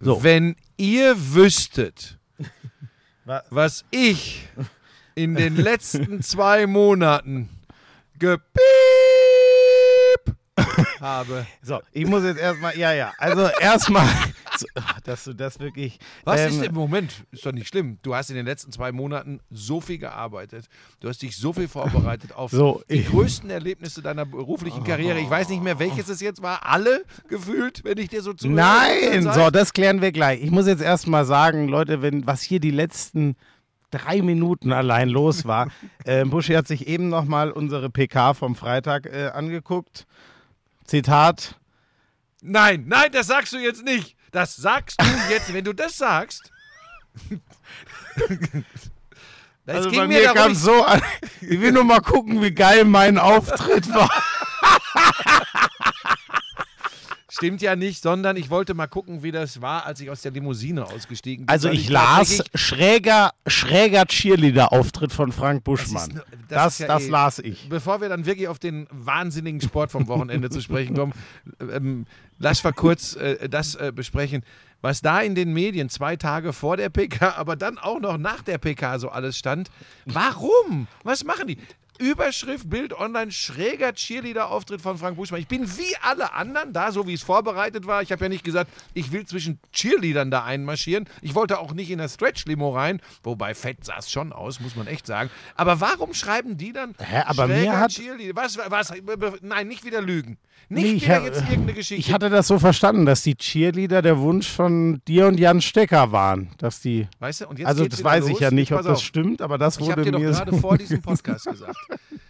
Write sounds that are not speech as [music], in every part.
So. Wenn ihr wüsstet, [laughs] Wa- was ich in den letzten zwei Monaten gepiep habe. So, ich muss jetzt erstmal, ja, ja, also erstmal, [laughs] so, dass du das wirklich. Was ähm, ist im Moment? Ist doch nicht schlimm. Du hast in den letzten zwei Monaten so viel gearbeitet. Du hast dich so viel vorbereitet auf So, die größten Erlebnisse deiner beruflichen Karriere. Ich weiß nicht mehr, welches es jetzt war. Alle gefühlt, wenn ich dir so zuhöre. Nein, so, das klären wir gleich. Ich muss jetzt erstmal sagen, Leute, wenn was hier die letzten drei Minuten allein los war. [laughs] äh, Buschi hat sich eben nochmal unsere PK vom Freitag äh, angeguckt. Zitat. Nein, nein, das sagst du jetzt nicht. Das sagst du [laughs] jetzt, wenn du das sagst. Das Also ging bei mir kam so an. Ich will nur mal gucken, wie geil mein Auftritt war. Stimmt ja nicht, sondern ich wollte mal gucken, wie das war, als ich aus der Limousine ausgestiegen bin. Also weil ich las schräger, schräger Cheerleader-Auftritt von Frank Das ist Buschmann. ne- Das, ist ja das eh- las ich. Bevor wir dann wirklich auf den wahnsinnigen Sport vom Wochenende zu sprechen kommen, [laughs] ähm, lass mal kurz äh, das äh, besprechen. Was da in den Medien zwei Tage vor der PK, aber dann auch noch nach der PK so alles stand. Warum? Was machen die? Überschrift, Bild online, schräger Cheerleader-Auftritt von Frank Buschmann. Ich bin wie alle anderen da, so wie es vorbereitet war. Ich habe ja nicht gesagt, ich will zwischen Cheerleadern da einmarschieren. Ich wollte auch nicht in das Stretch-Limo rein, wobei fett sah es schon aus, muss man echt sagen. Aber warum schreiben die dann Hä, aber mir schräger hat- Cheerleader? Was, was, nein, nicht wieder lügen. Nee, Nicht ich wieder jetzt irgendeine Geschichte. Ich hatte das so verstanden, dass die Cheerleader der Wunsch von dir und Jan Stecker waren. Dass die, weißt du, und jetzt also das weiß los. ich ja nicht, ob das stimmt, aber das Ich habe wurde dir doch mir gerade so. vor diesem [laughs] Podcast gesagt,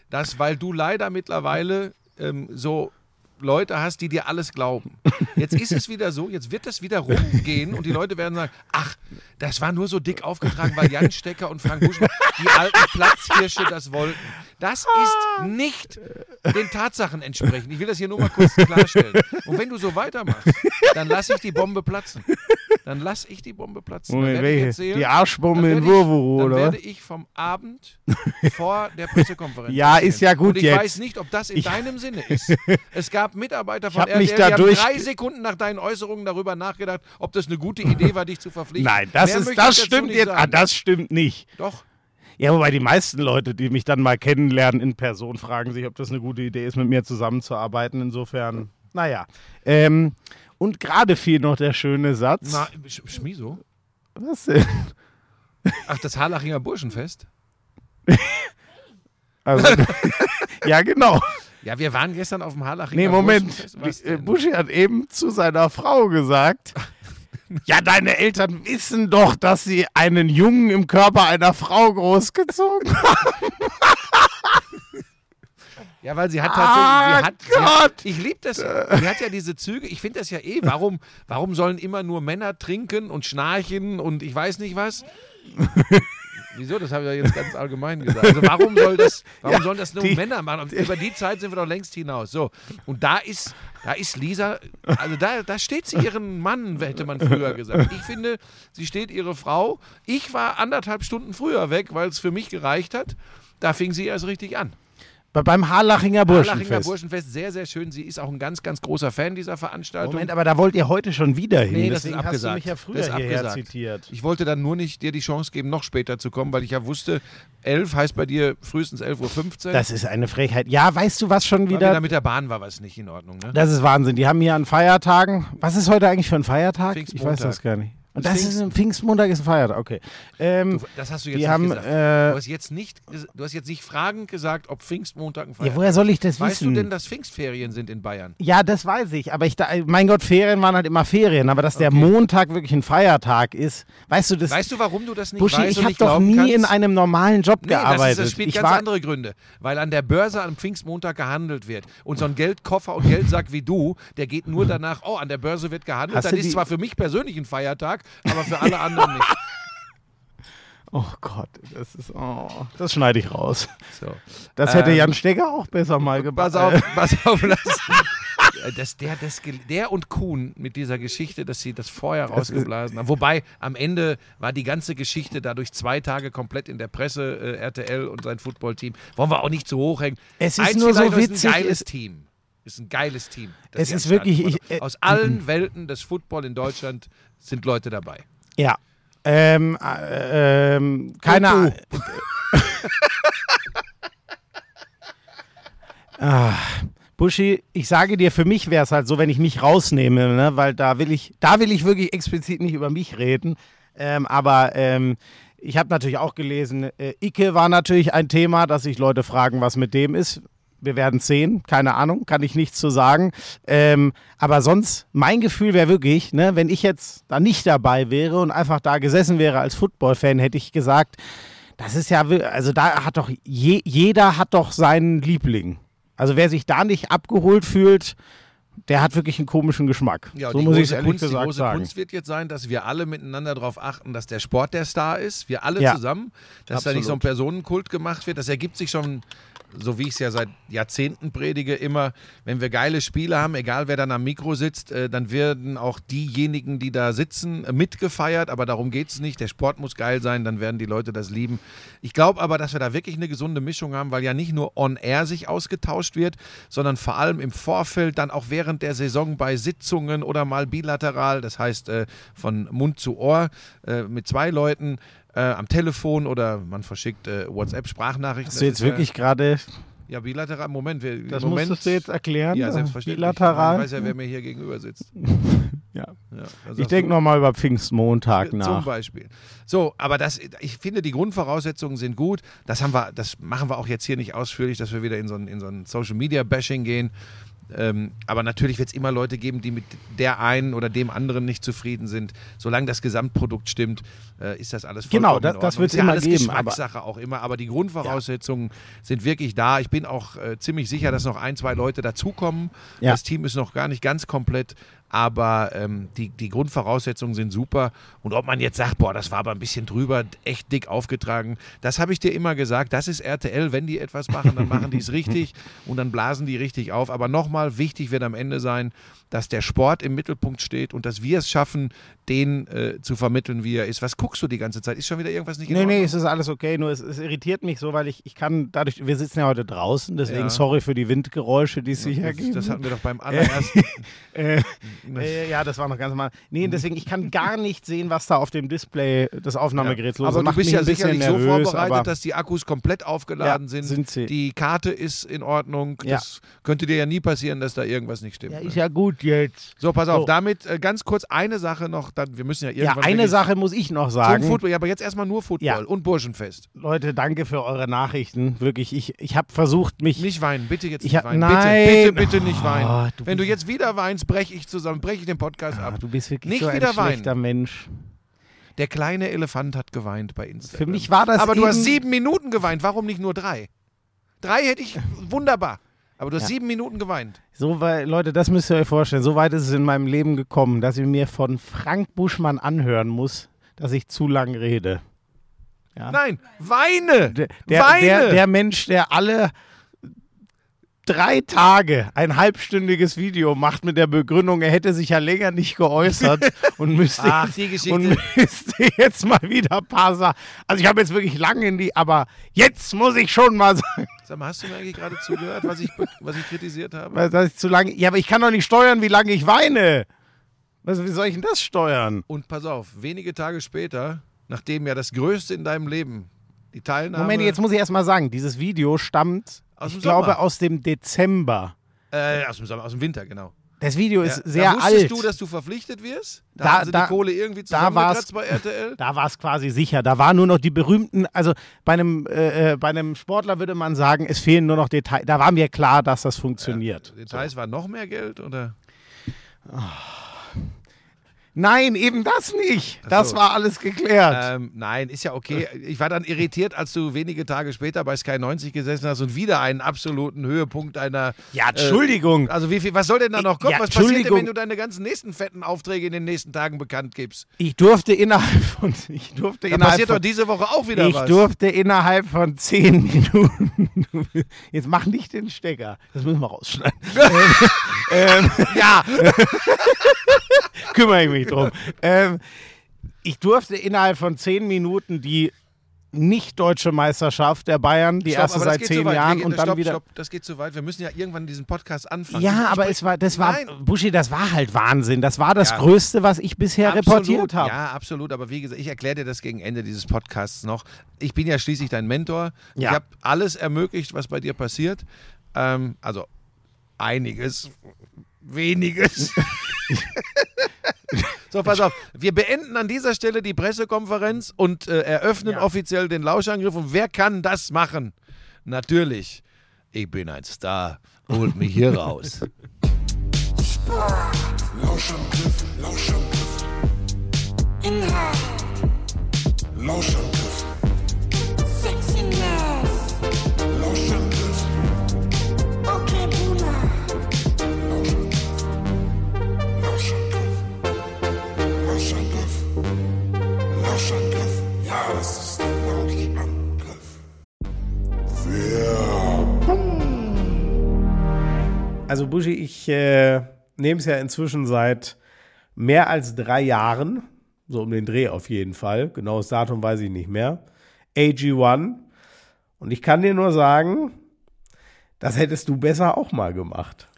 dass, weil du leider mittlerweile ähm, so Leute hast, die dir alles glauben. Jetzt ist es wieder so, jetzt wird das wieder rumgehen und die Leute werden sagen, ach, das war nur so dick aufgetragen, weil Jan Stecker und Frank Buschmann, die alten Platzhirsche, das wollten. Das ist nicht den Tatsachen entsprechend. Ich will das hier nur mal kurz klarstellen. Und wenn du so weitermachst, dann lasse ich die Bombe platzen. Dann lasse ich die Bombe platzen. Dann Moment, werde welche? erzählen, Die dann Arschbombe werde in Wurwuru, Dann oder? werde was? ich vom Abend vor der Pressekonferenz. Ja, erzählen. ist ja gut Und ich jetzt. weiß nicht, ob das in Ich- deinem Sinne ist. [laughs] Es gab Mitarbeiter von mich RTL, da die drei Sekunden nach deinen Äußerungen darüber nachgedacht, ob das eine gute Idee war, dich zu verpflichten. Nein, das, Mehr ist, das ich stimmt nicht jetzt. Ah, das stimmt nicht. Doch. Ja, wobei die meisten Leute, die mich dann mal kennenlernen in Person, fragen sich, ob das eine gute Idee ist, mit mir zusammenzuarbeiten. Insofern, naja. Ähm, und gerade fiel noch der schöne Satz. Na, Sch Schmiso? Was denn? Ach, das Harlachinger Burschenfest? [laughs] Also, [laughs] ja, genau. Ja, wir waren gestern auf dem Harlachinger Nee, Moment. Äh? Buschi hat eben zu seiner Frau gesagt, [laughs] ja, deine Eltern wissen doch, dass sie einen Jungen im Körper einer Frau großgezogen [laughs] haben. Ja, weil sie hat tatsächlich, Ah, sie hat, sie hat, Gott. ich liebe das, ja. sie hat ja diese Züge, ich finde das ja eh, warum, warum sollen immer nur Männer trinken und schnarchen und ich weiß nicht was? [laughs] Wieso? Das habe ich ja jetzt ganz allgemein gesagt. Also warum soll das, [laughs] warum Ja, sollen das nur die- Männer machen? Und über die Zeit sind wir doch längst hinaus. So. Und da ist, da ist Lisa, also da, da steht sie ihren Mann, hätte man früher gesagt. Ich finde, sie steht ihre Frau. Ich war anderthalb Stunden früher weg, weil es für mich gereicht hat. Da fing sie erst richtig an. Bei- Beim Harlachinger Harlachinger Burschenfest. Burschenfest, sehr, sehr schön. Sie ist auch ein ganz, ganz großer Fan dieser Veranstaltung. Moment, aber da wollt ihr heute schon wieder hin. Nee, das Deswegen ist hast du abgesagt. mich ja früher hierher abgesagt. zitiert. ich wollte dann nur nicht dir die Chance geben, noch später zu kommen, weil ich ja wusste, 11 heißt bei dir frühestens 11.15 Uhr. Das ist eine Frechheit. Ja, weißt du, was schon wieder... wieder mit der Bahn war was nicht in Ordnung. Ne? Das ist Wahnsinn. Die haben hier an Feiertagen. Was ist heute eigentlich für ein Feiertag? Ich weiß das gar nicht. Und Das das ist ein Pfingstmontag ist ein Feiertag. Okay. Ähm, Du, das hast du jetzt nicht haben. gesagt. Äh, du, hast jetzt nicht, du hast jetzt nicht fragend gesagt, ob Pfingstmontag ein ja, Feiertag woher soll ich das ist. Weißt wissen? du denn, dass Pfingstferien sind in Bayern? ja, das weiß ich. Aber ich, da, mein Gott, Ferien waren halt immer Ferien. Aber dass der Okay. Montag wirklich ein Feiertag ist, weißt du das? Weißt du, warum du das nicht Buschi, weißt ich habe doch nie kannst? in einem normalen Job Nee, das, gearbeitet. ist, das spielt ich ganz war, andere Gründe. Weil an der Börse am Pfingstmontag gehandelt wird. Und so ein Geldkoffer und Geldsack wie du, der geht nur danach, oh, an der Börse wird gehandelt. Dann ist zwar für mich persönlich ein Feiertag, aber für alle anderen nicht. [laughs] Oh Gott, das ist. Oh, das schneide ich raus. So. Das hätte Ähm, Jan Steger auch besser mal gemacht. Pass auf, [laughs] pass auf, lass. [laughs] Das, der, das, der und Kuhn mit dieser Geschichte, dass sie das vorher rausgeblasen haben. Wobei am Ende war die ganze Geschichte dadurch zwei Tage komplett in der Presse, äh, RTL und sein Footballteam. Wollen wir auch nicht zu hoch hängen. Es ist Eins nur so witzig, Ist ein geiles es- Team. Ist ein geiles Team. Es ist wirklich- ich- äh, Aus allen Welten des Football in Deutschland sind Leute dabei. Ja. Ähm, äh, ähm, keine Ahnung. [laughs] ah, Buschi, ich sage dir, für mich wäre es halt so, wenn ich mich rausnehme, ne? weil da will ich, da will ich wirklich explizit nicht über mich reden. Ähm, aber ähm, ich habe natürlich auch gelesen, äh, Icke war natürlich ein Thema, dass sich Leute fragen, was mit dem ist. Wir werden sehen, keine Ahnung, kann ich nichts zu sagen. Ähm, aber sonst, mein Gefühl wäre wirklich, ne, wenn ich jetzt da nicht dabei wäre und einfach da gesessen wäre als Football-Fan, hätte ich gesagt, das ist ja, also da hat doch, je, jeder hat doch seinen Liebling. Also wer sich da nicht abgeholt fühlt, der hat wirklich einen komischen Geschmack. Ja, so die muss ich es große ehrlich Kunst, die gesagt große sagen. Kunst wird jetzt sein, dass wir alle miteinander darauf achten, dass der Sport der Star ist. Wir alle Ja. zusammen. Dass da nicht so ein Absolut. Personenkult gemacht wird. Das ergibt sich schon, so wie ich es ja seit Jahrzehnten predige, immer, wenn wir geile Spiele haben, egal wer dann am Mikro sitzt, äh, dann werden auch diejenigen, die da sitzen, äh, mitgefeiert. Aber darum geht es nicht. Der Sport muss geil sein, dann werden die Leute das lieben. Ich glaube aber, dass wir da wirklich eine gesunde Mischung haben, weil ja nicht nur on-air sich ausgetauscht wird, sondern vor allem im Vorfeld, dann auch während der Saison bei Sitzungen oder mal bilateral, das heißt äh, von Mund zu Ohr äh, mit zwei Leuten äh, am Telefon oder man verschickt äh, WhatsApp-Sprachnachrichten. Hast du Das jetzt ist wirklich gerade, Ja, bilateral. Moment, wir, das Moment. musstest du jetzt erklären? Ja, selbstverständlich. Bilateral? Ich weiß ja, wer mir hier gegenüber sitzt. [laughs] Ja. Ja, Ich denke nochmal über Pfingstmontag Zum nach. Beispiel. So, aber das, ich finde, die Grundvoraussetzungen sind gut. Das haben wir, das machen wir auch jetzt hier nicht ausführlich, dass wir wieder in so ein, in so ein Social Media Bashing gehen. Ähm, aber natürlich wird es immer Leute geben, die mit der einen oder dem anderen nicht zufrieden sind. Solange das Gesamtprodukt stimmt, äh, ist das alles vollkommen Genau, das- das wird's Ist ja immer alles geben, aber- Geschmackssache auch immer, aber die Grundvoraussetzungen sind wirklich da. Ich bin auch äh, ziemlich sicher, dass noch ein, zwei Leute dazukommen. Ja. Das Team ist noch gar nicht ganz komplett, aber ähm, die, die Grundvoraussetzungen sind super. Und ob man jetzt sagt, boah, das war aber ein bisschen drüber, echt dick aufgetragen, das habe ich dir immer gesagt. Das ist RTL. Wenn die etwas machen, dann machen die es richtig [laughs] und dann blasen die richtig auf. Aber nochmal, wichtig wird am Ende sein, dass der Sport im Mittelpunkt steht und dass wir es schaffen, den äh, zu vermitteln, wie er ist. Was guckst du die ganze Zeit? Ist schon wieder irgendwas nicht in Nee, nee, Ordnung? es ist alles okay, nur es, es irritiert mich so, weil ich, ich kann dadurch, wir sitzen ja heute draußen, deswegen Ja. sorry für die Windgeräusche, die es sicher das, gibt. das hatten wir doch beim allerersten. [laughs] Äh, [laughs] äh, ja, das war noch ganz normal. Nee, deswegen, ich kann gar nicht sehen, was da auf dem Display des Aufnahmegeräts los ist. aber du bist ja sicherlich so nervös, vorbereitet, aber dass die Akkus komplett aufgeladen Ja, sind. sind sie. Die Karte ist in Ordnung. Ja. Das könnte dir ja nie passieren, dass da irgendwas nicht stimmt. Ja, ist ja gut jetzt. so, pass auf, So. damit äh, ganz kurz eine Sache noch. Dann, wir müssen ja Ja, irgendwann. eine wirklich Sache muss ich noch Zum sagen. Football, ja, aber jetzt erstmal nur Football Ja. und Burschenfest. Leute, danke für eure Nachrichten. Wirklich, ich, ich habe versucht, mich. Nicht weinen, bitte jetzt Ich nicht hab- weinen. nein. Bitte, bitte, bitte nicht weinen. Oh, du Wenn du jetzt wieder weinst, breche ich zusammen, breche ich den Podcast Ah, ab. du bist wirklich Nicht so ein wieder weinen. schlechter Mensch. Der kleine Elefant hat geweint bei Instagram. Für mich war das Aber du hast eben- sieben Minuten geweint. Warum nicht nur drei? Drei hätte ich wunderbar. Aber du hast Ja. sieben Minuten geweint. So weit, Leute, das müsst ihr euch vorstellen. So weit ist es in meinem Leben gekommen, dass ich mir von Frank Buschmann anhören muss, dass ich zu lang rede. Ja? Nein, weine! Der, der, weine! der, der Mensch, der alle drei Tage ein halbstündiges Video macht mit der Begründung, er hätte sich ja länger nicht geäußert [laughs] und müsste, Ach, jetzt, und müsste jetzt mal wieder ein paar Sachen. Also ich habe jetzt wirklich lange in die, aber jetzt muss ich schon mal sagen, Sag mal, hast du mir eigentlich gerade zugehört, was ich, was ich kritisiert habe? weil das ist zu lange. Ja, aber ich kann doch nicht steuern, wie lange ich weine. Was, wie soll ich denn das steuern? Und pass auf, wenige Tage später, nachdem ja das Größte in deinem Leben, die Teilnahme... Moment, jetzt muss ich erst mal sagen, dieses Video stammt, Aus ich dem glaube, Sommer. aus dem Dezember. Äh, aus dem Sommer, aus dem Winter, genau. Das Video ist Ja, sehr da wusstest alt. du, dass du verpflichtet wirst? Da, Da- haben sie da- die Kohle irgendwie zusammengekratzt bei RTL? [laughs] Da war es quasi sicher. Da waren nur noch die berühmten, also bei einem, äh, äh, bei einem Sportler würde man sagen, es fehlen nur noch Details. Da war mir klar, dass das funktioniert. Details war noch mehr Geld, oder? Nein, eben das nicht. Das so. war alles geklärt. Ähm, nein, ist ja okay. Ich war dann irritiert, als du wenige Tage später bei Sky 90 gesessen hast und wieder einen absoluten Höhepunkt einer. ja, Entschuldigung. Also wie viel, was soll denn da noch kommen? Ja, was passiert denn, Entschuldigung. wenn du deine ganzen nächsten fetten Aufträge in den nächsten Tagen bekannt gibst? Ich durfte innerhalb von, [laughs] ich durfte Da innerhalb passiert doch von, diese Woche auch wieder ich was. durfte innerhalb von zehn [laughs] Minuten. Jetzt mach nicht den Stecker. Das müssen wir rausschneiden. [laughs] ähm, ähm, Ja, kümmere ich mich drum. ähm, ich durfte innerhalb von zehn Minuten die nicht deutsche Meisterschaft der Bayern, die Stopp, erste seit zehn. Jahren Wir- und dann stopp, wieder. Stopp, das geht zu weit. Wir müssen ja irgendwann diesen Podcast anfangen. Ja, aber es war, das war, Nein. Buschi, das war halt Wahnsinn. Das war das Ja. Größte, was ich bisher reportiert habe. Ja, absolut. Aber wie gesagt, ich erkläre dir das gegen Ende dieses Podcasts noch. Ich bin ja schließlich dein Mentor. Ja. Ich habe alles ermöglicht, was bei dir passiert. Ähm, also einiges, weniges. [laughs] [laughs] so, pass auf. Wir beenden an dieser Stelle die Pressekonferenz und äh, eröffnen Ja. offiziell den Lauschangriff. Und wer kann das machen? Natürlich. Ich bin ein Star. Holt mich hier raus. [laughs] Lauschangriff, Lauschangriff. Inhalt, Lauschangriff, Sexiness, Lauschangriff, Lauschangriff, Lauschangriff. Ja, das ist der Lauschangriff. Also Buschi, ich äh, nehme es ja inzwischen seit mehr als drei Jahren, so um den Dreh auf jeden Fall, genaues Datum weiß ich nicht mehr, AG1. Und ich kann dir nur sagen, das hättest du besser auch mal gemacht.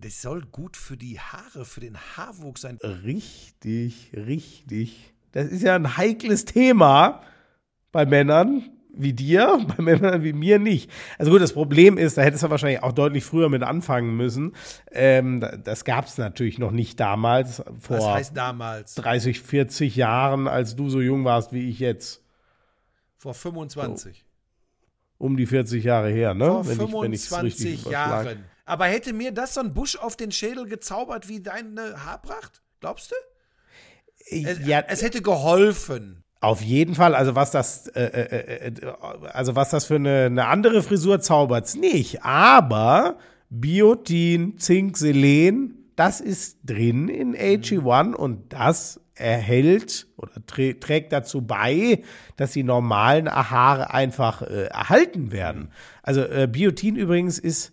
Das soll gut für die Haare, für den Haarwuchs sein. Richtig, richtig. Das ist ja ein heikles Thema bei Männern wie dir, [laughs] bei Männern wie mir nicht. Also gut, das Problem ist, da hättest du wahrscheinlich auch deutlich früher mit anfangen müssen. Ähm, da- das gab es natürlich noch nicht damals, vor Was heißt damals? 30, 40 Jahren, als du so jung warst wie ich jetzt. Vor 25. Um die 40 Jahre her, ne? Vor Wenn ich- wenn ich's 25 richtig überschlage. Jahren. Aber hätte mir das so ein Busch auf den Schädel gezaubert wie deine Haarpracht? Glaubst du? Es, Ja, es hätte geholfen. Auf jeden Fall, also was das, äh, äh, äh, also was das für eine, eine andere Frisur zaubert's nicht. Aber Biotin, Zink, Selen, das ist drin in AG1 und das erhält oder trä trägt dazu bei, dass die normalen Haare einfach äh, erhalten werden. Also äh, Biotin übrigens ist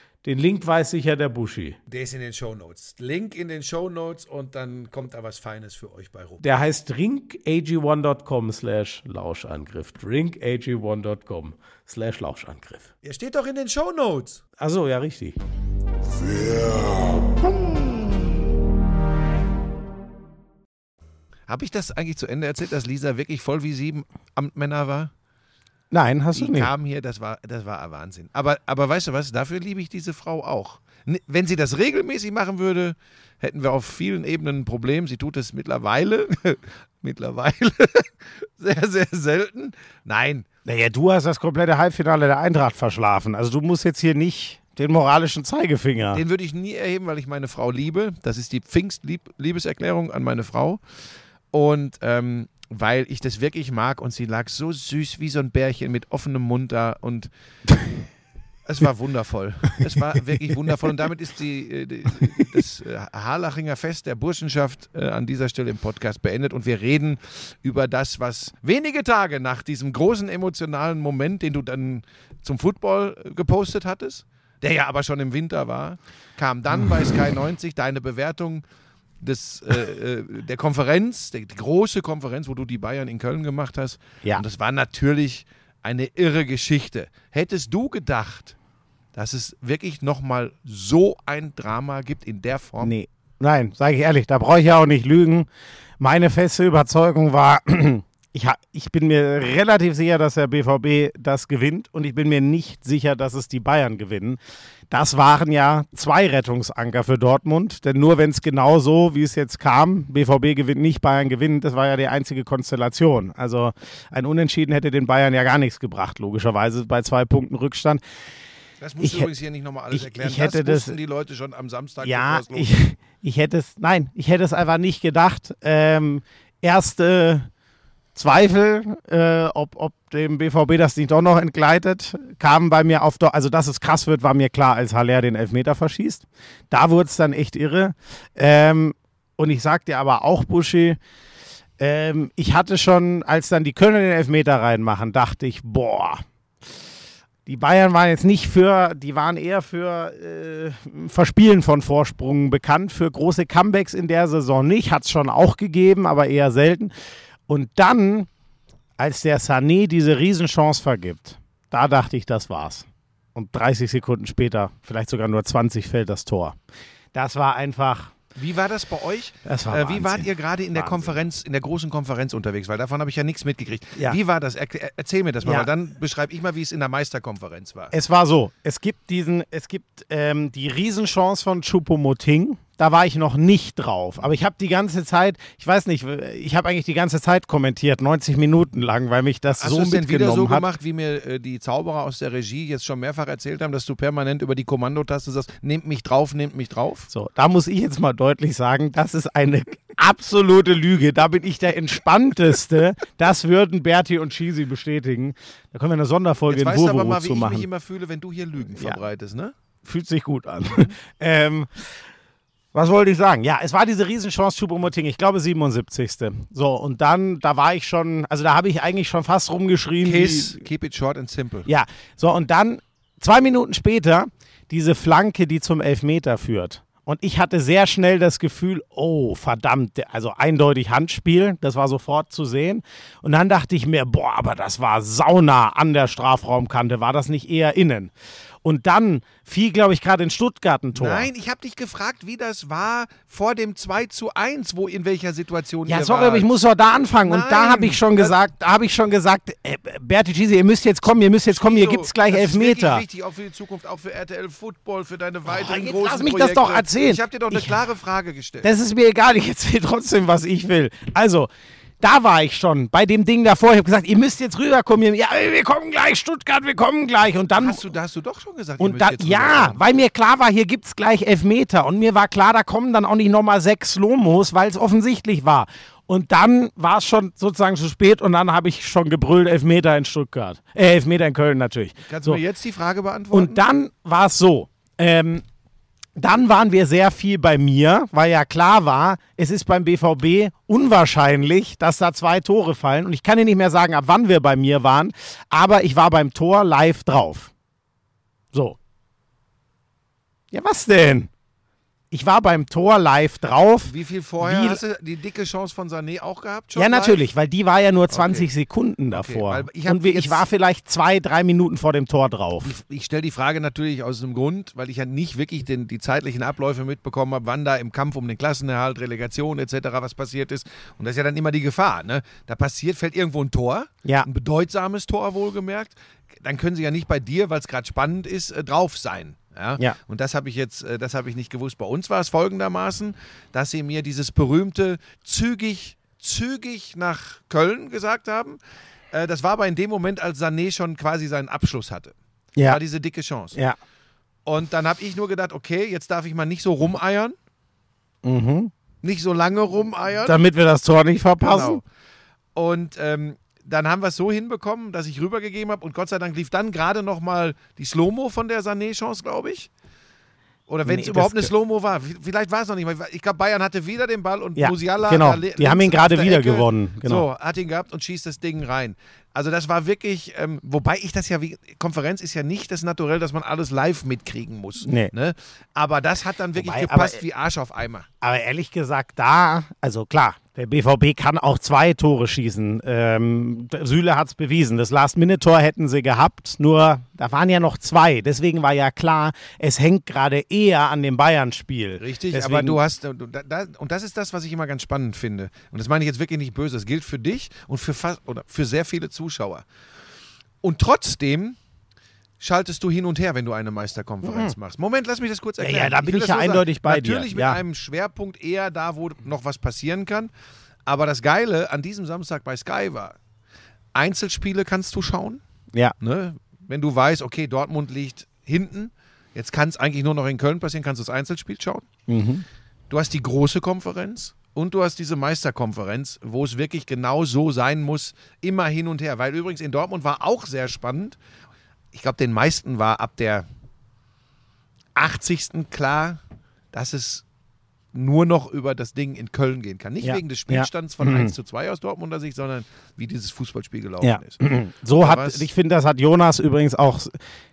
den Link weiß sicher der Buschi. Der ist in den Shownotes. Link in den Shownotes und dann kommt da was Feines für euch bei rum. Der heißt drinkag1.com slash Lauschangriff. drinkag1.com slash Lauschangriff. Der steht doch in den Shownotes. Achso, ja, richtig. Habe ich das eigentlich zu Ende erzählt, dass Lisa wirklich voll wie sieben Amtmänner war? Nein, hast du Die nicht. kam hier, das war, das war Wahnsinn. Aber, aber weißt du was, dafür liebe ich diese Frau auch. Wenn sie das regelmäßig machen würde, hätten wir auf vielen Ebenen ein Problem. Sie tut es mittlerweile, [laughs] mittlerweile [laughs] sehr, sehr selten. Nein, Naja, du hast das komplette Halbfinale der Eintracht verschlafen. Also du musst jetzt hier nicht den moralischen Zeigefinger. den würde ich nie erheben, weil ich meine Frau liebe. Das ist die Pfingst-Liebeserklärung an meine Frau. Und ähm, weil ich das wirklich mag und sie lag so süß wie so ein Bärchen mit offenem Mund da und [laughs] es war wundervoll. Es war wirklich wundervoll und damit ist die, äh, die, das äh, Harlachinger Fest der Burschenschaft äh, an dieser Stelle im Podcast beendet und wir reden über das, was wenige Tage nach diesem großen emotionalen Moment, den du dann zum Football äh, gepostet hattest, der ja aber schon im Winter war, kam dann bei Sky 90 deine Bewertung des, äh, äh, der Konferenz, der, die große Konferenz, wo du die Bayern in Köln gemacht hast. Ja. Und das war natürlich eine irre Geschichte. Hättest du gedacht, dass es wirklich nochmal so ein Drama gibt in der Form? Nee. Nein, sage ich ehrlich, da brauche ich ja auch nicht lügen. Meine feste Überzeugung war, [clears throat] ich, ich bin mir relativ sicher, dass der BVB das gewinnt und ich bin mir nicht sicher, dass es die Bayern gewinnen. Das waren ja zwei Rettungsanker für Dortmund, denn nur wenn es genau so, wie es jetzt kam, BVB gewinnt nicht, Bayern gewinnt, das war ja die einzige Konstellation. Also ein Unentschieden hätte den Bayern ja gar nichts gebracht, logischerweise bei zwei Punkten Rückstand. Das musst Ich übrigens hier nicht nochmal alles ich- erklären. ich hätte das das- wussten die Leute schon am Samstag. Ja, ich, [laughs] ich hätte es, nein, ich hätte es einfach nicht gedacht. Ähm, erste Zweifel, äh, ob, ob dem BVB das nicht doch noch entgleitet, kamen bei mir auf, also dass es krass wird, war mir klar, als Haller den Elfmeter verschießt. Da wurde es dann echt irre. Ähm, und ich sag dir aber auch, Buschi, ähm, ich hatte schon, als dann die Kölner den Elfmeter reinmachen, dachte ich, boah, die Bayern waren jetzt nicht für, die waren eher für äh, Verspielen von Vorsprungen bekannt, für große Comebacks in der Saison nicht, hat es schon auch gegeben, aber eher selten. Und dann, als der Sané diese Riesenchance vergibt, da dachte ich, das war's. Und 30 Sekunden später, vielleicht sogar nur 20, fällt das Tor. Das war einfach, Wie war das bei euch? das war Äh, wie wart ihr gerade in der Wahnsinn. Konferenz, in der großen Konferenz unterwegs? Weil davon habe ich ja nichts mitgekriegt. Ja. Wie war das? Er, erzähl mir das mal, Ja. dann beschreibe ich mal, wie es in der Meisterkonferenz war. Es war so, es gibt diesen, es gibt ähm, die Riesenchance von Choupo-Moting. Da war ich noch nicht drauf. Aber ich habe die ganze Zeit, ich weiß nicht, ich habe eigentlich die ganze Zeit kommentiert, 90 Minuten lang, weil mich das Hast so du es denn wieder mitgenommen so hat. gemacht, wie mir äh, die Zauberer aus der Regie jetzt schon mehrfach erzählt haben, dass du permanent über die Kommandotaste sagst, nehmt mich drauf, nehmt mich drauf? So, da muss ich jetzt mal deutlich sagen, das ist eine absolute Lüge. Da bin ich der entspannteste. Das würden Berti und Cheesy bestätigen. Da können wir eine Sonderfolge Jetzt in weißt du aber Wurwo mal, wie zu ich machen. mich immer fühle, wenn du hier Lügen Ja. verbreitest, ne? Fühlt sich gut an. ähm, was wollte ich sagen? Ja, es war diese Riesenchance Choupo-Moting, ich glaube 77. So, und dann, da war ich schon, also da habe ich eigentlich schon fast rumgeschrien. Kiss, wie- keep it short and simple. Ja, so, und dann, zwei Minuten später, diese Flanke, die zum Elfmeter führt. Und ich hatte sehr schnell das Gefühl, oh, verdammt, also eindeutig Handspiel, das war sofort zu sehen. Und dann dachte ich mir, boah, aber das war sauna an der Strafraumkante, war das nicht eher innen? Und dann fiel, glaube ich, gerade in Stuttgart ein Tor. Nein, ich habe dich gefragt, wie das war vor dem 2 zu 1, wo in welcher Situation Ja, sorry, wart. aber ich muss doch da anfangen. Und da Nein, habe ich schon das- gesagt, da habe ich schon gesagt, äh, Berti Gisi, ihr müsst jetzt kommen, ihr müsst jetzt kommen, hier Wieso? gibt's gleich das Elfmeter. Ist wirklich wichtig, auch für die Zukunft, auch für RTL Football, für deine weiteren jetzt großen lass mich das Projekte. doch erzählen. Ich habe dir doch eine Ich- klare Frage gestellt. Das ist mir egal, ich erzähle trotzdem, was ich will. Also, da war ich schon bei dem Ding davor. Ich habe gesagt, ihr müsst jetzt rüberkommen. Ja, wir kommen gleich, Stuttgart, wir kommen gleich. Und dann. hast du, da hast du doch schon gesagt, und dann, ja, weil mir klar war, hier gibt's gleich Elfmeter. Und mir war klar, da kommen dann auch nicht nochmal sechs Lomos, weil es offensichtlich war. Und dann war es schon sozusagen zu spät und dann habe ich schon gebrüllt, Elfmeter in Stuttgart. Äh, Elfmeter in Köln natürlich. Kannst So. du mir jetzt die Frage beantworten? Und dann war es so. Ähm, dann waren wir sehr viel bei mir, weil ja klar war, es ist beim BVB unwahrscheinlich, dass da zwei Tore fallen. Und ich kann dir nicht mehr sagen, ab wann wir bei mir waren, aber ich war beim Tor live drauf. So. Ja, was denn? Ich war beim Tor live drauf. wie viel vorher Wie- hast du die dicke Chance von Sané auch gehabt? Schon Ja, live? natürlich, weil die war ja nur 20 Sekunden davor. weil ich Und ich war vielleicht zwei, drei Minuten vor dem Tor drauf. Ich stelle die Frage natürlich aus dem Grund, weil ich ja nicht wirklich den, die zeitlichen Abläufe mitbekommen habe, wann da im Kampf um den Klassenerhalt, Relegation etc. was passiert ist. Und das ist ja dann immer die Gefahr. Ne? Da passiert, fällt irgendwo ein Tor, Ja. ein bedeutsames Tor wohlgemerkt. Dann können sie ja nicht bei dir, weil es gerade spannend ist, äh, drauf sein. Ja? Ja. Und das habe ich jetzt, äh, das habe ich nicht gewusst. Bei uns war es folgendermaßen, dass sie mir dieses berühmte zügig, zügig nach Köln gesagt haben. Äh, Das war aber in dem Moment, als Sané schon quasi seinen Abschluss hatte. Ja. War diese dicke Chance. Ja. Und dann habe ich nur gedacht, okay, jetzt darf ich mal nicht so rumeiern. Mhm. Nicht so lange rumeiern. Damit wir das Tor nicht verpassen. Genau. Und ähm, dann haben wir es so hinbekommen, dass ich rübergegeben habe und Gott sei Dank lief dann gerade noch mal die Slow-Mo von der Sané-Chance, glaube ich. Oder wenn es Nee, überhaupt eine Slow-Mo war. Vielleicht war es noch nicht mal. Ich glaube, Bayern hatte wieder den Ball und Ja, Musiala. genau. Die haben ihn gerade wieder Ecke. gewonnen, genau. So, hat ihn gehabt und schießt das Ding rein. Also das war wirklich, ähm, wobei ich das ja, wie, Konferenz ist ja nicht das Naturell, dass man alles live mitkriegen muss. Nee. Ne? Aber das hat dann wirklich Wobei, gepasst aber- wie Arsch auf Eimer. Aber ehrlich gesagt, da, also klar, der BVB kann auch zwei Tore schießen. Ähm, Süle hat es bewiesen. Das Last-Minute-Tor hätten sie gehabt, nur da waren ja noch zwei. Deswegen war ja klar, es hängt gerade eher an dem Bayern-Spiel. Richtig, Deswegen, aber du hast, und das ist das, was ich immer ganz spannend finde. Und das meine ich jetzt wirklich nicht böse. Das gilt für dich und für fast, oder für sehr viele Zuschauer. Und trotzdem schaltest du hin und her, wenn du eine Meisterkonferenz machst. Moment, lass mich das kurz Ja, erklären. ja, da bin ich das ja nur sagen. eindeutig bei dir, Natürlich mit ja. einem Schwerpunkt eher da, wo noch was passieren kann. Aber das Geile an diesem Samstag bei Sky war, Einzelspiele kannst du schauen. Ja, Ne? Wenn du weißt, okay, Dortmund liegt hinten. Jetzt kann es eigentlich nur noch in Köln passieren, kannst du das Einzelspiel schauen. Du hast die große Konferenz und du hast diese Meisterkonferenz, wo es wirklich genau so sein muss, immer hin und her. Weil übrigens in Dortmund war auch sehr spannend. Ich glaube, den meisten war ab der 80. klar, dass es nur noch über das Ding in Köln gehen kann. Nicht Ja, wegen des ja. Spielstands von Mhm. 1 zu 2 aus Dortmunder Sicht, sondern wie dieses Fußballspiel gelaufen Ja. ist. [clears throat] So hat, ich finde, das hat Jonas übrigens auch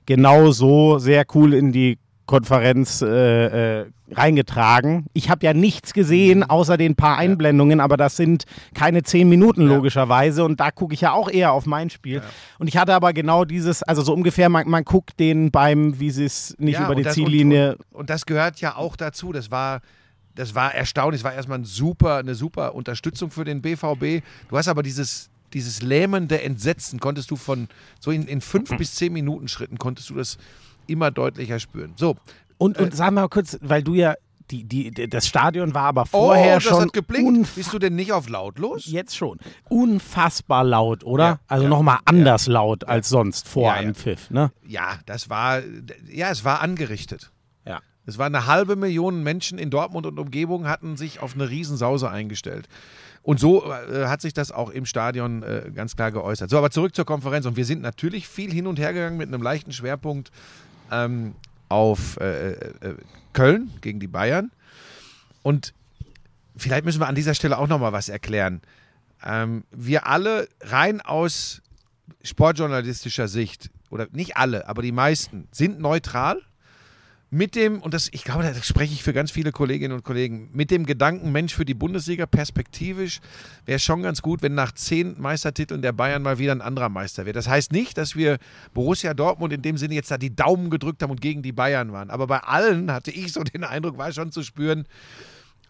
genau so sehr cool in die Konferenz äh, äh, reingetragen. Ich habe ja nichts gesehen, außer den paar Einblendungen, aber das sind keine zehn Minuten Ja. logischerweise und da gucke ich ja auch eher auf mein Spiel. Und ich hatte aber genau dieses, also so ungefähr, man, man guckt den beim, wie sie es nicht Ja, über die das- Ziellinie. Und, und, und das gehört ja auch dazu. Das war, das war erstaunlich. Es war erstmal ein super, eine super Unterstützung für den BVB. Du hast aber dieses, dieses lähmende Entsetzen, konntest du von so in, in fünf [clears throat] bis zehn Minuten Schritten, konntest du das immer deutlicher spüren. So. Und, Äh, und sag mal kurz, weil du ja, die, die, das Stadion war aber vorher oh, das schon hat geblinkt. Bist du denn nicht auf lautlos? Jetzt schon. Unfassbar laut, oder? Ja, also ja, nochmal anders laut als sonst vor Ja, ja. Anpfiff, ne? Ja, das war, ja, es war angerichtet. Ja. Es war eine halbe Million Menschen in Dortmund und Umgebung hatten sich auf eine Riesensause eingestellt. Und so äh, hat sich das auch im Stadion äh, ganz klar geäußert. So, aber zurück zur Konferenz. Und wir sind natürlich viel hin und her gegangen mit einem leichten Schwerpunkt ähm, auf äh, äh, Köln gegen die Bayern. Und vielleicht müssen wir an dieser Stelle auch nochmal was erklären. Ähm, wir alle rein aus sportjournalistischer Sicht, oder nicht alle, aber die meisten, sind neutral mit dem, und das, ich glaube, da spreche ich für ganz viele Kolleginnen und Kollegen, mit dem Gedanken, Mensch, für die Bundesliga perspektivisch wäre es schon ganz gut, wenn nach zehn Meistertiteln der Bayern mal wieder ein anderer Meister wird. Das heißt nicht, dass wir Borussia Dortmund in dem Sinne jetzt da die Daumen gedrückt haben und gegen die Bayern waren. Aber bei allen hatte ich so den Eindruck, war schon zu spüren,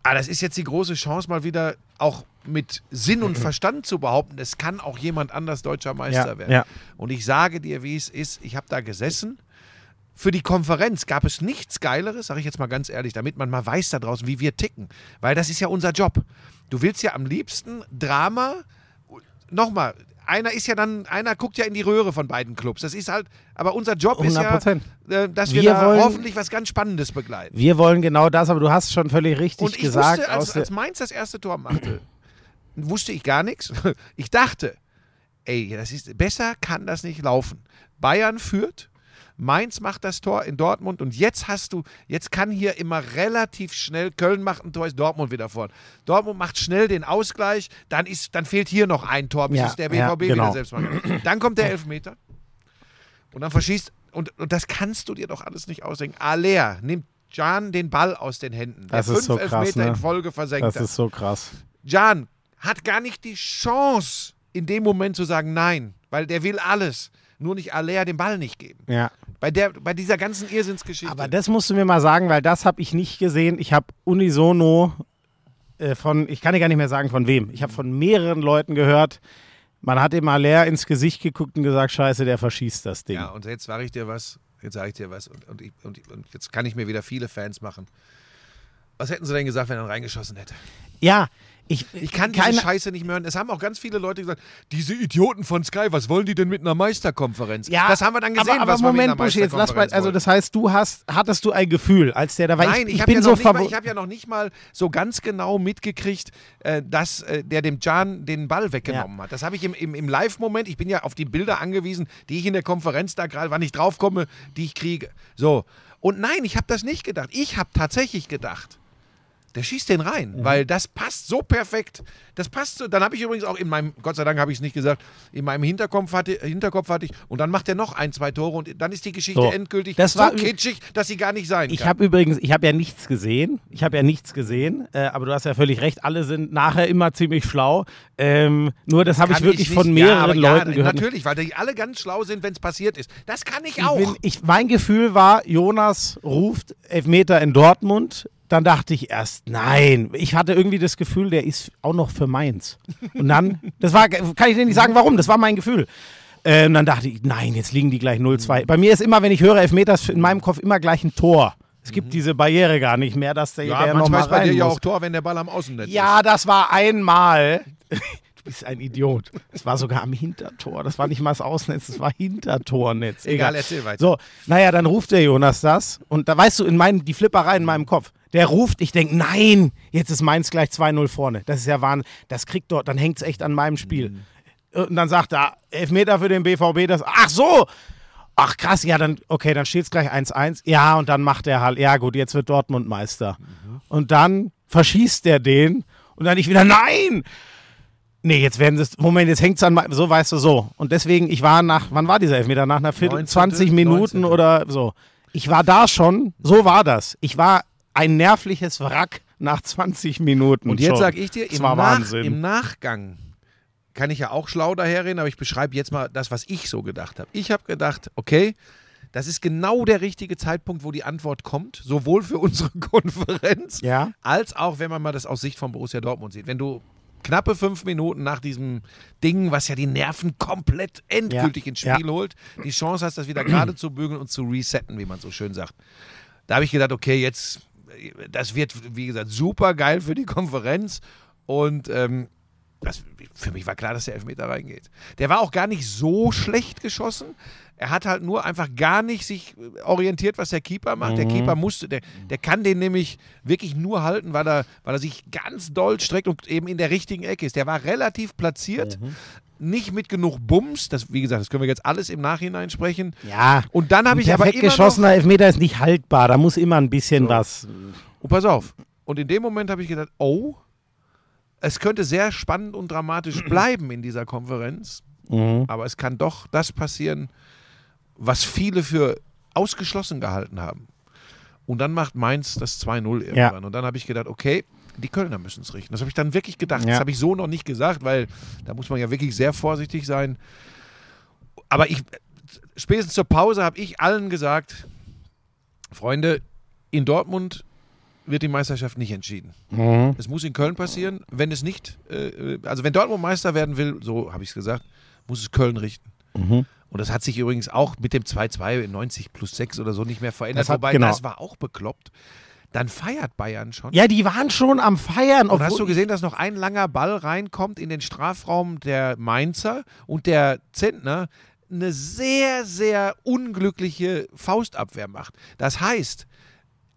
ah, das ist jetzt die große Chance, mal wieder auch mit Sinn und [clears throat] Verstand zu behaupten, es kann auch jemand anders deutscher Meister Ja, werden. ja. Und ich sage dir, wie es ist, ich habe da gesessen. Für die Konferenz gab es nichts Geileres, sage ich jetzt mal ganz ehrlich, damit man mal weiß da draußen, wie wir ticken. Weil das ist ja unser Job. Du willst ja am liebsten Drama. Nochmal, einer ist ja dann, einer guckt ja in die Röhre von beiden Clubs. Das ist halt, aber unser Job ist ja, 100%. äh, dass wir, Wir da wollen- hoffentlich was ganz Spannendes begleiten. Wir wollen genau das, aber du hast schon völlig richtig Und ich gesagt. wusste, als, als Mainz das erste Tor machte, [clears throat] wusste ich gar nichts. [laughs] Ich dachte, ey, das ist, besser kann das nicht laufen. Bayern führt, Mainz macht das Tor in Dortmund und jetzt hast du, jetzt kann hier immer relativ schnell, Köln macht ein Tor, ist Dortmund wieder vorn. Dortmund macht schnell den Ausgleich, dann, ist, dann fehlt hier noch ein Tor, bis Ja, es der ja, BVB genau. wieder selbst macht. Dann kommt der Elfmeter und dann verschießt, und, und das kannst du dir doch alles nicht ausdenken. Aller nimmt Jan den Ball aus den Händen. Der Das ist fünf so krass, Elfmeter ne? in Folge versenkt das ist so krass. Jan hat gar nicht die Chance, in dem Moment zu sagen Nein, weil der will alles. Nur nicht Aller den Ball nicht geben. Ja. Bei, der, bei dieser ganzen Irrsinnsgeschichte. Aber das musst du mir mal sagen, weil das habe ich nicht gesehen. Ich habe unisono äh, von, ich kann dir gar nicht mehr sagen von wem. Ich habe von mehreren Leuten gehört, man hat ihm Aller ins Gesicht geguckt und gesagt, scheiße, der verschießt das Ding. ja, und jetzt sage ich dir was. Jetzt sage ich dir was. Und, und, ich, und, und jetzt kann ich mir wieder viele Fans machen. Was hätten sie denn gesagt, wenn er reingeschossen hätte? Ja, ich, Ich kann diese keine, Scheiße nicht mehr hören. Es haben auch ganz viele Leute gesagt, diese Idioten von Sky, was wollen die denn mit einer Meisterkonferenz? Ja, das haben wir dann gesehen, aber, aber was Moment, Buschi, jetzt lass mal, also das heißt, du hast, hattest du ein Gefühl, als der da war. Nein, ich, ich, ich habe bin ja, so mal- ich hab ja noch nicht mal so ganz genau mitgekriegt, äh, dass äh, der dem Can den Ball weggenommen hat. Das habe ich im, im, im Live-Moment, ich bin ja auf die Bilder angewiesen, die ich in der Konferenz da gerade, wann ich draufkomme, die ich kriege. So. Und nein, ich habe das nicht gedacht. Ich habe tatsächlich gedacht, der schießt den rein, Mhm. weil das passt so perfekt. Das passt so. Dann habe ich übrigens auch in meinem, Gott sei Dank habe ich es nicht gesagt, in meinem Hinterkopf hatte, Hinterkopf hatte ich, und dann macht er noch ein, zwei Tore und dann ist die Geschichte So. endgültig Das so war- kitschig, dass sie gar nicht sein Ich kann. habe übrigens, ich habe ja nichts gesehen. Ich habe ja nichts gesehen, äh, aber du hast ja völlig recht. Alle sind nachher immer ziemlich schlau. Ähm, nur das habe ich wirklich nicht. von ja, mehreren aber Leuten ja, gehört. Natürlich, weil die alle ganz schlau sind, wenn es passiert ist. Das kann ich Ich auch. bin, ich, mein Gefühl war, Jonas ruft Elfmeter in Dortmund. Dann dachte ich erst, nein. Ich hatte irgendwie das Gefühl, der ist auch noch für Mainz. Und dann, [laughs] das war, kann ich dir nicht sagen, warum, das war mein Gefühl. Ähm, dann dachte ich, nein, jetzt liegen die gleich 0-2. Bei mir ist immer, wenn ich höre Elfmeter, ist in meinem Kopf immer gleich ein Tor. Es gibt diese Barriere gar nicht mehr, dass der, ja, der noch manchmal mal ist bei dir rein ja muss. auch Tor, wenn der Ball am Außennetz Ja, das war einmal. [laughs] bist ein Idiot. Es war sogar am Hintertor. Das war nicht mal das Ausnetz, das war Hintertornetz. Egal, erzähl weiter. So, naja, dann ruft der Jonas das und da weißt du, in meinen, die Flipperei in meinem Kopf. Der ruft, ich denke, nein, jetzt ist Mainz gleich 2-0 vorne. Das ist ja Wahnsinn. Das kriegt dort, dann hängt es echt an meinem Spiel. Und dann sagt er, Elfmeter für den BVB, das, ach so, ach krass, ja, dann, okay, dann steht es gleich 1-1. Ja, und dann macht er halt, ja gut, jetzt wird Dortmund Meister. Und dann verschießt der den und dann ich wieder, nein! Nee, jetzt werden es, Moment, jetzt hängt es an, meinem- so weißt du, so. Und deswegen, ich war nach, wann war dieser Elfmeter? Nach einer Viertel, 19., 20 Minuten 19.. oder so. Ich war da schon, so war das. Ich war ein nervliches Wrack nach 20 Minuten. Und jetzt sage ich dir, im, Nach, im Nachgang kann ich ja auch schlau daherreden, aber ich beschreibe jetzt mal das, was ich so gedacht habe. Ich habe gedacht, okay, das ist genau der richtige Zeitpunkt, wo die Antwort kommt, sowohl für [laughs] unsere Konferenz, Ja. als auch, wenn man mal das aus Sicht von Borussia Dortmund sieht. Wenn du knappe fünf Minuten nach diesem Ding, was ja die Nerven komplett endgültig Ja, ins Spiel ja. holt, die Chance hast, das wieder gerade zu bügeln und zu resetten, wie man so schön sagt. Da habe ich gedacht, okay, jetzt, das wird, wie gesagt, super geil für die Konferenz. Und ähm, das, für mich war klar, dass der Elfmeter reingeht. Der war auch gar nicht so schlecht geschossen. Er hat halt nur einfach gar nicht sich orientiert, was der Keeper macht. Der Keeper musste, der, der kann den nämlich wirklich nur halten, weil er, weil er sich ganz doll streckt und eben in der richtigen Ecke ist. Der war relativ platziert, nicht mit genug Bums. Das, wie gesagt, das können wir jetzt alles im Nachhinein sprechen. Ja. Und dann habe ich aber immer geschossener Elfmeter ist nicht haltbar. Da muss immer ein bisschen So. was. Und pass auf. Und in dem Moment habe ich gedacht, oh, es könnte sehr spannend und dramatisch [clears throat] bleiben in dieser Konferenz. Mhm. Aber es kann doch das passieren, was viele für ausgeschlossen gehalten haben. Und dann macht Mainz das 2-0 irgendwann. Ja. Und dann habe ich gedacht, okay, die Kölner müssen es richten. Das habe ich dann wirklich gedacht. Ja. Das habe ich so noch nicht gesagt, weil da muss man ja wirklich sehr vorsichtig sein. Aber ich, spätestens zur Pause habe ich allen gesagt, Freunde, in Dortmund wird die Meisterschaft nicht entschieden. Mhm. Es muss in Köln passieren. Wenn es nicht, äh, also wenn Dortmund Meister werden will, so habe ich es gesagt, muss es Köln richten. Mhm. Und das hat sich übrigens auch mit dem 2-2 in 90 plus 6 oder so nicht mehr verändert. Das hat- Wobei, genau. das war auch bekloppt. Dann feiert Bayern schon. Ja, die waren schon am Feiern. Und hast du gesehen, dass noch ein langer Ball reinkommt in den Strafraum der Mainzer und der Zentner eine sehr, sehr unglückliche Faustabwehr macht. Das heißt,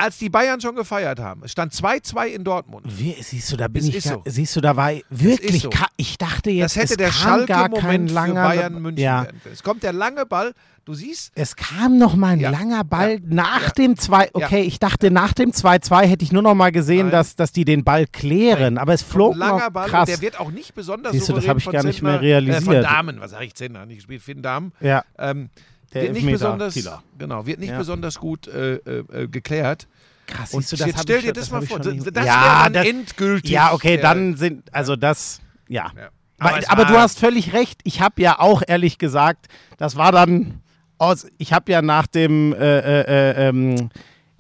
als die Bayern schon gefeiert haben, es stand 2-2 in Dortmund. Wie, siehst du, da bin Es ich. so. Siehst du, da war wirklich. so. Ich dachte jetzt, Das hätte es der kam gar kein Schalke-Moment für langer Bayern München Ja. werden können. Es kommt der lange Ball, du siehst, Es kam noch mal ein Ja. langer Ball Ja. nach dem 2. Okay, ich dachte, nach dem 2-2 hätte ich nur noch mal gesehen, Nein. dass, dass die den Ball klären. Aber es flog ein langer noch Ball krass. und der wird auch nicht besonders Siehst du, das souverän hab ich gar nicht Zentner, mehr realisiert. Äh, von Damen, was sage ich, Zentner, nicht gespielt, Finn Damen. ja, Ähm, Der wird nicht besonders, Killer. genau, wird nicht Ja. besonders gut äh, äh, äh, geklärt. krass. Und du, das jetzt stell dir schon- das mal vor, das, das ja, wäre dann das- endgültig. Ja, okay, äh, dann sind, also das, ja. Ja. Aber, aber du hast völlig recht. Ich habe ja auch ehrlich gesagt, das war dann aus. Ich habe ja nach dem, äh, äh, äh, ähm,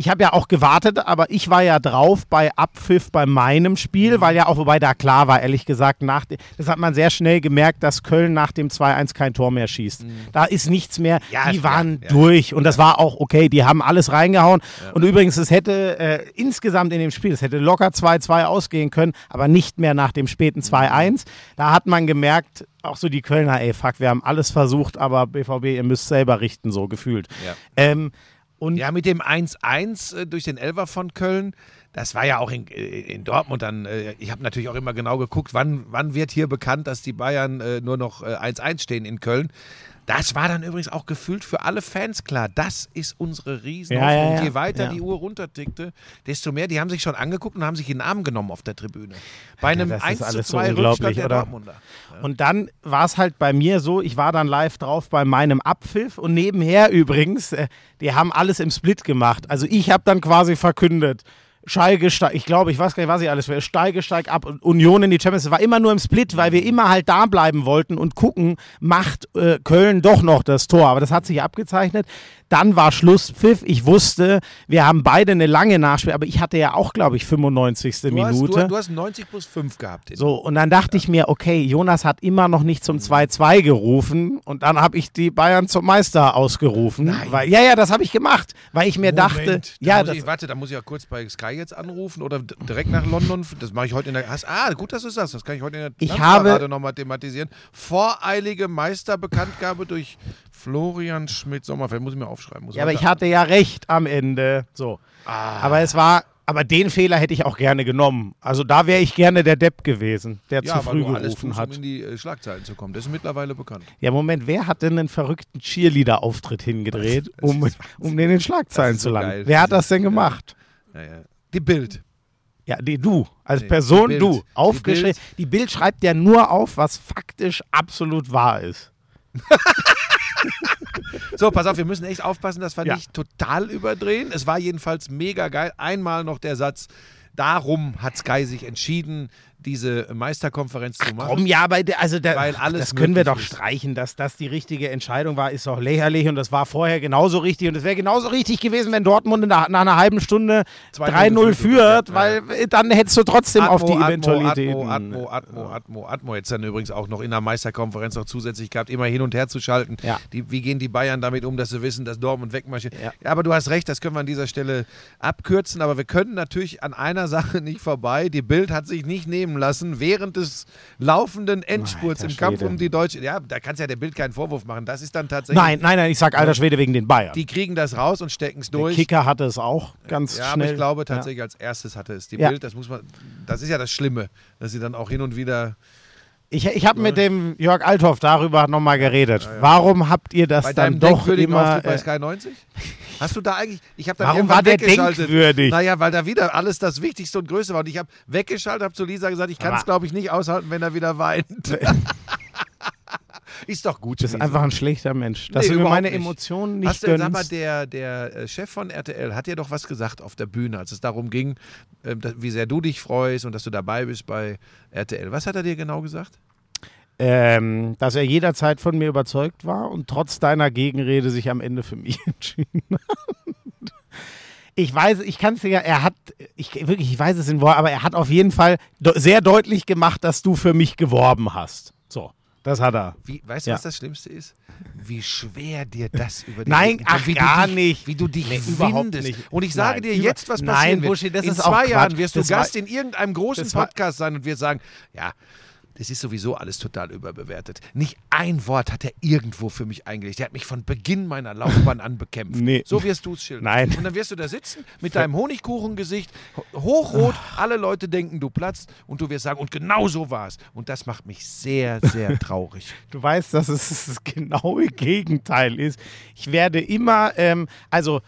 ich habe ja auch gewartet, aber ich war ja drauf bei Abpfiff bei meinem Spiel, Mhm. weil ja auch, wobei da klar war, ehrlich gesagt, nach, das hat man sehr schnell gemerkt, dass Köln nach dem 2-1 kein Tor mehr schießt. Da ist nichts mehr. Mhm. Ja, die waren ja. durch und das war auch okay. Die haben alles reingehauen. Und übrigens, es hätte äh, insgesamt in dem Spiel, es hätte locker 2-2 ausgehen können, aber nicht mehr nach dem späten 2-1. Da hat man gemerkt, auch so die Kölner, ey, fuck, wir haben alles versucht, aber BVB, ihr müsst selber richten, so gefühlt. Ja. Ähm, und Ja, mit dem 1-1 äh, durch den Elfer von Köln, das war ja auch in, äh, in Dortmund dann, äh, ich habe natürlich auch immer genau geguckt, wann, wann wird hier bekannt, dass die Bayern nur noch äh, 1-1 stehen in Köln. Das war dann übrigens auch gefühlt für alle Fans klar. Das ist unsere Riesenhoffnung. Ja, ja, ja. Und je weiter Ja. die Uhr runtertickte, desto mehr, die haben sich schon angeguckt und haben sich in den Arm genommen auf der Tribüne. Bei einem das ist 1 zu alles so 2 Rückstand unglaublich, der oder? Dortmunder. Und dann war es halt bei mir so, ich war dann live drauf bei meinem Abpfiff und nebenher übrigens, äh, die haben alles im Split gemacht. Also ich habe dann quasi verkündet, Schalke steigt, ich glaube, ich weiß gar nicht, was ich alles will, Steige steigt ab und Union in die Champions. Es war immer nur im Split, weil wir immer halt da bleiben wollten und gucken, macht äh, Köln doch noch das Tor. Aber das hat sich abgezeichnet. Dann war Schlusspfiff. Ich wusste, wir haben beide eine lange Nachspiel, aber ich hatte ja auch, glaube ich, 95. Du hast, Minute. du, du hast 90 plus 5 gehabt. So, und dann dachte ich mir, okay, Jonas hat immer noch nicht zum 2-2 gerufen und dann habe ich die Bayern zum Meister ausgerufen. Weil, ja, ja, das habe ich gemacht, weil ich mir dachte, Moment, da ja, das, ich, warte, da muss ich ja kurz bei Sky Sky jetzt anrufen oder direkt nach London? Das mache ich heute in der. Hast, ah, gut, dass du sagst. Das kann ich heute in der Ich habe- nochmal thematisieren. Voreilige Meisterbekanntgabe durch Florian Schmidt-Sommerfeld. Muss ich mir aufschreiben. Muss Ja, aber ich hatte ja recht am Ende. So. Aber es war, aber den Fehler hätte ich auch gerne genommen. Also da wäre ich gerne der Depp gewesen, der ja, zu früh du alles gerufen tust, hat. um in die äh, Schlagzeilen zu kommen. Das ist mittlerweile bekannt. Ja, Moment, wer hat denn einen verrückten Cheerleader-Auftritt hingedreht, um, [laughs] um den in den Schlagzeilen so zu landen? geil. Wer hat das denn gemacht? Ja, ja. Die Bild. Ja, die, du, als Nee, Person die du, Die aufgeschrieben. Die Bild schreibt ja nur auf, was faktisch absolut wahr ist. [laughs] So, pass auf, wir müssen echt aufpassen, dass wir Ja. nicht total überdrehen. Es war jedenfalls mega geil. Einmal noch der Satz, darum hat Sky sich entschieden, diese Meisterkonferenz zu machen. Komm, ja, aber also der, Weil alles das können wir doch streichen, dass das die richtige Entscheidung war, ist doch lächerlich und das war vorher genauso richtig und es wäre genauso richtig gewesen, wenn Dortmund nach, nach einer halben Stunde 2-0 3-0 geführt führt, hätte. weil äh, dann hättest du trotzdem auf die Eventualitäten. Atmo, Atmo, Atmo, Atmo, Atmo. Jetzt dann übrigens auch noch in der Meisterkonferenz noch zusätzlich gehabt, immer hin und her zu schalten. Ja. Die, wie gehen die Bayern damit um, dass sie wissen, dass Dortmund wegmarschiert? Ja. Ja. aber du hast recht, das können wir an dieser Stelle abkürzen. Aber wir können natürlich an einer Sache nicht vorbei. Die Bild hat sich nicht nehmen lassen, während des laufenden Endspurts Alter im Kampf Schwede. um die Deutsche. Ja, da kannst ja der Bild keinen Vorwurf machen. Das ist dann tatsächlich. Nein, nein, nein, ich sag alter Schwede wegen den Bayern. Die kriegen das raus und stecken es der durch. Kicker hatte es auch ganz Ja, schnell. aber ich glaube Ja. tatsächlich als erstes hatte es die Ja. Bild. Das muss man, das ist ja das Schlimme, dass sie dann auch hin und wieder Ich, ich habe mit dem Jörg Althoff darüber nochmal geredet. Warum habt ihr das bei dann doch immer... Auftritt bei äh, Sky 90? [laughs] Hast du da eigentlich, ich habe dann Warum war der denkwürdig? Naja, weil da wieder alles das Wichtigste und Größte war. Und ich habe weggeschaltet, habe zu Lisa gesagt, ich kann es glaube ich nicht aushalten, wenn er wieder weint. [laughs] [laughs] ist doch gut. Du bist einfach ein schlechter Mensch. Dass Nee, du meine nicht. Emotionen nicht Hast du, sag mal, gönnst. der, der äh, Chef von RTL hat dir doch was gesagt auf der Bühne, als es darum ging, ähm, wie sehr du dich freust und dass du dabei bist bei RTL. Was hat er dir genau gesagt? ähm, dass er jederzeit von mir überzeugt war und trotz deiner Gegenrede sich am Ende für mich [laughs] entschieden hat. Ich weiß, ich kann es ja, er hat, ich wirklich, ich weiß es in Wort, aber er hat auf jeden Fall sehr deutlich gemacht, dass du für mich geworben hast. Das hat er. Wie, weißt du, Ja. was das Schlimmste ist? Wie schwer dir das über die Nein, kommt, ach, wie gar dich, nicht. Wie du dich Nee, überhaupt nicht. Und ich sage Nein, dir jetzt, was Nein, passieren wird. Buschi, das In ist auch zwei Jahren Quatsch. wirst du Das Gast in irgendeinem großen Podcast sein und wirst sagen, ja, das ist sowieso alles total überbewertet. Nicht ein Wort hat er irgendwo für mich eingelegt. Er hat mich von Beginn meiner Laufbahn an bekämpft. Nee. So wirst du es schildern. Nein. Und dann wirst du da sitzen mit deinem Honigkuchengesicht, ho- hochrot, alle Leute denken, du platzt und du wirst sagen, und genau so war es. Und das macht mich sehr, sehr [laughs] traurig. Du weißt, dass es das genaue Gegenteil ist. Ich werde immer, ähm, also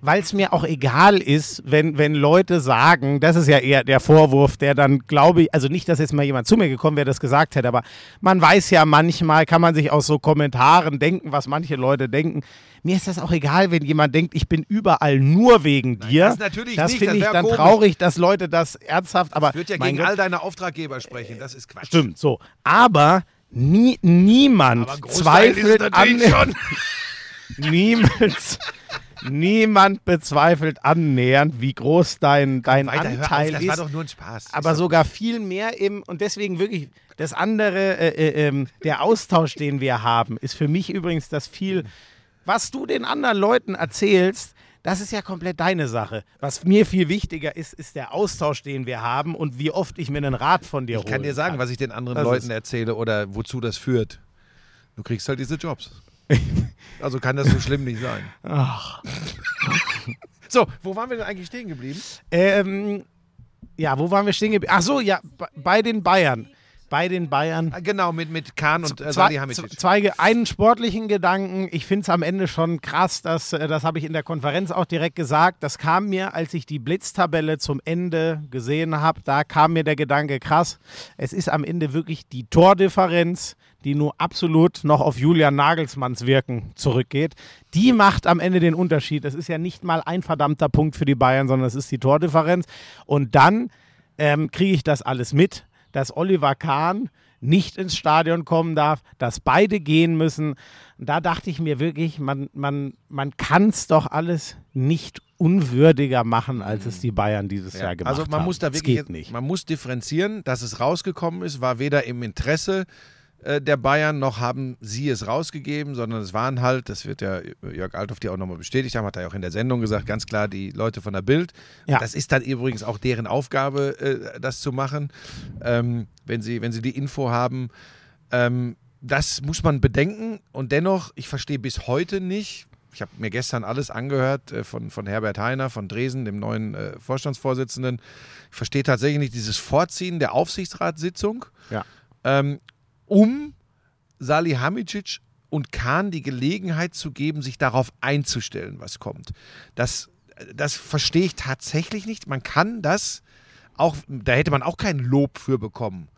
weil es mir auch egal ist, wenn, wenn Leute sagen, das ist ja eher der Vorwurf, der dann, glaube ich, also nicht, dass jetzt mal jemand zu mir gekommen wäre, das gesagt hätte, aber man weiß ja manchmal, kann man sich aus so Kommentaren denken, was manche Leute denken. Mir ist das auch egal, wenn jemand denkt, ich bin überall nur wegen dir. das natürlich das finde das ich dann komisch. traurig, dass Leute das ernsthaft, aber Ich würde ja gegen Gott, all deine Auftraggeber sprechen. Das ist Quatsch. Stimmt, so. Aber nie, niemand ist zweifelt an. schon. [laughs] Niemand, niemand bezweifelt annähernd, wie groß dein, dein Weiter, Anteil auf, das ist. war doch nur ein Spaß. aber Ist sogar viel mehr im, und deswegen wirklich, das andere, äh, äh, ähm, der Austausch, den wir haben, ist für mich übrigens das viel, was du den anderen Leuten erzählst, das ist ja komplett deine Sache. Was mir viel wichtiger ist, ist der Austausch, den wir haben und wie oft ich mir einen Rat von dir ich kann dir sagen, was ich den anderen Das Leuten ist- erzähle oder wozu das führt. Du kriegst halt diese Jobs. [laughs] Also kann das so schlimm nicht sein. Ach. [laughs] So, wo waren wir denn eigentlich stehen geblieben? Ähm, ja, wo waren wir stehen geblieben? Ach so, ja, bei- den Bayern. Bei den Bayern. Ah, Genau, mit, mit Kahn und äh, Zwei, Salihamidzic. zwei, einen sportlichen Gedanken. Ich finde es am Ende schon krass, dass, äh, das habe ich in der Konferenz auch direkt gesagt. Das kam mir, als ich die Blitztabelle zum Ende gesehen habe, da kam mir der Gedanke, krass, es ist am Ende wirklich die Tordifferenz, die nur absolut noch auf Julian Nagelsmanns Wirken zurückgeht. Die macht am Ende den Unterschied. Es ist ja nicht mal ein verdammter Punkt für die Bayern, sondern es ist die Tordifferenz. Und dann ähm, kriege ich das alles mit, dass Oliver Kahn nicht ins Stadion kommen darf, dass beide gehen müssen. Und da dachte ich mir wirklich, man, man, man kann es doch alles nicht unwürdiger machen, als es die Bayern dieses Jahr gemacht haben. also man muss da Das wirklich, nicht. man muss differenzieren, dass es rausgekommen ist, war weder im Interesse der Bayern, noch haben sie es rausgegeben, sondern es waren halt, das wird ja Jörg Althoff dir auch nochmal bestätigt haben, hat er ja auch in der Sendung gesagt, ganz klar die Leute von der Bild. Ja. Das ist dann übrigens auch deren Aufgabe, äh, das zu machen, ähm, wenn, sie, wenn sie die Info haben. Ähm, das muss man bedenken und dennoch, ich verstehe bis heute nicht, ich habe mir gestern alles angehört äh, von, von Herbert Heiner, von Dresen, dem neuen äh, Vorstandsvorsitzenden. Ich verstehe tatsächlich nicht dieses Vorziehen der Aufsichtsratssitzung, Ja. ähm, um Salihamidzic und Kahn die Gelegenheit zu geben, sich darauf einzustellen, was kommt. Das, das verstehe ich tatsächlich nicht. Man kann das auch, da hätte man auch kein Lob für bekommen.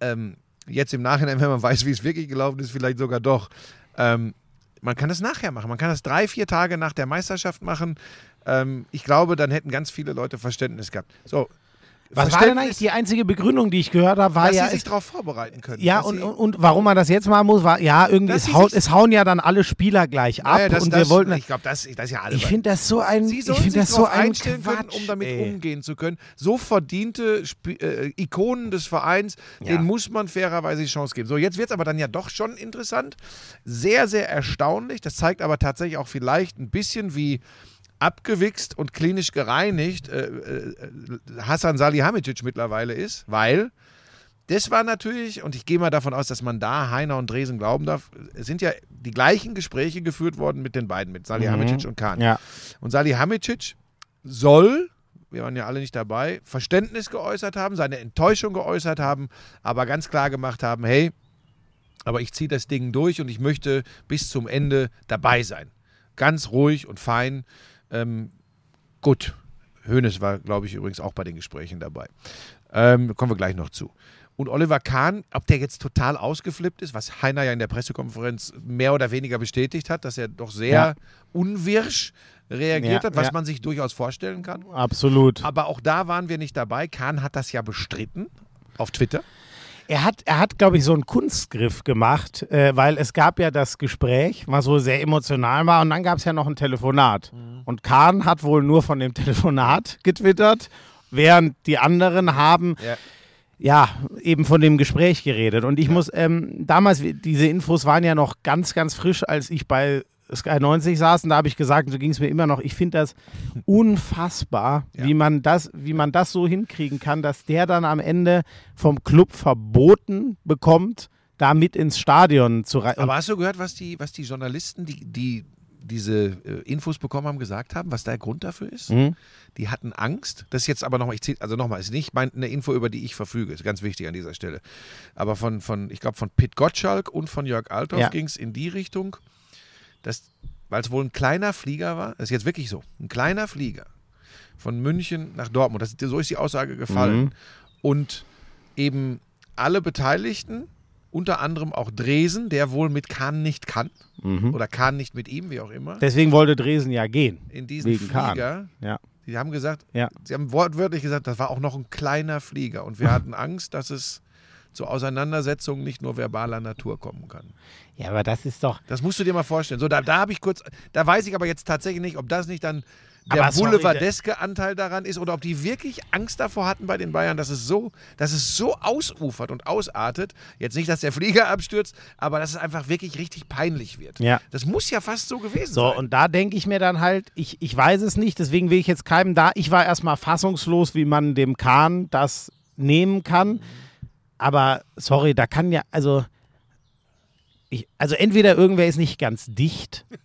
Ähm, jetzt im Nachhinein, wenn man weiß, wie es wirklich gelaufen ist, vielleicht sogar doch. Ähm, man kann das nachher machen. Man kann das drei, vier Tage nach der Meisterschaft machen. Ähm, ich glaube, dann hätten ganz viele Leute Verständnis gehabt. So. Was war denn eigentlich die einzige Begründung, die ich gehört habe, war dass ja. sie sich darauf vorbereiten können. ja, und, und, und warum man das jetzt machen muss, war, ja, irgendwie, es, sich- es hauen ja dann alle Spieler gleich ab Naja, das, und das, wir wollten. ich glaube, das, das ist ja alles. Ich finde das so ein. Sie ich sollen finde sich das so einstellen können, Quatsch, um damit ey. umgehen zu können. So verdiente Sp äh, Ikonen des Vereins, Ja. denen muss man fairerweise die Chance geben. So, jetzt wird es aber dann ja doch schon interessant. Sehr, sehr erstaunlich. Das zeigt aber tatsächlich auch vielleicht ein bisschen, wie abgewichst und klinisch gereinigt äh, äh, Hassan Salihamidzic mittlerweile ist, weil das war natürlich, und ich gehe mal davon aus, dass man da Heiner und Dresen glauben darf, es sind ja die gleichen Gespräche geführt worden mit den beiden, mit Salihamidzic und Kahn. Ja. Und Salihamidzic soll, wir waren ja alle nicht dabei, Verständnis geäußert haben, seine Enttäuschung geäußert haben, aber ganz klar gemacht haben, hey, aber ich ziehe das Ding durch und ich möchte bis zum Ende dabei sein. Ganz ruhig und fein. Ähm, gut. Hoeneß war, glaube ich, übrigens auch bei den Gesprächen dabei. Ähm, kommen wir gleich noch zu. Und Oliver Kahn, ob der jetzt total ausgeflippt ist, was Heiner ja in der Pressekonferenz mehr oder weniger bestätigt hat, dass er doch sehr Ja. unwirsch reagiert Ja, hat, was ja. man sich durchaus vorstellen kann. Absolut. Aber auch da waren wir nicht dabei. Kahn hat das ja bestritten auf Twitter. Er hat, er hat, glaube ich, so einen Kunstgriff gemacht, äh, weil es gab ja das Gespräch, was so sehr emotional war, und dann gab es ja noch ein Telefonat. Und Kahn hat wohl nur von dem [laughs] Telefonat getwittert, während die anderen haben Ja. ja, eben von dem Gespräch geredet. Und ich muss, ähm, damals, diese Infos waren ja noch ganz, ganz frisch, als ich bei Sky 90 saß. Und da habe ich gesagt, so ging es mir immer noch, ich finde das [laughs] unfassbar, Ja. wie, man das, wie man das so hinkriegen kann, dass der dann am Ende vom Club verboten bekommt, da mit ins Stadion zu reisen. Aber hast du gehört, was die, was die Journalisten, die, die diese äh, Infos bekommen haben, gesagt haben, was der Grund dafür ist? Mhm. Die hatten Angst. Das ist jetzt aber nochmal, ich zieh, also nochmal, ist nicht eine Info, über die ich verfüge. Ist ganz wichtig an dieser Stelle. Aber von, von ich glaube, von Pit Gottschalk und von Jörg Althoff Ja. ging es in die Richtung, dass, weil es wohl ein kleiner Flieger war, das ist jetzt wirklich so, ein kleiner Flieger von München nach Dortmund, das, so ist die Aussage gefallen. Mhm. Und eben alle Beteiligten, unter anderem auch Dresen, der wohl mit Kahn nicht kann, Mhm. oder Kahn nicht mit ihm, wie auch immer, Deswegen wollte Dresen ja gehen. in diesen wegen Kahn. Flieger, Ja. die haben gesagt, Ja. sie haben wortwörtlich gesagt, das war auch noch ein kleiner Flieger und wir [laughs] hatten Angst, dass es zu Auseinandersetzungen nicht nur verbaler Natur kommen kann. Ja, aber das ist doch. Das musst du dir mal vorstellen. So, da, da habe ich kurz, da weiß ich aber jetzt tatsächlich nicht, ob das nicht dann der Aber boulevardeske Anteil daran ist oder ob die wirklich Angst davor hatten bei den Bayern, dass es so, dass es so ausufert und ausartet. Jetzt nicht, dass der Flieger abstürzt, aber dass es einfach wirklich richtig peinlich wird. Ja. Das muss ja fast so gewesen So, sein. und da denke ich mir dann halt, ich, ich weiß es nicht, deswegen will ich jetzt keinem da. Ich war erstmal fassungslos, wie man dem Kahn das nehmen kann. Aber sorry, da kann ja, also, ich, also entweder irgendwer ist nicht ganz dicht. [laughs]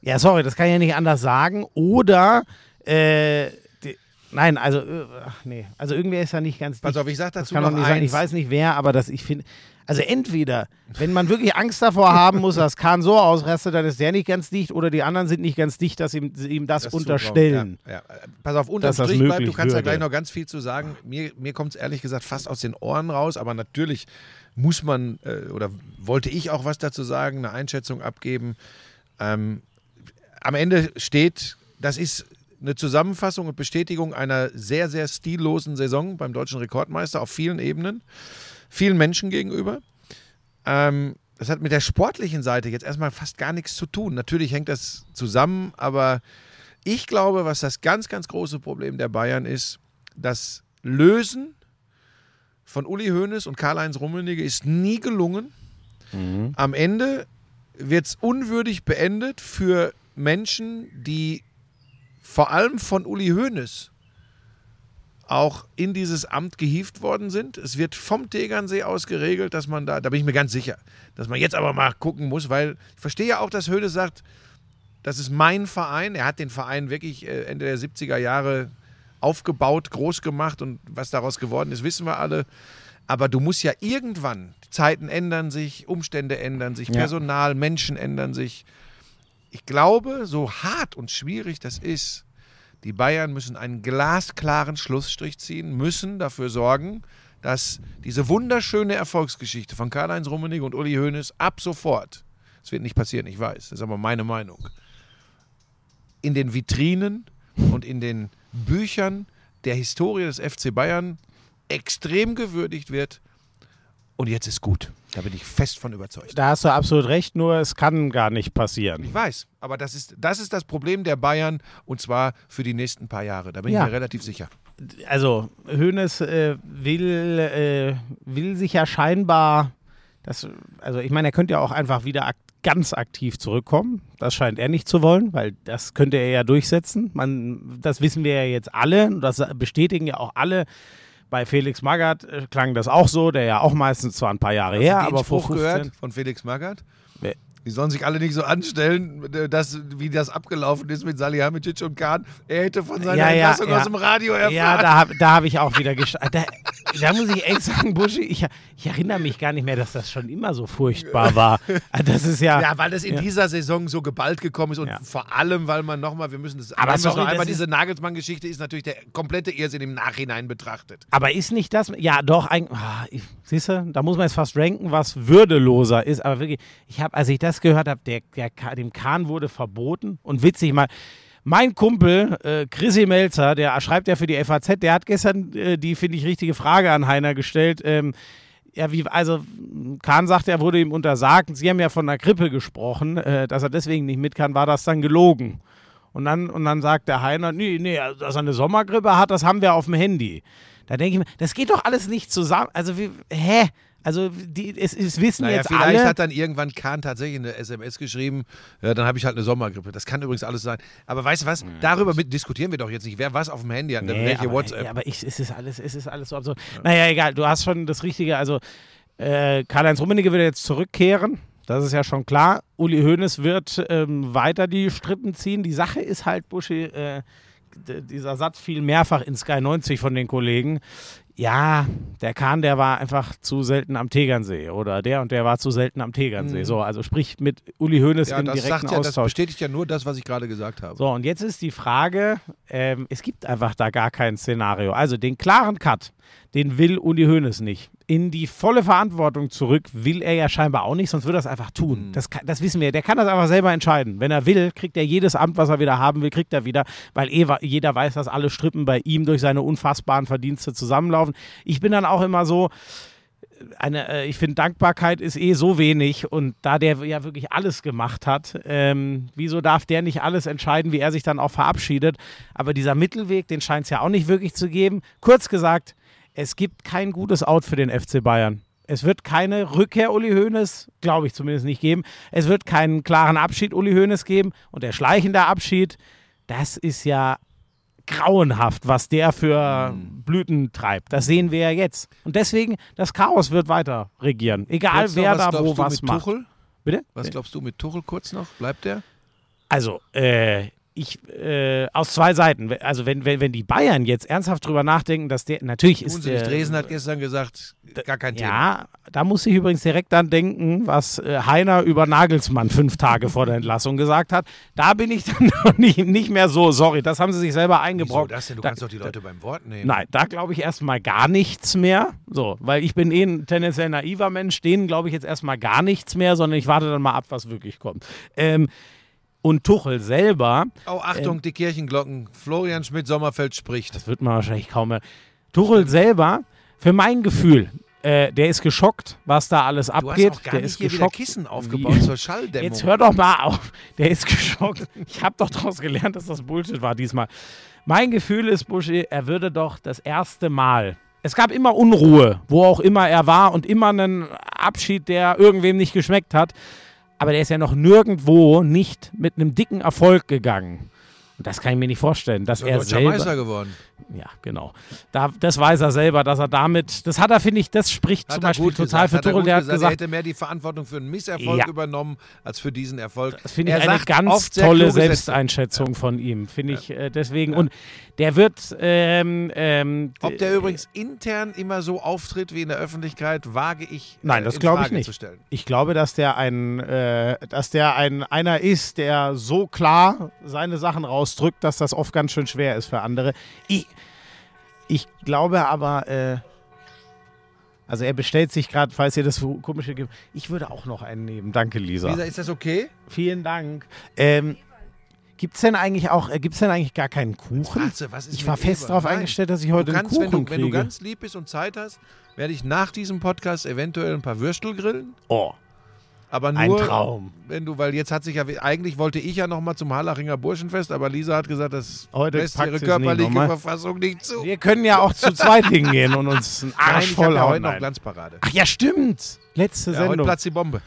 Ja, sorry, das kann ich ja nicht anders sagen. Oder, äh, die, nein, also, äh, ach nee, also irgendwer ist ja nicht ganz dicht. Pass auf, ich sag Das dazu kann noch nicht sein. eins. Ich weiß nicht wer, aber das, ich finde, also entweder, wenn man wirklich Angst davor haben muss, dass Kahn so ausrastet, dann ist der nicht ganz dicht oder die anderen sind nicht ganz dicht, dass ihm, ihm das, Das unterstellen. Ja, ja. Pass auf, unterm Strich bleibt, du kannst da würde. gleich noch ganz viel zu sagen. Mir, mir kommt es ehrlich gesagt fast aus den Ohren raus, aber natürlich muss man äh, oder wollte ich auch was dazu sagen, eine Einschätzung abgeben. Ähm, am Ende steht, das ist eine Zusammenfassung und Bestätigung einer sehr, sehr stillosen Saison beim deutschen Rekordmeister auf vielen Ebenen, vielen Menschen gegenüber. Ähm, das hat mit der sportlichen Seite jetzt erstmal fast gar nichts zu tun. Natürlich hängt das zusammen, aber ich glaube, was das ganz, ganz große Problem der Bayern ist, das Lösen von Uli Hoeneß und Karl-Heinz Rummenigge ist nie gelungen. Am Ende wird es unwürdig beendet für Menschen, die vor allem von Uli Hoeneß auch in dieses Amt gehievt worden sind. Es wird vom Tegernsee aus geregelt, dass man da, da bin ich mir ganz sicher, dass man jetzt aber mal gucken muss, weil ich verstehe ja auch, dass Hoeneß sagt, das ist mein Verein. Er hat den Verein wirklich äh, Ende der 70er Jahre aufgebaut, groß gemacht und was daraus geworden ist, wissen wir alle. Aber du musst ja irgendwann, die Zeiten ändern sich, Umstände ändern sich, Ja. Personal, Menschen ändern sich. Ich glaube, so hart und schwierig das ist, die Bayern müssen einen glasklaren Schlussstrich ziehen, müssen dafür sorgen, dass diese wunderschöne Erfolgsgeschichte von Karl-Heinz Rummenigge und Uli Hoeneß ab sofort, das wird nicht passieren, ich weiß, das ist aber meine Meinung, in den Vitrinen und in den Büchern der Historie des FC Bayern extrem gewürdigt wird. Und jetzt ist gut. Da bin ich fest von überzeugt. Da hast du absolut recht, nur es kann gar nicht passieren. Ich weiß, aber das ist, das ist das Problem der Bayern und zwar für die nächsten paar Jahre. Da bin Ja. ich mir relativ sicher. Also, Hoeneß äh, will, äh, will sich ja scheinbar, das, also ich meine, er könnte ja auch einfach wieder ak ganz aktiv zurückkommen. Das scheint er nicht zu wollen, weil das könnte er ja durchsetzen. Man, das wissen wir ja jetzt alle und das bestätigen ja auch alle. Bei Felix Magath äh, klang das auch so, der ja auch meistens zwar ein paar Jahre her, aber vor Spruch 15. gehört von Felix Magath? Nee. Die sollen sich alle nicht so anstellen, dass, wie das abgelaufen ist mit Salihamidzic und Kahn. Er hätte von seiner Ja, ja, Entlassung ja. aus dem Radio erfahren. Ja, da habe da hab ich auch wieder [laughs] gest da, muss ich echt sagen, Buschi, ich, ich erinnere mich gar nicht mehr, dass das schon immer so furchtbar war. [laughs] Das ist ja. Ja, weil das in Ja. dieser Saison so geballt gekommen ist und Ja. vor allem, weil man nochmal, wir müssen das, Aber sorry, noch einmal, diese Nagelsmann-Geschichte ist natürlich der komplette Irrsinn im Nachhinein betrachtet. Aber ist nicht das, ja doch, ein, ah, siehst du, da muss man jetzt fast ranken, was würdeloser ist. Aber wirklich, ich habe, als ich das gehört habe, der, der, dem Kahn wurde verboten und witzig mal. Mein Kumpel, äh, Chrissy Melzer, der schreibt ja für die FAZ, der hat gestern äh, die, finde ich, richtige Frage an Heiner gestellt. Ähm, ja, wie, also Kahn sagt, er wurde ihm untersagt. Sie haben ja von einer Grippe gesprochen, äh, dass er deswegen nicht mit kann, war das dann gelogen. Und dann, und dann sagt der Heiner, nee, nee, also, dass er eine Sommergrippe hat, das haben wir auf dem Handy. Da denke ich mir, das geht doch alles nicht zusammen. Also, wie, hä? Also, die, es, es wissen Naja, jetzt vielleicht alle. hat dann irgendwann Kahn tatsächlich eine SMS geschrieben, ja, dann habe ich halt eine Sommergrippe. Das kann übrigens alles sein. Aber weißt du was, darüber mit diskutieren wir doch jetzt nicht. Wer was auf dem Handy hat, Nee, welche aber, WhatsApp. Ja, aber ich, es, ist alles, es ist alles so absurd. Naja, egal, du hast schon das Richtige. Also, äh, Karl-Heinz Rummenigge wird jetzt zurückkehren. Das ist ja schon klar. Uli Hoeneß wird ähm, weiter die Strippen ziehen. Die Sache ist halt, Buschi, äh, dieser Satz fiel mehrfach in Sky 90 von den Kollegen. Ja, der Kahn, der war einfach zu selten am Tegernsee. Oder der und der war zu selten am Tegernsee. So, also sprich mit Uli Hoeneß Mhm. ja, im das direkten sagt ja, das Austausch. bestätigt ja nur das, was ich gerade gesagt habe. So, und jetzt ist die Frage, ähm, es gibt einfach da gar kein Szenario. Also den klaren Cut, den will Uli Hoeneß nicht. In die volle Verantwortung zurück will er ja scheinbar auch nicht, sonst würde er es einfach tun. Das, kann, das wissen wir. Der kann das einfach selber entscheiden. Wenn er will, kriegt er jedes Amt, was er wieder haben will, kriegt er wieder, weil eh, jeder weiß, dass alle Strippen bei ihm durch seine unfassbaren Verdienste zusammenlaufen. Ich bin dann auch immer so, eine, äh, ich finde, Dankbarkeit ist eh so wenig und da der ja wirklich alles gemacht hat, ähm, wieso darf der nicht alles entscheiden, wie er sich dann auch verabschiedet? Aber dieser Mittelweg, den scheint es ja auch nicht wirklich zu geben. Kurz gesagt, es gibt kein gutes Out für den FC Bayern. Es wird keine Rückkehr Uli Hoeneß, glaube ich zumindest nicht geben. Es wird keinen klaren Abschied Uli Hoeneß geben und der schleichende Abschied, das ist ja grauenhaft, was der für Blüten treibt. Das sehen wir ja jetzt. Und deswegen, das Chaos wird weiter regieren. Egal noch, wer da wo du was mit macht. Tuchel? Bitte? Was glaubst du mit Tuchel kurz noch? Bleibt der? Also, äh, ich, äh, aus zwei Seiten. Also, wenn, wenn, wenn die Bayern jetzt ernsthaft drüber nachdenken, dass der, natürlich ist der, Dresden hat gestern gesagt, gar kein Thema. Ja, da muss ich übrigens direkt an denken, was äh, Heiner über Nagelsmann fünf Tage vor der Entlassung gesagt hat. Da bin ich [laughs] dann noch nicht, nicht mehr so, sorry, das haben sie sich selber Wieso eingebrockt. das denn? Du Da- kannst doch die Leute beim Wort nehmen. Nein, da glaube ich erstmal gar nichts mehr. So, weil ich bin eh ein tendenziell naiver Mensch, denen glaube ich jetzt erstmal gar nichts mehr, sondern ich warte dann mal ab, was wirklich kommt. Ähm, und Tuchel selber, Oh, Achtung, die Kirchenglocken. Florian Schmidt-Sommerfeld spricht. das wird man wahrscheinlich kaum mehr. Tuchel selber, für mein Gefühl, äh, der ist geschockt, was da alles Du abgeht. hast auch gar der nicht ist hier geschockt. Kissen wie- aufgebaut zur Schalldämmung. Jetzt hör doch mal auf. Der ist [laughs] geschockt. Ich habe doch daraus gelernt, dass das Bullshit war diesmal. Mein Gefühl ist, Buschi, er würde doch das erste Mal es gab immer Unruhe, wo auch immer er war und immer einen Abschied, der irgendwem nicht geschmeckt hat. Aber der ist ja noch nirgendwo nicht mit einem dicken Erfolg gegangen. Und das kann ich mir nicht vorstellen, dass er Deutscher selber. Meister geworden. Ja, genau. Da, das weiß er selber, dass er damit, das hat er, finde ich, das spricht Hat zum Beispiel total gesagt. für er Tuchel. Der hat gesagt, er hätte mehr die Verantwortung für einen Misserfolg Ja. übernommen als für diesen Erfolg. das finde ich eine ganz tolle. Selbsteinschätzung von ihm, finde ich äh, deswegen. Und der wird, ähm, ähm, Ob der übrigens intern immer so auftritt wie in der Öffentlichkeit, wage ich Nein, äh, das in glaube ich nicht. zu stellen. Ich glaube, dass der ein, äh, dass der ein einer ist, der so klar seine Sachen rausdrückt, dass das oft ganz schön schwer ist für andere. Ich, ich glaube aber, äh, also er bestellt sich gerade, falls ihr das komische gibt. Ich würde auch noch einen nehmen. Danke, Lisa. Lisa, ist das okay? Vielen Dank. Ähm, Gibt's denn eigentlich auch, äh, gibt's denn eigentlich gar keinen Kuchen? Atze, ich war fest Eber? darauf Nein. eingestellt, dass ich Du heute kannst, einen wenn Kuchen du, wenn du kriege. ganz lieb bist und Zeit hast, werde ich nach diesem Podcast eventuell ein paar Würstel grillen. oh, Aber ein nur, Traum. wenn du, weil jetzt hat sich ja, eigentlich wollte ich ja nochmal zum Harlachinger Burschenfest, aber Lisa hat gesagt, das Heute lässt packt ihre sie's nicht körperliche nochmal. Verfassung nicht zu. Wir können ja auch zu zweit hingehen und uns einen Nein, Arsch ich habe voll ja hauen. heute noch Nein. Glanzparade. Ach ja, stimmt. Letzte Ja, heute Sendung. platzt die Bombe.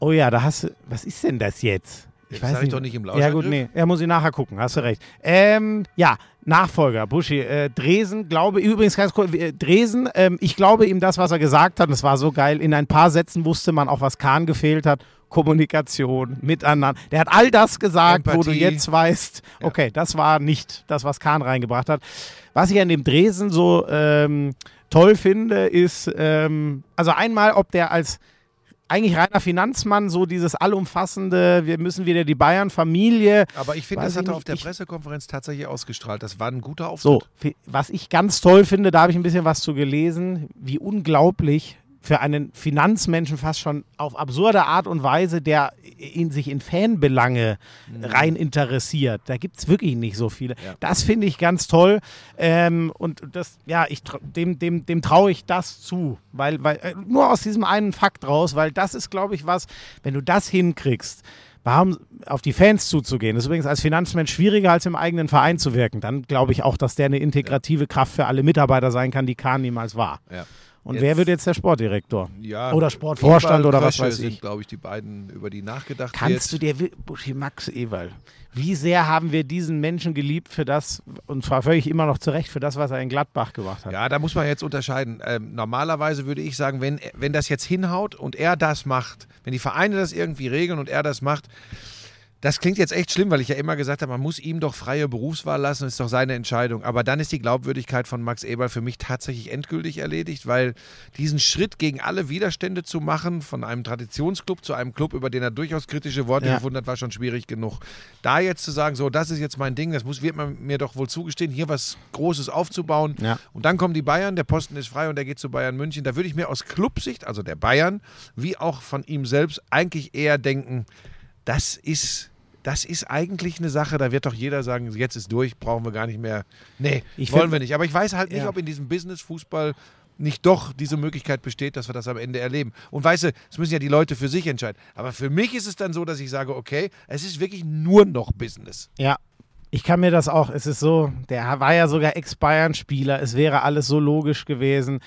Oh ja, da hast du. Was ist denn das jetzt? Das sag ich doch nicht im Ja, gut, nee. Ja, muss ich nachher gucken. Hast du recht. Ähm, ja, Nachfolger, Buschi. Äh, Dresen, glaube übrigens ganz kurz, äh, Dresen, ähm, ich glaube ihm das, was er gesagt hat. Das war so geil. In ein paar Sätzen wusste man auch, was Kahn gefehlt hat. Kommunikation, miteinander. Der hat all das gesagt, wo du Empathie. jetzt weißt, okay, das war nicht das, was Kahn reingebracht hat. Was ich an dem Dresen so ähm, toll finde, ist, ähm, also einmal, ob der als eigentlich reiner Finanzmann, so dieses allumfassende, wir müssen wieder die Bayern-Familie. Aber ich finde, das hat er auf der Pressekonferenz tatsächlich ausgestrahlt. Das war ein guter Auftritt. So, was ich ganz toll finde, da habe ich ein bisschen was zu gelesen, wie unglaublich für einen Finanzmenschen fast schon auf absurde Art und Weise, der in sich in Fanbelange rein interessiert. Da gibt es wirklich nicht so viele. Ja. Das finde ich ganz toll. Ähm, und das, ja, ich, dem, dem, dem traue ich das zu. Weil, weil, äh, nur aus diesem einen Fakt raus, weil das ist, glaube ich, was, wenn du das hinkriegst, Warum auf die Fans zuzugehen? Das ist übrigens als Finanzmensch schwieriger, als im eigenen Verein zu wirken. Dann glaube ich auch, dass der eine integrative Kraft für alle Mitarbeiter sein kann, die Kahn niemals war. Ja. Und Jetzt- wer wird jetzt der Sportdirektor? Ja, Oder Sportvorstand Eberl, oder was Krösche weiß ich. sind, glaube ich, die beiden, über die nachgedacht Kannst du wird. dir, wi- Buschi Max Ewald, wie sehr haben wir diesen Menschen geliebt für das, und zwar völlig immer noch zurecht, für das, was er in Gladbach gemacht hat? Ja, da muss man jetzt unterscheiden. Ähm, normalerweise würde ich sagen, wenn, wenn das jetzt hinhaut und er das macht, wenn die Vereine das irgendwie regeln und er das macht, das klingt jetzt echt schlimm, weil ich ja immer gesagt habe, man muss ihm doch freie Berufswahl lassen, das ist doch seine Entscheidung. Aber dann ist die Glaubwürdigkeit von Max Eberl für mich tatsächlich endgültig erledigt, weil diesen Schritt gegen alle Widerstände zu machen, von einem Traditionsclub zu einem Club, über den er durchaus kritische Worte Ja. gefunden hat, war schon schwierig genug. Da jetzt zu sagen, so, das ist jetzt mein Ding, das muss, wird man mir doch wohl zugestehen, hier was Großes aufzubauen. Ja. Und dann kommen die Bayern, der Posten ist frei und er geht zu Bayern München. Da würde ich mir aus Clubsicht, also der Bayern, wie auch von ihm selbst, eigentlich eher denken, das ist, das ist eigentlich eine Sache, da wird doch jeder sagen, jetzt ist durch, brauchen wir gar nicht mehr. Nee, Ich wollen find- wir nicht. Aber ich weiß halt nicht, Ja. ob in diesem Business-Fußball nicht doch diese Möglichkeit besteht, dass wir das am Ende erleben. Und weißt du, es müssen ja die Leute für sich entscheiden. Aber für mich ist es dann so, dass ich sage, okay, es ist wirklich nur noch Business. Ja. Ich kann mir das auch, es ist so, der war ja sogar Ex-Bayern-Spieler, es wäre alles so logisch gewesen.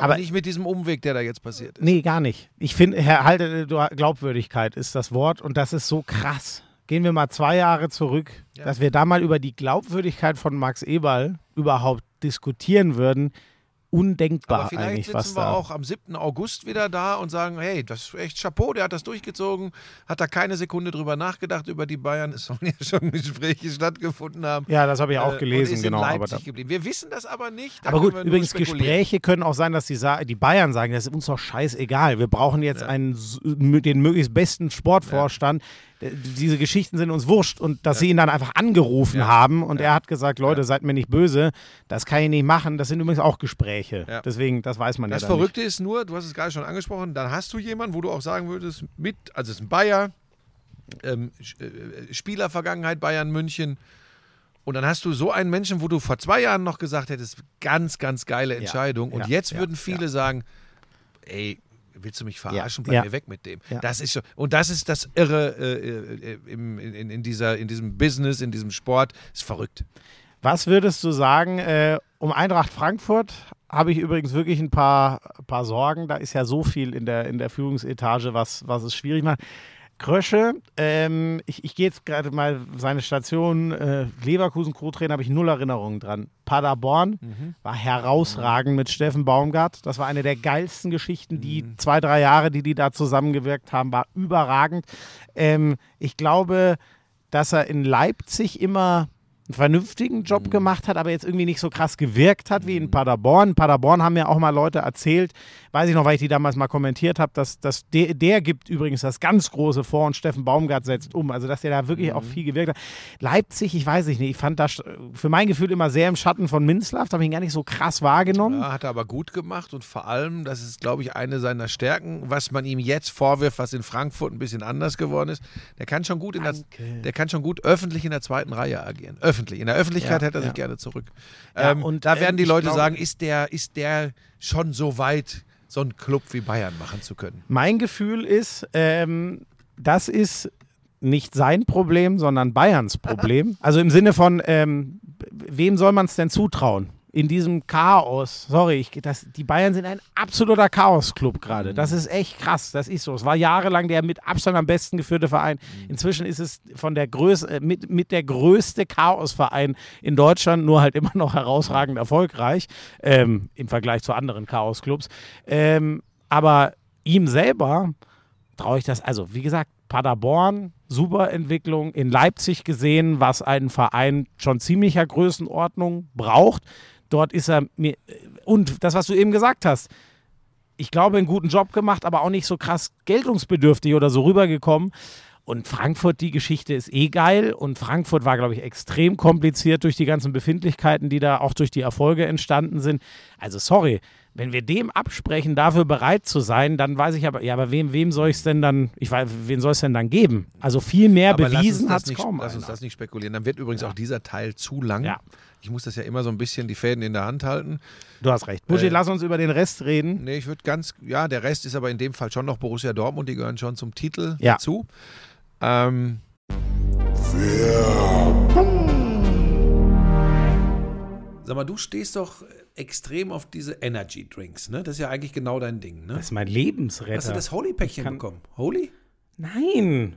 Aber, Aber- nicht mit diesem Umweg, der da jetzt passiert ist. Nee, gar nicht. Ich finde, Herr halte Glaubwürdigkeit ist das Wort und das ist so krass. Gehen wir mal zwei Jahre zurück, Ja. dass wir da mal über die Glaubwürdigkeit von Max Eberl überhaupt diskutieren würden. Undenkbar Aber vielleicht eigentlich, sitzen was wir da. auch am 7. August wieder da und sagen, hey, das ist echt Chapeau, der hat das durchgezogen, hat da keine Sekunde drüber nachgedacht über die Bayern. Es sollen ja [laughs] schon Gespräche stattgefunden haben. Ja, das habe ich auch Äh, gelesen, ist genau. Aber, da, geblieben. Wir wissen das aber nicht. aber gut, übrigens. Gespräche können auch sein, dass die, die Bayern sagen, das ist uns doch scheißegal. Wir brauchen jetzt einen, s- mö- den möglichst besten Sportvorstand. D- Diese Geschichten sind uns wurscht und dass sie ihn dann einfach angerufen Ja. haben und er hat gesagt, Leute, Ja. seid mir nicht böse, das kann ich nicht machen. Das sind übrigens auch Gespräche. Ja. Deswegen, das weiß man Das ja dann Verrückte ist nur, du hast es gerade schon angesprochen, dann hast du jemanden, wo du auch sagen würdest, mit, also es ist ein Bayer, ähm, Sch- äh, Spielervergangenheit Bayern München. Und dann hast du so einen Menschen, wo du vor zwei Jahren noch gesagt hättest, ganz, ganz geile Entscheidung. Und ja, jetzt ja, würden viele sagen, ey, willst du mich verarschen? Bleib ja. mir weg mit dem. Das ist schon, und das ist das Irre äh, äh, im, in, in, dieser, in diesem Business, in diesem Sport. Ist verrückt. Was würdest du sagen, äh, um Eintracht Frankfurt habe ich übrigens wirklich ein paar, paar Sorgen. Da ist ja so viel in der, in der Führungsetage, was, was es schwierig macht. Krösche, ähm, ich, ich gehe jetzt gerade mal seine Station, äh, Leverkusen Co-Trainer, habe ich null Erinnerungen dran. Paderborn war herausragend mit Steffen Baumgart. Das war eine der geilsten Geschichten. Die zwei, drei Jahre, die die da zusammengewirkt haben, war überragend. Ähm, ich glaube, dass er in Leipzig immer einen vernünftigen Job gemacht hat, aber jetzt irgendwie nicht so krass gewirkt hat wie in Paderborn. In Paderborn haben mir auch mal Leute erzählt, weiß ich noch, weil ich die damals mal kommentiert habe, dass, dass der, der gibt übrigens das ganz große vor und Steffen Baumgart setzt um. Also, dass der da wirklich auch viel gewirkt hat. Leipzig, ich weiß nicht, ich fand das für mein Gefühl immer sehr im Schatten von Minzlaff, da habe ich ihn gar nicht so krass wahrgenommen. Ja, hat er aber gut gemacht und vor allem, das ist, glaube ich, eine seiner Stärken, was man ihm jetzt vorwirft, was in Frankfurt ein bisschen anders geworden ist. Der kann schon gut in der, der kann schon gut öffentlich in der zweiten Reihe agieren. Öffentlich. In der Öffentlichkeit Ja, hätte er sich ja. gerne zurück. Ähm, und, da werden die Leute glaube- sagen, ist der, ist der schon so weit, so einen Club wie Bayern machen zu können? Mein Gefühl ist, ähm, das ist nicht sein Problem, sondern Bayerns Problem. Also im Sinne von, ähm, wem soll man es denn zutrauen? In diesem Chaos, sorry, ich, das, die Bayern sind ein absoluter Chaos-Club gerade. Das ist echt krass, das ist so. Es war jahrelang der mit Abstand am besten geführte Verein. Inzwischen ist es von der Größe, äh, mit, mit der größte Chaos-Verein in Deutschland, nur halt immer noch herausragend erfolgreich ähm, im Vergleich zu anderen Chaos-Clubs. Ähm, aber ihm selber traue ich das, also wie gesagt, Paderborn, super Entwicklung, in Leipzig gesehen, was ein Verein schon ziemlicher Größenordnung braucht. Dort ist er mir, und das, was du eben gesagt hast, ich glaube, einen guten Job gemacht, aber auch nicht so krass geltungsbedürftig oder so rübergekommen. Und Frankfurt, die Geschichte ist eh geil. Und Frankfurt war, glaube ich, extrem kompliziert durch die ganzen Befindlichkeiten, die da auch durch die Erfolge entstanden sind. Also, sorry, wenn wir dem absprechen, dafür bereit zu sein, dann weiß ich aber, ja, aber wem, wem soll ich es denn dann, ich weiß, wen soll es denn dann geben? Also viel mehr Aber bewiesen hat es kaum. Lass uns das nicht spekulieren. Dann wird übrigens auch dieser Teil zu lang. Ja. Ich muss das ja immer so ein bisschen die Fäden in der Hand halten. Du hast recht. Buschi, Äh, lass uns über den Rest reden. Nee, ich würde ganz, ja, der Rest ist aber in dem Fall schon noch Borussia Dortmund, die gehören schon zum Titel Ja. dazu. Ähm, sag mal, du stehst doch extrem auf diese Energy Drinks, ne? Das ist ja eigentlich genau dein Ding, ne? Das ist mein Hast du Lebensretter. das Holy-Päckchen bekommen? Holy? Nein.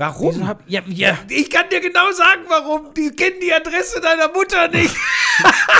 Warum? Hab, ja, ja. ich kann dir genau sagen, warum. Die kennen die Adresse deiner Mutter nicht. [laughs]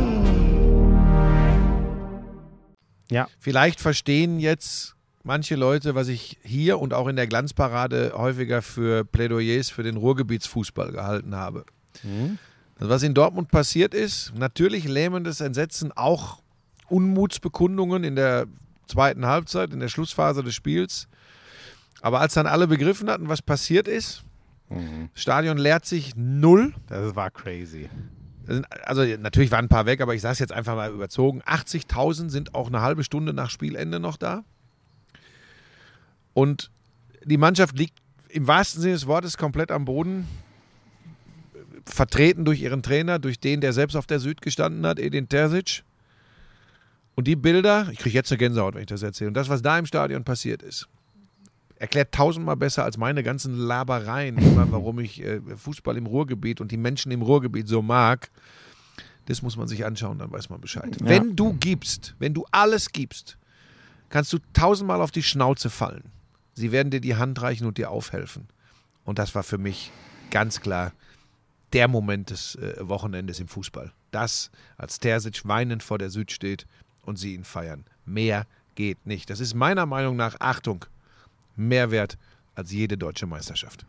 Ja. Vielleicht verstehen jetzt manche Leute, was ich hier und auch in der Glanzparade häufiger für Plädoyers für den Ruhrgebietsfußball gehalten habe. Das, was in Dortmund passiert ist, natürlich lähmendes Entsetzen, auch Unmutsbekundungen in der zweiten Halbzeit, in der Schlussphase des Spiels. Aber als dann alle begriffen hatten, was passiert ist, das Stadion leert sich null. Das war crazy. Also natürlich waren ein paar weg, aber ich sage es jetzt einfach mal überzogen. 80.000 sind auch eine halbe Stunde nach Spielende noch da. Und die Mannschaft liegt im wahrsten Sinne des Wortes komplett am Boden. Vertreten durch ihren Trainer, durch den, der selbst auf der Süd gestanden hat, Edin Terzic. Und die Bilder, ich kriege jetzt eine Gänsehaut, wenn ich das erzähle. Und das, was da im Stadion passiert ist, erklärt tausendmal besser als meine ganzen Labereien, immer, warum ich äh, Fußball im Ruhrgebiet und die Menschen im Ruhrgebiet so mag. Das muss man sich anschauen, dann weiß man Bescheid. Ja. Wenn du gibst, wenn du alles gibst, kannst du tausendmal auf die Schnauze fallen. Sie werden dir die Hand reichen und dir aufhelfen. Und das war für mich ganz klar der Moment des äh, Wochenendes im Fußball. Das, als Terzic weinend vor der Süd steht und sie ihn feiern. Mehr geht nicht. Das ist meiner Meinung nach, Achtung, mehr wert als jede deutsche Meisterschaft.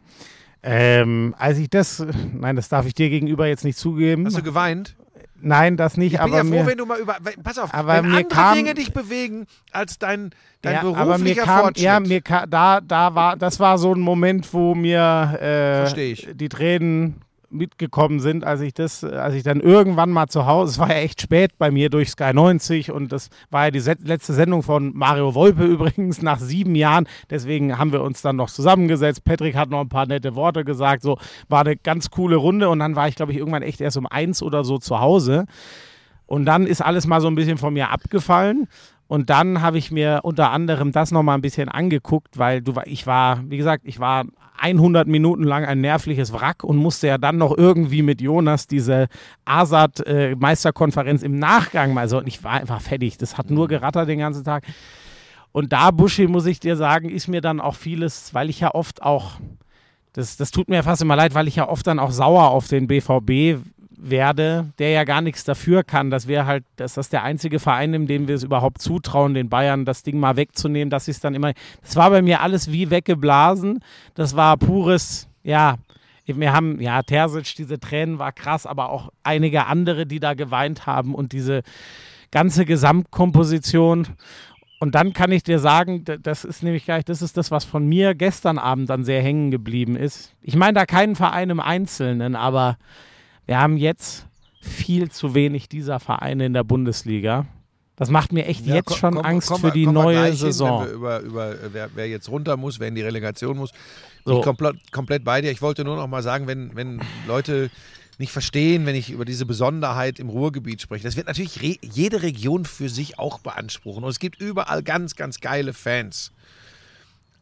Ähm, als ich das, nein, das darf ich dir gegenüber jetzt nicht zugeben. Hast du geweint? nein, das nicht, Ich bin aber ja froh, mir, wenn du mal über. Pass auf, Aber wenn andere kam- Dinge dich bewegen als dein, dein ja, beruflicher aber mir kam, Fortschritt. ja, mir ka, da, da war, das war so ein Moment, wo mir äh, ich. die Tränen mitgekommen sind, als ich das, als ich dann irgendwann mal zu Hause, es war ja echt spät bei mir durch Sky 90 und das war ja die letzte Sendung von Mario Wolpe [laughs] übrigens nach sieben Jahren. Deswegen haben wir uns dann noch zusammengesetzt. Patrick hat noch ein paar nette Worte gesagt. So war eine ganz coole Runde und dann war ich, glaube ich, irgendwann echt erst um eins oder so zu Hause. Und dann ist alles mal so ein bisschen von mir abgefallen. Und dann habe ich mir unter anderem das nochmal ein bisschen angeguckt, weil du, war- ich war, wie gesagt, ich war 100 Minuten lang ein nervliches Wrack und musste ja dann noch irgendwie mit Jonas diese ASAT-Meisterkonferenz im Nachgang mal so. Und ich war einfach fertig. Das hat nur gerattert den ganzen Tag. Und da, Buschi, muss ich dir sagen, ist mir dann auch vieles, weil ich ja oft auch, das, das tut mir fast immer leid, weil ich ja oft dann auch sauer auf den BVB werde, der ja gar nichts dafür kann, dass wir halt, dass das der einzige Verein, in dem wir es überhaupt zutrauen, den Bayern das Ding mal wegzunehmen, dass sie es dann immer, das war bei mir alles wie weggeblasen, das war pures, ja, wir haben, ja, Terzic, diese Tränen war krass, aber auch einige andere, die da geweint haben und diese ganze Gesamtkomposition. Und dann kann ich dir sagen, das ist nämlich gleich, das ist das, was von mir gestern Abend dann sehr hängen geblieben ist. Ich meine da keinen Verein im Einzelnen, aber wir haben jetzt viel zu wenig dieser Vereine in der Bundesliga. Das macht mir echt Ja, jetzt komm- schon komm- Angst komm für die neue hin, Saison. Wir über, über äh, wer, wer jetzt runter muss, wer in die Relegation muss. So. Ich komplett, komplett bei dir. Ich wollte nur noch mal sagen, wenn, wenn Leute nicht verstehen, wenn ich über diese Besonderheit im Ruhrgebiet spreche. Das wird natürlich re jede Region für sich auch beanspruchen. Und es gibt überall ganz, ganz geile Fans.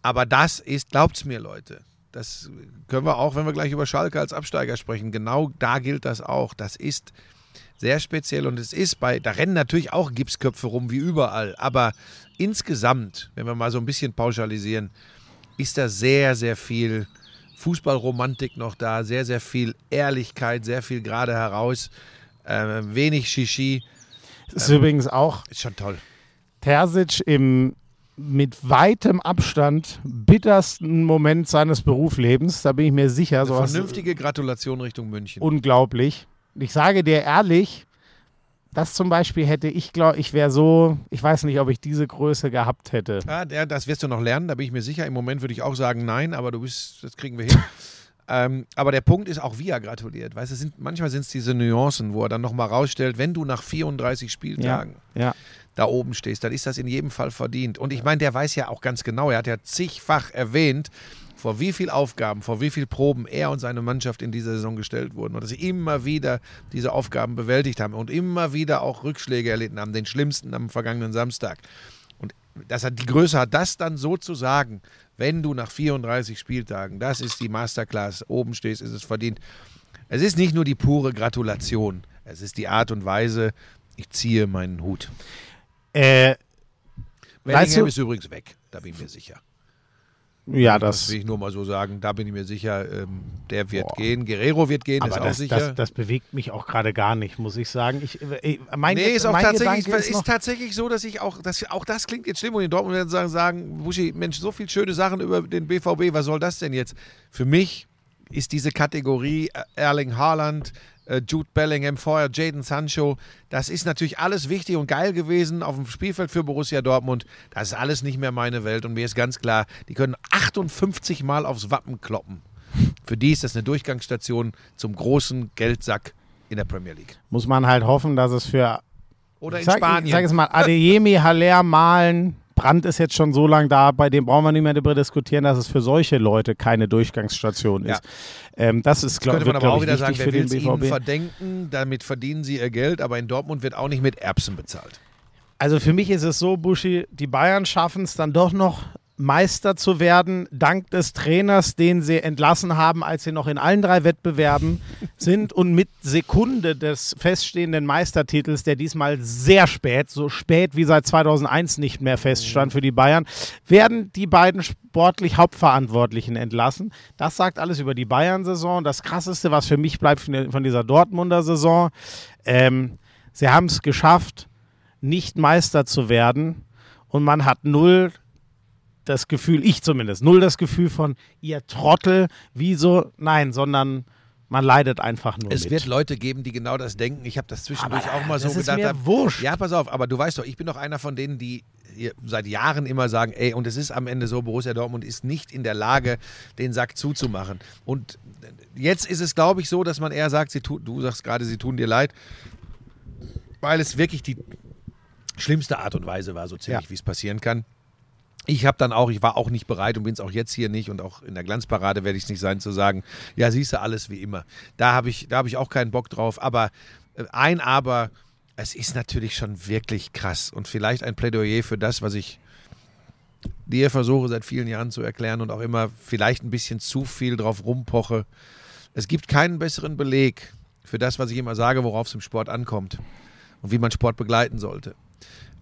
Aber das ist, glaubt's mir, Leute, das können wir auch, wenn wir gleich über Schalke als Absteiger sprechen, genau da gilt das auch. Das ist sehr speziell und es ist bei, da rennen natürlich auch Gipsköpfe rum wie überall, aber insgesamt, wenn wir mal so ein bisschen pauschalisieren, ist da sehr, sehr viel Fußballromantik noch da, sehr, sehr viel Ehrlichkeit, sehr viel gerade heraus, äh, wenig Shishi, Das ist übrigens auch ist schon toll. Terzic im mit weitem Abstand bittersten Moment seines Berufslebens. Da bin ich mir sicher. Eine Sowas vernünftige Gratulation Richtung München. unglaublich. Ich sage dir ehrlich, das zum Beispiel hätte ich, glaube ich, wäre so, ich weiß nicht, ob ich diese Größe gehabt hätte. Ja, das wirst du noch lernen, da bin ich mir sicher. Im Moment würde ich auch sagen, nein, aber du bist, das kriegen wir hin. [laughs] ähm, aber der Punkt ist auch, wie er gratuliert. Weißt du, sind, manchmal sind es diese Nuancen, wo er dann nochmal rausstellt, wenn du nach 34 Spieltagen ja. Da oben stehst, dann ist das in jedem Fall verdient. Und ich meine, der weiß ja auch ganz genau, er hat ja zigfach erwähnt, vor wie viel Aufgaben, vor wie viel Proben er und seine Mannschaft in dieser Saison gestellt wurden und dass sie immer wieder diese Aufgaben bewältigt haben und immer wieder auch Rückschläge erlitten haben, den schlimmsten am vergangenen Samstag. Und dass er die Größe hat, das dann so zu sagen, wenn du nach 34 Spieltagen, das ist die Masterclass, oben stehst, ist es verdient. Es ist nicht nur die pure Gratulation, es ist die Art und Weise, ich ziehe meinen Hut. Äh, Bellingham Weißt du- ist übrigens weg, da bin ich mir sicher. ja, Das das. will ich nur mal so sagen, da bin ich mir sicher, ähm, der wird Boah. gehen. Guerrero wird gehen, Aber ist auch das, sicher. das, das bewegt mich auch gerade gar nicht, muss ich sagen. Ich, äh, mein, nee, ist auch tatsächlich, ist ist tatsächlich so, dass ich auch, dass auch das klingt jetzt schlimm und in Dortmund werden sagen, sagen, Buschi, Mensch, so viel schöne Sachen über den BVB, was soll das denn jetzt? Für mich ist diese Kategorie äh, Erling Haaland, Jude Bellingham, vorher Jaden Sancho, das ist natürlich alles wichtig und geil gewesen auf dem Spielfeld für Borussia Dortmund. Das ist alles nicht mehr meine Welt und mir ist ganz klar, die können 58 Mal aufs Wappen kloppen. Für die ist das eine Durchgangsstation zum großen Geldsack in der Premier League. muss man halt hoffen, dass es für Oder in sag, Spanien. Ich sag jetzt mal, Adeyemi, Haller, Malen, Brandt ist jetzt schon so lange da, bei dem brauchen wir nicht mehr darüber diskutieren, dass es für solche Leute keine Durchgangsstation Ja. ist. Ähm, das ist, glaube könnte man ich, aber glaub auch ich, wieder sagen, wer für will den es ihnen BVB. verdenken, damit verdienen sie ihr Geld, aber in Dortmund wird auch nicht mit Erbsen bezahlt. Also für mich ist es so, Buschi, die Bayern schaffen es dann doch noch Meister zu werden, dank des Trainers, den sie entlassen haben, als sie noch in allen drei Wettbewerben [laughs] sind und mit Sekunde des feststehenden Meistertitels, der diesmal sehr spät, so spät wie seit 2001 nicht mehr feststand für die Bayern, werden die beiden sportlich Hauptverantwortlichen entlassen. Das sagt alles über die Bayern-Saison. Das Krasseste, was für mich bleibt von dieser Dortmunder Saison, ähm, sie haben es geschafft, nicht Meister zu werden und man hat null das Gefühl, ich zumindest, null das Gefühl von ihr Trottel, wieso, nein, sondern man leidet einfach nur Es mit. wird Leute geben, die genau das denken. Ich habe das zwischendurch Aber auch mal so das ist gedacht. mir hab, wurscht. Ja, pass auf, aber du weißt doch, ich bin doch einer von denen, die seit Jahren immer sagen, ey, und es ist am Ende so, Borussia Dortmund ist nicht in der Lage, den Sack zuzumachen. Und jetzt ist es, glaube ich, so, dass man eher sagt, sie tu, du sagst gerade, sie tun dir leid, weil es wirklich die schlimmste Art und Weise war, so ziemlich, Ja. wie es passieren kann. Ich habe dann auch, ich war auch nicht bereit und bin es auch jetzt hier nicht und auch in der Glanzparade werde ich es nicht sein zu sagen, ja, siehst du alles wie immer. Da habe ich, da ich auch keinen Bock drauf. Aber äh, ein Aber, es ist natürlich schon wirklich krass und vielleicht ein Plädoyer für das, was ich dir versuche seit vielen Jahren zu erklären und auch immer vielleicht ein bisschen zu viel drauf rumpoche. Es gibt keinen besseren Beleg für das, was ich immer sage, worauf es im Sport ankommt und wie man Sport begleiten sollte,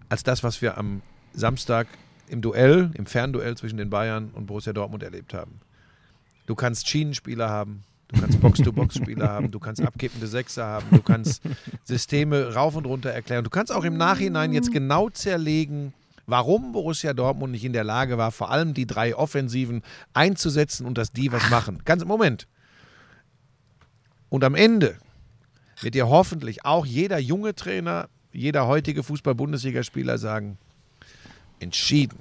als das, was wir am Samstag im Duell, im Fernduell zwischen den Bayern und Borussia Dortmund erlebt haben. Du kannst Schienenspieler haben, du kannst Box-to-Box-Spieler haben, du kannst abkippende Sechser haben, du kannst Systeme rauf und runter erklären. Du kannst auch im Nachhinein jetzt genau zerlegen, warum Borussia Dortmund nicht in der Lage war, vor allem die drei Offensiven einzusetzen und dass die was machen. Ganz Moment. Und am Ende wird dir hoffentlich auch jeder junge Trainer, jeder heutige Fußball-Bundesligaspieler sagen, entschieden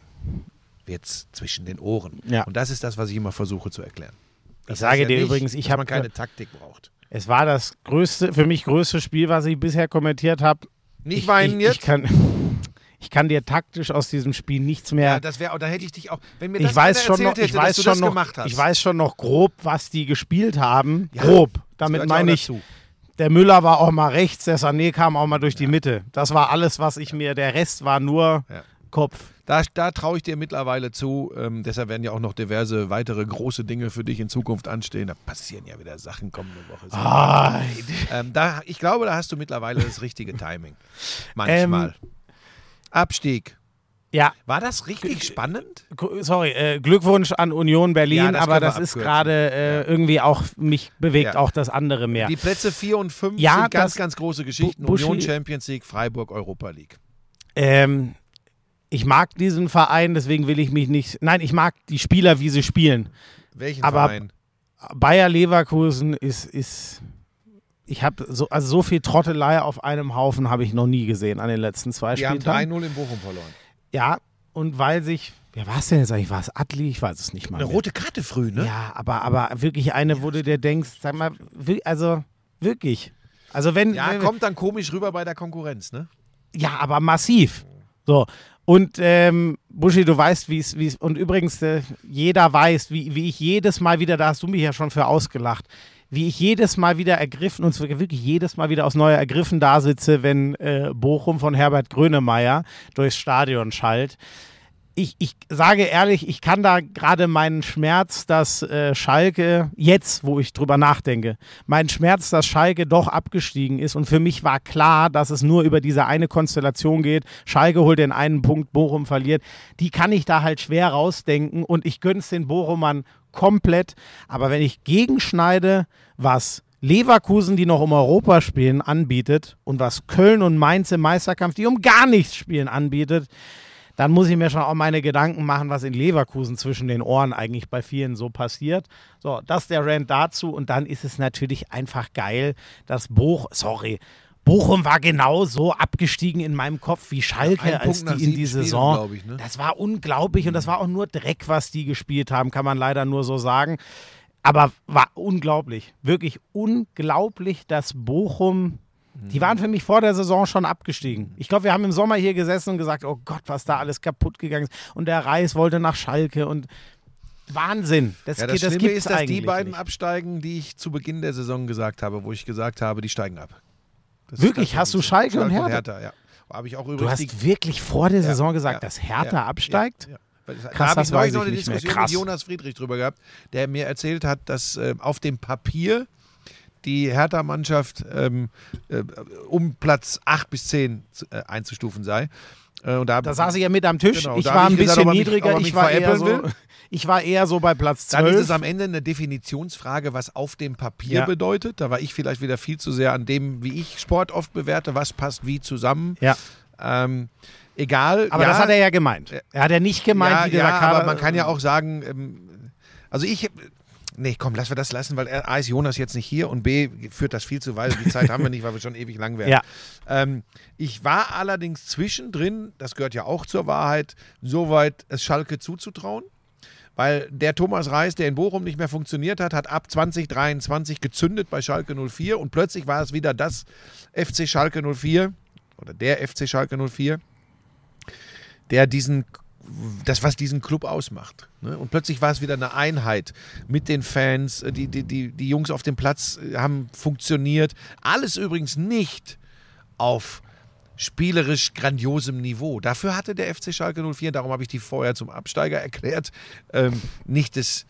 wird's zwischen den Ohren. Ja. Und das ist das, was ich immer versuche zu erklären. Das sage heißt dir nicht, übrigens, ich dass hab- man keine Taktik braucht. es war das größte, für mich größte Spiel, was ich bisher kommentiert habe. Nicht ich, weinen ich, jetzt. Ich kann, [laughs] ich kann dir taktisch aus diesem Spiel nichts mehr ja, das wäre, da hätte ich dich auch, wenn mir das ich weiß schon erzählt noch, hätte, ich weiß schon das noch, gemacht hast. ich weiß schon noch grob, was die gespielt haben. Ja, grob. Damit ja meine ich, dazu. der Müller war auch mal rechts, der Sané kam auch mal durch die Mitte. Das war alles, was ich mir, der Rest war nur Ja. Kopf. Da, da traue ich dir mittlerweile zu. Ähm, deshalb werden ja auch noch diverse weitere große Dinge für dich in Zukunft anstehen. Da passieren ja wieder Sachen kommende Woche. Ah, Ähm, da, ich glaube, da hast du mittlerweile das richtige Timing. [laughs] Manchmal. Ähm, Abstieg. ja, War das richtig spannend? Sorry, äh, Glückwunsch an Union Berlin, Ja, das aber das ist gerade äh, irgendwie auch, mich bewegt Ja. auch das andere mehr. Die Plätze 4 und 5 Ja, sind ganz, ganz große Geschichten. Bu- Buschi- Union Champions League, Freiburg Europa League. Ähm, ich mag diesen Verein, deswegen will ich mich nicht. Nein, ich mag die Spieler, wie sie spielen. Welchen Aber Verein? Bayer Leverkusen ist, ist ich habe so, also so viel Trottelei auf einem Haufen habe ich noch nie gesehen an den letzten zwei Die haben Spieltagen. 3-0 in Bochum verloren. Ja, und weil sich, wer war es denn jetzt eigentlich? War es Adli? Ich weiß es nicht mal. Eine mehr. rote Karte früh, ne? Ja, aber, aber wirklich eine, wo du dir denkst, sag mal, also wirklich. Also wenn, Ja, wenn kommt dann komisch rüber bei der Konkurrenz, ne? Ja, aber massiv. So. Und ähm, Buschi, du weißt, wie es, wie es, und übrigens, äh, jeder weiß, wie, wie ich jedes Mal wieder, da hast du mich ja schon für ausgelacht, wie ich jedes Mal wieder ergriffen, und wirklich jedes Mal wieder aus Neuer ergriffen da sitze, wenn äh, Bochum von Herbert Grönemeyer durchs Stadion schallt. Ich, ich sage ehrlich, ich kann da gerade meinen Schmerz, dass äh, Schalke, jetzt, wo ich drüber nachdenke, mein Schmerz, dass Schalke doch abgestiegen ist und für mich war klar, dass es nur über diese eine Konstellation geht. Schalke holt den einen Punkt, Bochum verliert. Die kann ich da halt schwer rausdenken und ich gönn's den Bochumern komplett. Aber wenn ich gegenschneide, was Leverkusen, die noch um Europa spielen, anbietet und was Köln und Mainz im Meisterkampf, die um gar nichts spielen, anbietet, dann muss ich mir schon auch meine Gedanken machen, was in Leverkusen zwischen den Ohren eigentlich bei vielen so passiert. So, das der Rant dazu und dann ist es natürlich einfach geil, dass Bochum, sorry, Bochum war genau so abgestiegen in meinem Kopf wie Schalke, Ein als die in die Spielen, Saison. glaub ich, ne? Das war unglaublich und das war auch nur Dreck, was die gespielt haben, kann man leider nur so sagen. Aber war unglaublich, wirklich unglaublich, dass Bochum die waren für mich vor der Saison schon abgestiegen. Ich glaube, wir haben im Sommer hier gesessen und gesagt, oh Gott, was da alles kaputt gegangen ist. Und der Reis wollte nach Schalke und Wahnsinn. Das, Ja, das das Schlimme ist, dass die beiden nicht. absteigen, die ich zu Beginn der Saison gesagt habe, wo ich gesagt habe, die steigen ab. Das Wirklich? Hast du so. Schalke und Hertha? ja. Habe ich auch Du übrigens die- hast wirklich vor der Saison gesagt, ja, dass Hertha absteigt? Krass, da habe ich neulich noch eine. Diskussion mit Jonas Friedrich drüber gehabt, der mir erzählt hat, dass äh, auf dem Papier die Hertha-Mannschaft ähm, äh, um Platz 8 bis 10 zu- äh, einzustufen sei. Äh, und da, Da saß ich ja mit am Tisch. Genau, ich war ein gesagt, bisschen mich- niedriger. er ich, mich war eher so, will. [laughs] ich war eher so bei Platz Dann ist 12. es am Ende eine Definitionsfrage, was auf dem Papier Ja. bedeutet. Da war ich vielleicht wieder viel zu sehr an dem, wie ich Sport oft bewerte, was passt wie zusammen. ja, Ähm, egal. aber ja, das hat er ja gemeint. Er hat ja nicht gemeint, ja, wie dieser ja, Kader. aber man kann ja auch sagen, ähm, also ich, nee, komm, lass wir das lassen, weil A ist Jonas jetzt nicht hier und B führt das viel zu weit. Die Zeit haben wir nicht, weil wir schon ewig lang werden. [laughs] Ja. Ähm, ich war allerdings zwischendrin, das gehört ja auch zur Wahrheit, soweit es Schalke zuzutrauen. Weil der Thomas Reis, der in Bochum nicht mehr funktioniert hat, hat ab 2023 gezündet bei Schalke 04 und plötzlich war es wieder das FC Schalke 04 oder der FC Schalke 04, der diesen das, was diesen Club ausmacht. Ne? Und plötzlich war es wieder eine Einheit mit den Fans. äh, Die, die, die, die Jungs auf dem Platz äh, haben funktioniert. Alles übrigens nicht auf spielerisch grandiosem Niveau. Dafür hatte der FC Schalke 04, darum habe ich die vorher zum Absteiger [laughs] erklärt, ähm, nicht, das,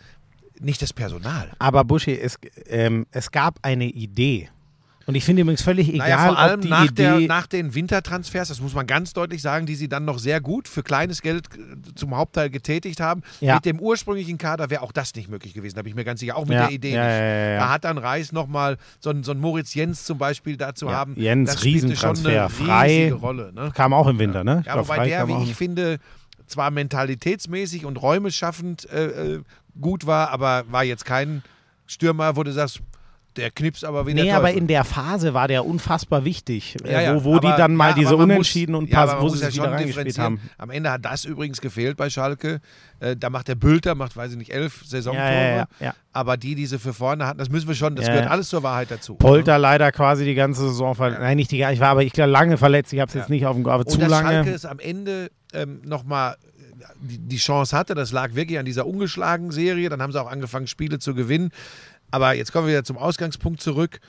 nicht das Personal. Aber Buschi, es, ähm, es gab eine Idee. Und ich finde übrigens völlig egal, Naja, vor allem ob die nach, der, nach den Wintertransfers, das muss man ganz deutlich sagen, die sie dann noch sehr gut für kleines Geld äh, zum Hauptteil getätigt haben. Ja. Mit dem ursprünglichen Kader wäre auch das nicht möglich gewesen, da bin ich mir ganz sicher. Auch mit Ja, der Idee ja, nicht. Da hat dann Reis nochmal so einen so Moritz Jens zum Beispiel dazu haben. Jens, das Riesentransfer. Schon eine Frei. Rolle. Ne? kam auch im Winter, ne? Ja, glaub, wobei der, wie ich finde, zwar mentalitätsmäßig und räume schaffend äh, äh, gut war, aber war jetzt kein Stürmer, wo du sagst, der knipst aber wie Nee, aber in der Phase war der unfassbar wichtig, äh, Ja, ja, wo, wo die aber- dann mal ja, diese Unentschieden muss, und ja, aber man wo sie ja schon wieder reingespielt haben. Am Ende hat das übrigens gefehlt bei Schalke. Äh, da macht der Bülter, macht, weiß ich nicht, elf Saisontore. Ja, ja, ja, ja. Aber die, die sie für vorne hatten, das müssen wir schon, das Ja, gehört ja. alles zur Wahrheit dazu. Polter leider quasi die ganze Saison verletzt. Nein, nicht die ganze, ich war aber ich glaube lange verletzt. Ich habe es jetzt nicht auf dem aber zu lange. Schalke es am Ende ähm, nochmal die, die Chance hatte, das lag wirklich an dieser ungeschlagen Serie. Dann haben sie auch angefangen, Spiele zu gewinnen. Aber jetzt kommen wir wieder zum Ausgangspunkt zurück.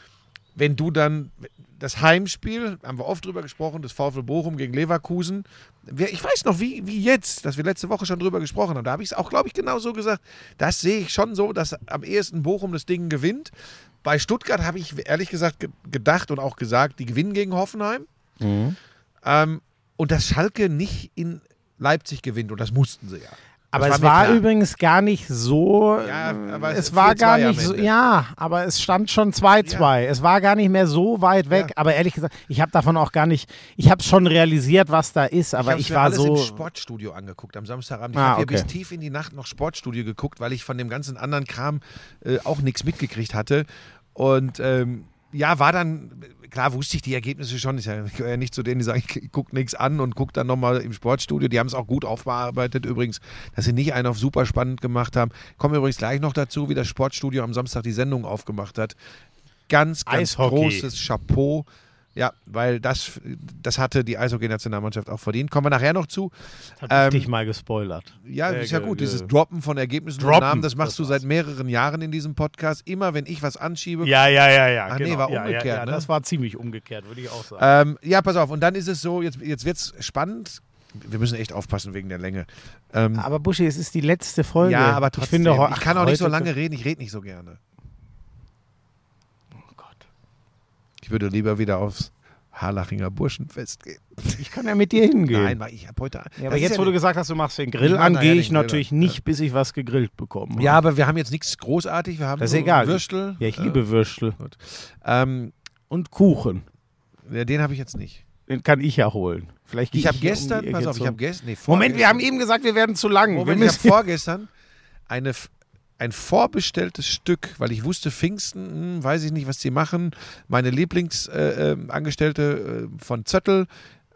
Wenn du dann das Heimspiel, haben wir oft drüber gesprochen, das VfL Bochum gegen Leverkusen. Ich weiß noch, wie, wie jetzt, dass wir letzte Woche schon drüber gesprochen haben. Da habe ich es auch, glaube ich, genau so gesagt. Das sehe ich schon so, dass am ehesten Bochum das Ding gewinnt. Bei Stuttgart habe ich ehrlich gesagt ge- gedacht und auch gesagt, die gewinnen gegen Hoffenheim. Ähm, und dass Schalke nicht in Leipzig gewinnt und das mussten sie ja. Aber Das es war klar. übrigens gar nicht so. Ja, aber es es war 4-2 gar nicht so. Ja, aber es stand schon 2-2. Es war gar nicht mehr so weit weg. Ja. Aber ehrlich gesagt, ich habe davon auch gar nicht. Ich habe schon realisiert, was da ist, aber ich, mir war alles so. im Sportstudio angeguckt am Samstagabend. Ich Ah, habe okay. bis tief in die Nacht noch Sportstudio geguckt, weil ich von dem ganzen anderen Kram äh, auch nichts mitgekriegt hatte. Und ähm, ja, war dann, klar wusste ich die Ergebnisse schon. Ich gehöre ja nicht zu denen, die sagen, ich gucke nichts an und gucke dann nochmal im Sportstudio. Die haben es auch gut aufbearbeitet übrigens, dass sie nicht einen auf super spannend gemacht haben. Kommen übrigens gleich noch dazu, wie das Sportstudio am Samstag die Sendung aufgemacht hat. Ganz, ganz Eishockey. großes Chapeau. Ja, weil das, das hatte die Eishockey-Nationalmannschaft auch verdient. Kommen wir nachher noch zu. Hab Ähm, ich dich mal gespoilert. Ja, Äh, ist ja gut. Dieses Droppen von Ergebnissen und Droppen, Namen, das machst das du seit mehreren Jahren in diesem Podcast. Immer wenn ich was anschiebe. Ja, ja, ja, ja. Ach nee, genau. war ja, umgekehrt, Ja, ja, ne? Das war ziemlich umgekehrt, würde ich auch sagen. Ähm, ja, pass auf. Und dann ist es so, jetzt, jetzt wird es spannend. wir müssen echt aufpassen wegen der Länge. Ähm, Aber Buschi, es ist die letzte Folge. ja, aber Ich, trotzdem. finde, ho- ich kann auch nicht so lange reden, ich rede nicht so gerne. Oh Gott. Ich würde lieber wieder aufs Harlachinger Burschenfest gehen. Ich kann ja mit dir hingehen. Nein, weil ich habe heute. ja, aber jetzt, ja wo du gesagt hast, du machst den Grill an, gehe ich Grill natürlich an, nicht, bis ich was gegrillt bekomme. Ja, aber wir haben jetzt nichts großartig. Wir haben Das ist egal. Würstel. Ja, ich äh, liebe Würstel. Ähm, Und Kuchen. ja, den habe ich jetzt nicht. Den kann ich ja holen. Vielleicht Ich habe um gestern, die pass auf, ich habe gestern. Nee, Moment, wir haben eben gesagt, wir werden zu lang. Moment, wir ich habe vorgestern eine, ein vorbestelltes Stück, weil ich wusste, Pfingsten, hm, weiß ich nicht, was die machen. Meine Lieblingsangestellte äh, äh, von Zöttel.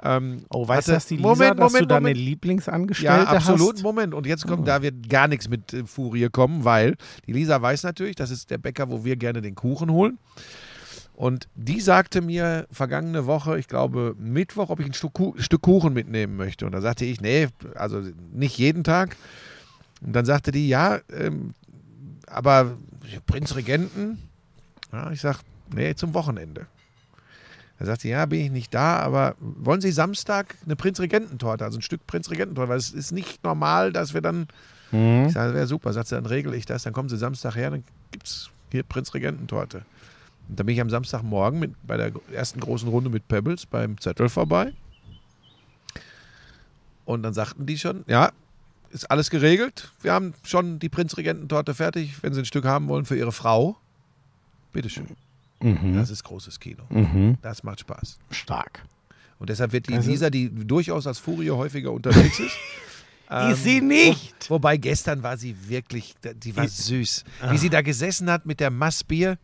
Ähm, oh, weißt du hatte- das, die Lisa, Moment, dass du Moment, deine Moment. Lieblingsangestellte Ja, absolut. hast? Moment. Und jetzt kommt, da wird gar nichts mit äh, Furie kommen, weil die Lisa weiß natürlich, das ist der Bäcker, wo wir gerne den Kuchen holen. Und die sagte mir vergangene Woche, ich glaube Mittwoch, ob ich ein Stück, Stück Kuchen mitnehmen möchte. Und da sagte ich, nee, also nicht jeden Tag. Und dann sagte die, ja, ähm, aber Prinzregenten, ja, ich sag, nee, zum Wochenende. Da sagt sie, ja, bin ich nicht da, aber wollen Sie Samstag eine Prinzregententorte, also ein Stück Prinzregententorte, weil es ist nicht normal, dass wir dann, Mhm. ich sage, wäre super, sagt sie, dann regel ich das, dann kommen Sie Samstag her, dann gibt es hier Prinzregententorte. Und dann bin ich am Samstagmorgen mit, bei der ersten großen Runde mit Pebbles beim Zettel vorbei. Und dann sagten die schon, ja, ist alles geregelt. Wir haben schon die Prinzregententorte fertig. Wenn Sie ein Stück haben wollen für Ihre Frau, bitteschön. Mhm. Das ist großes Kino. Mhm. Das macht Spaß. Stark. Und deshalb wird die Also- Lisa, die durchaus als Furie häufiger unterwegs ist. [laughs] ähm, Ist sie nicht? Wo, wobei gestern war sie wirklich, die war süß. Wie sie da gesessen hat mit der Massbier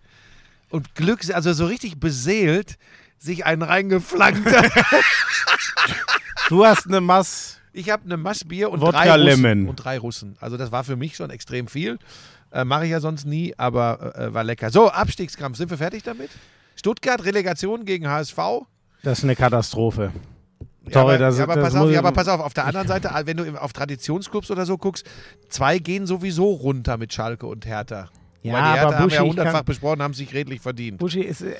und Glück, also so richtig beseelt, sich einen reingeflankt hat. [laughs] Du hast eine Mass. Ich habe eine Massbier und Wodka drei Russen. Lemon. Und drei Russen. Also das war für mich schon extrem viel. Äh, Mache ich ja sonst nie, aber äh, war lecker. So, Abstiegskampf. Sind wir fertig damit? Stuttgart, Relegation gegen HSV. Das ist eine Katastrophe. Ja, Sorry, aber, das- ja, aber, das pass auf, ja, aber pass auf, auf der anderen Seite, wenn du auf Traditionsclubs oder so guckst, zwei gehen sowieso runter mit Schalke und Hertha. Ja, Weil die Hertha aber haben wir Buschi, ja hundertfach besprochen, haben sich redlich verdient. Buschi ist, äh,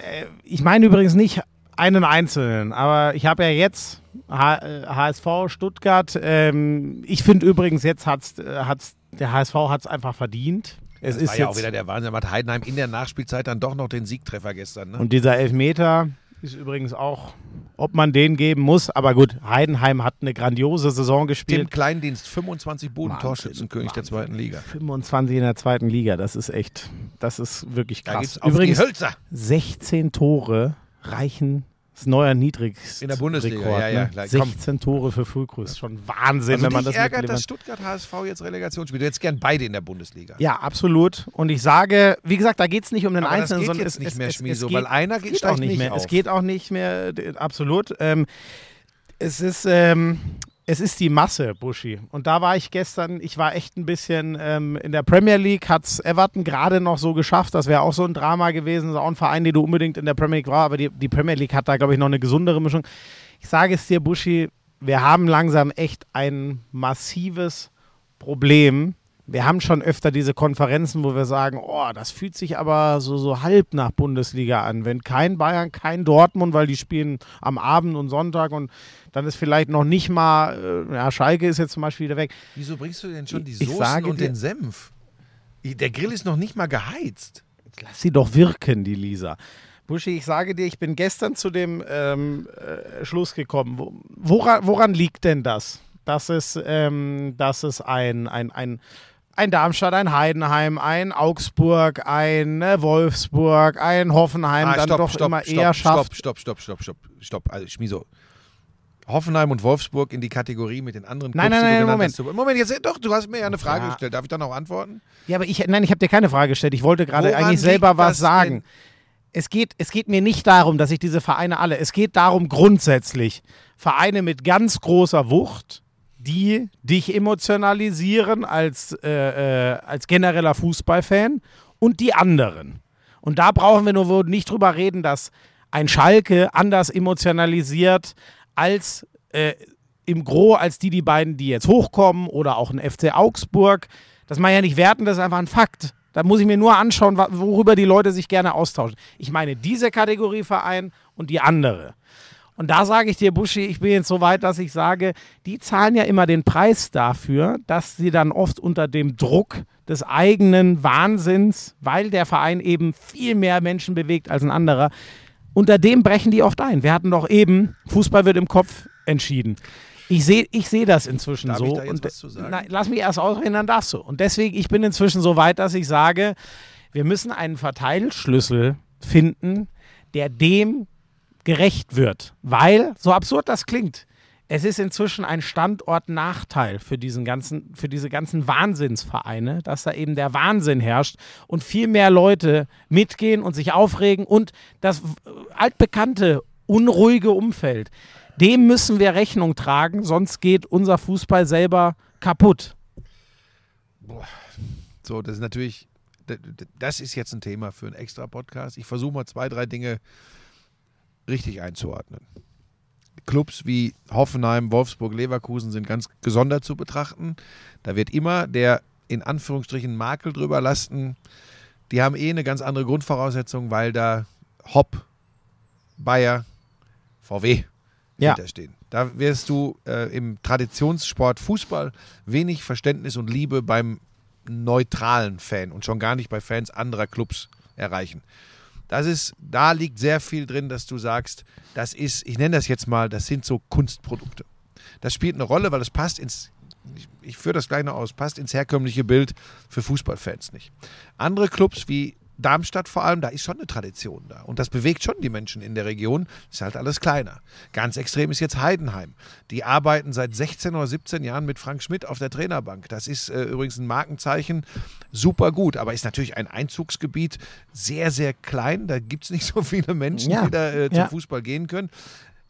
ich meine übrigens nicht einen Einzelnen, aber ich habe ja jetzt H äh, HSV Stuttgart. Ähm, ich finde übrigens, jetzt hat's, äh, hat's, der HSV hat es einfach verdient. Es Das ist war ja jetzt, auch wieder der Wahnsinn. Hat Heidenheim in der Nachspielzeit dann doch noch den Siegtreffer gestern. Ne? Und dieser Elfmeter ist übrigens auch, ob man den geben muss. Aber gut, Heidenheim hat eine grandiose Saison Tim gespielt. Kleindienst, 25 Buden, Wahnsinn, Torschützenkönig der zweiten Liga. 25 in der zweiten Liga, das ist echt, das ist wirklich Da krass. geht's auf Übrigens, die Hölzer 16 Tore reichen, das neuer Niedrigst in der Bundesliga. Rekord, ja, ja, ne? Komm. 16 Tore für Füllkrug, schon Wahnsinn, Also wenn man das ärgert, dass Stuttgart HSV jetzt Relegation spielt. Du hättest gern beide in der Bundesliga. Ja, absolut. Und ich sage, wie gesagt, da geht es nicht um den Aber Einzelnen, geht sondern es, nicht es, mehr, es, Schmieso, es weil geht, einer es geht geht auch nicht mehr. auf. Es geht auch nicht mehr, absolut. Ähm, es ist, ähm, es ist die Masse, Buschi. Und da war ich gestern, ich war echt ein bisschen ähm, in der Premier League, hat es Everton gerade noch so geschafft. Das wäre auch so ein Drama gewesen. Auch ein Verein, den du unbedingt in der Premier League war, aber die, die Premier League hat da, glaube ich, noch eine gesundere Mischung. Ich sage es dir, Buschi, wir haben langsam echt ein massives Problem. Wir haben schon öfter diese Konferenzen, wo wir sagen, oh, das fühlt sich aber so, so halb nach Bundesliga an. Wenn kein Bayern, kein Dortmund, weil die spielen am Abend und Sonntag und dann ist vielleicht noch nicht mal, äh, ja, Schalke ist jetzt zum Beispiel wieder weg. Wieso bringst du denn schon die Soßen und dir- den Senf? Der Grill ist noch nicht mal geheizt. Lass sie doch wirken, die Lisa. Buschi, ich sage dir, ich bin gestern zu dem ähm, äh, Schluss gekommen. Wo, woran, woran liegt denn das? Dass es, ähm, dass es ein, ein, ein, ein Darmstadt, ein Heidenheim, ein Augsburg, ein äh, Wolfsburg, ein Hoffenheim dann doch immer eher schafft. Stopp, stopp, stopp, stopp, stopp, stopp. Also Schmiso. Hoffenheim und Wolfsburg in die Kategorie mit den anderen Nein, Clubs, nein, nein, genannt Moment. hast. Moment, jetzt doch, du hast mir ja eine Frage Ja. gestellt. Darf ich dann auch antworten? Ja, aber ich, nein, ich habe dir keine Frage gestellt. Ich wollte gerade eigentlich selber was sagen. denn? Es geht, es geht mir nicht darum, dass ich diese Vereine alle, es geht darum grundsätzlich, Vereine mit ganz großer Wucht, die dich emotionalisieren als, äh, äh, als genereller Fußballfan und die anderen. Und da brauchen wir nur nicht drüber reden, dass ein Schalke anders emotionalisiert als äh, im Gro als die, die beiden, die jetzt hochkommen oder auch ein FC Augsburg. Das mag ja nicht werten, das ist einfach ein Fakt. Da muss ich mir nur anschauen, worüber die Leute sich gerne austauschen. Ich meine diese Kategorie Verein und die andere. Und da sage ich dir, Buschi, ich bin jetzt so weit, dass ich sage, die zahlen ja immer den Preis dafür, dass sie dann oft unter dem Druck des eigenen Wahnsinns, weil der Verein eben viel mehr Menschen bewegt als ein anderer, unter dem brechen die oft ein. Wir hatten doch eben, Fußball wird im Kopf entschieden. Ich sehe ich seh das inzwischen Darf so. ich da jetzt und, was zu sagen? Nein, lass mich erst ausreden, dann darfst du. Und deswegen, ich bin inzwischen so weit, dass ich sage, wir müssen einen Verteilschlüssel finden, der dem gerecht wird. Weil, so absurd das klingt, es ist inzwischen ein Standortnachteil für diesen ganzen, für diese ganzen Wahnsinnsvereine, dass da eben der Wahnsinn herrscht und viel mehr Leute mitgehen und sich aufregen und das altbekannte, unruhige Umfeld. Dem müssen wir Rechnung tragen, sonst geht unser Fußball selber kaputt. So, das ist natürlich, das ist jetzt ein Thema für einen extra Podcast. Ich versuche mal zwei, drei Dinge richtig einzuordnen. Clubs wie Hoffenheim, Wolfsburg, Leverkusen sind ganz gesondert zu betrachten. Da wird immer der in Anführungsstrichen Makel drüber lasten. Die haben eh eine ganz andere Grundvoraussetzung, weil da Hopp, Bayer, VW Ja. hinterstehen. Da wirst du äh, im Traditionssport Fußball wenig Verständnis und Liebe beim neutralen Fan und schon gar nicht bei Fans anderer Clubs erreichen. Das ist, da liegt sehr viel drin, dass du sagst, das ist, ich nenne das jetzt mal, das sind so Kunstprodukte. Das spielt eine Rolle, weil es passt ins, ich, ich führe das gleich noch aus, passt ins herkömmliche Bild für Fußballfans nicht. Andere Clubs wie Darmstadt vor allem, da ist schon eine Tradition da. Und das bewegt schon die Menschen in der Region. Ist halt alles kleiner. Ganz extrem ist jetzt Heidenheim. Die arbeiten seit 16 oder 17 Jahren mit Frank Schmidt auf der Trainerbank. Das ist äh, übrigens ein Markenzeichen. Super gut, aber ist natürlich ein Einzugsgebiet sehr, sehr klein. Da gibt es nicht so viele Menschen, Ja. die da äh, zum Ja. Fußball gehen können.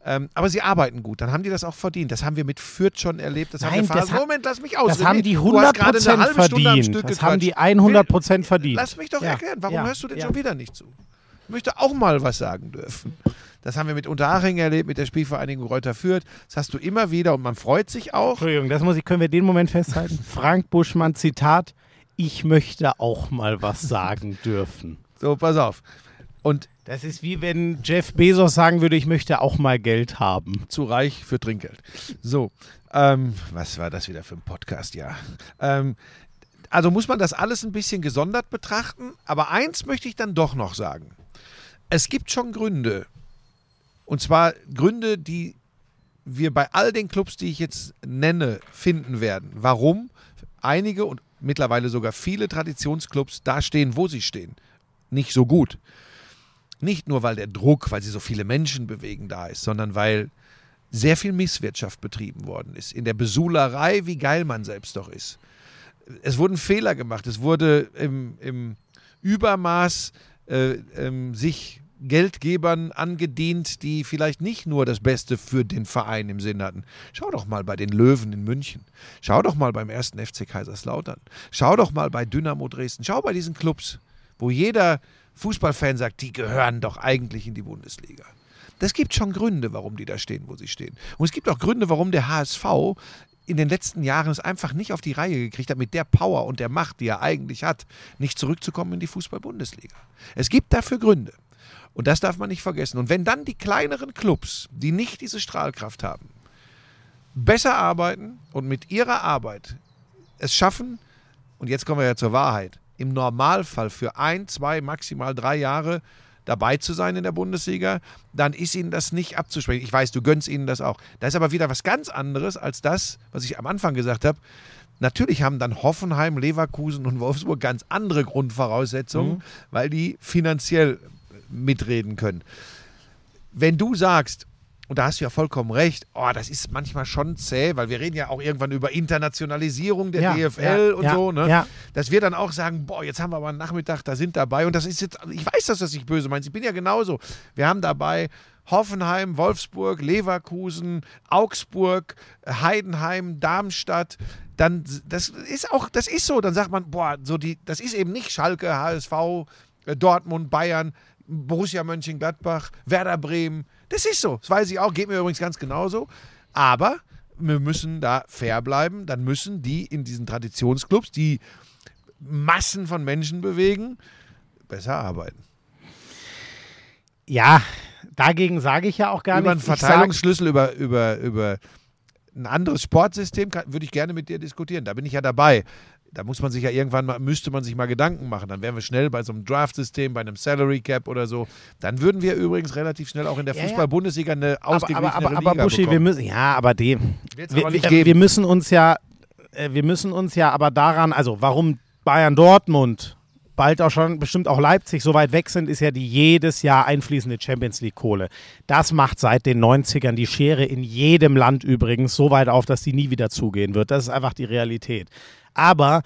Ähm, aber sie arbeiten gut, dann haben die das auch verdient. Das haben wir mit Fürth schon erlebt. Das haben Nein, wir das hat- Moment, lass mich aus. Das haben die Du hast gerade eine 100% halbe Stunde am verdient. Das haben die gequatscht. 100% verdient. Lass mich doch Ja. erklären, warum Ja. hörst du denn Ja. schon wieder nicht zu? Ich möchte auch mal was sagen dürfen. Das haben wir mit Unterhaching erlebt, mit der Spielvereinigung Reuter Fürth. Das hast du immer wieder und man freut sich auch. Entschuldigung, das muss ich, können wir den Moment festhalten? [laughs] Frank Buschmann, Zitat, ich möchte auch mal was sagen dürfen. So, pass auf. Und Das ist wie wenn Jeff Bezos sagen würde, ich möchte auch mal Geld haben. zu reich für Trinkgeld. So, ähm, was war das wieder für ein Podcast? Ja. Ähm, also muss man das alles ein bisschen gesondert betrachten. Aber eins möchte ich dann doch noch sagen. Es gibt schon Gründe. Und zwar Gründe, die wir bei all den Clubs, die ich jetzt nenne, finden werden. Warum einige und mittlerweile sogar viele Traditionsclubs da stehen, wo sie stehen. Nicht so gut. Nicht nur, weil der Druck, weil sie so viele Menschen bewegen, da ist, sondern weil sehr viel Misswirtschaft betrieben worden ist. In der Besulerei, wie geil man selbst doch ist. Es wurden Fehler gemacht. Es wurde im, im Übermaß äh, ähm, sich Geldgebern angedient, die vielleicht nicht nur das Beste für den Verein im Sinn hatten. Schau doch mal bei den Löwen in München. Schau doch mal beim ersten FC Kaiserslautern. Schau doch mal bei Dynamo Dresden. Schau bei diesen Clubs, wo jeder Fußballfan sagt, die gehören doch eigentlich in die Bundesliga. Das gibt schon Gründe, warum die da stehen, wo sie stehen. Und es gibt auch Gründe, warum der HSV in den letzten Jahren es einfach nicht auf die Reihe gekriegt hat, mit der Power und der Macht, die er eigentlich hat, nicht zurückzukommen in die Fußball-Bundesliga. Es gibt dafür Gründe. Und das darf man nicht vergessen. Und wenn dann die kleineren Clubs, die nicht diese Strahlkraft haben, besser arbeiten und mit ihrer Arbeit es schaffen, und jetzt kommen wir ja zur Wahrheit, im Normalfall für ein, zwei, maximal drei Jahre dabei zu sein in der Bundesliga, dann ist ihnen das nicht abzusprechen. Ich weiß, du gönnst ihnen das auch. Da ist aber wieder was ganz anderes als das, was ich am Anfang gesagt habe. Natürlich haben dann Hoffenheim, Leverkusen und Wolfsburg ganz andere Grundvoraussetzungen, weil die finanziell mitreden können. Wenn du sagst, und da hast du ja vollkommen recht, oh, das ist manchmal schon zäh, weil wir reden ja auch irgendwann über Internationalisierung der Ja, DFL ja, und ja, so, ne? ja. Dass wir dann auch sagen, boah, jetzt haben wir aber einen Nachmittag, da sind dabei. Und das ist jetzt, ich weiß, dass das nicht böse meinst, ich bin ja genauso. Wir haben dabei Hoffenheim, Wolfsburg, Leverkusen, Augsburg, Heidenheim, Darmstadt. Dann, das ist auch, das ist so. Dann sagt man, boah, so die, das ist eben nicht Schalke, HSV, äh, Dortmund, Bayern, Borussia Mönchengladbach, Werder Bremen. Das ist so. Das weiß ich auch. Geht mir übrigens ganz genauso. Aber wir müssen da fair bleiben. Dann müssen die in diesen Traditionsclubs, die Massen von Menschen bewegen, besser arbeiten. Ja, dagegen sage ich ja auch gar über einen nichts. Ich sag- Verteilungsschlüssel, über, über, über ein anderes Sportsystem kann, würde ich gerne mit dir diskutieren. Da bin ich ja dabei. Da muss man sich ja irgendwann mal, müsste man sich mal Gedanken machen. Dann wären wir schnell bei so einem Draft-System, bei einem Salary Cap oder so. Dann würden wir übrigens relativ schnell auch in der. Fußball-Bundesliga eine aber, ausgeglichenere aber, aber, aber Liga Buschi, wir müssen, ja, aber dem. Wir, aber wir, geben. wir müssen uns ja, äh, wir müssen uns ja aber daran, also warum Bayern Dortmund, bald auch schon, bestimmt auch Leipzig so weit weg sind, ist ja die jedes Jahr einfließende Champions League Kohle. Das macht seit den 90ern die Schere in jedem Land übrigens so weit auf, dass die nie wieder zugehen wird. Das ist einfach die Realität. Aber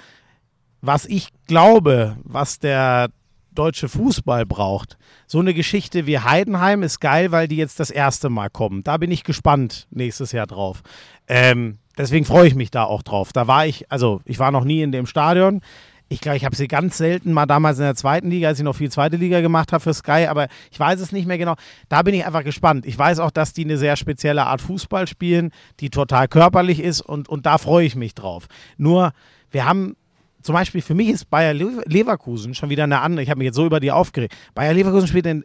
was ich glaube, was der deutsche Fußball braucht. So eine Geschichte wie Heidenheim ist geil, weil die jetzt das erste Mal kommen. Da bin ich gespannt nächstes Jahr drauf. Ähm, deswegen freue ich mich da auch drauf. Da war ich, also ich war noch nie in dem Stadion. Ich glaube, ich habe sie ganz selten mal damals in der zweiten Liga, als ich noch viel zweite Liga gemacht habe für Sky, aber ich weiß es nicht mehr genau. Da bin ich einfach gespannt. Ich weiß auch, dass die eine sehr spezielle Art Fußball spielen, die total körperlich ist und, und da freue ich mich drauf. Nur, wir haben zum Beispiel für mich ist Bayer Le- Leverkusen schon wieder eine andere. Ich habe mich jetzt so über die aufgeregt. Bayer Leverkusen spielt in,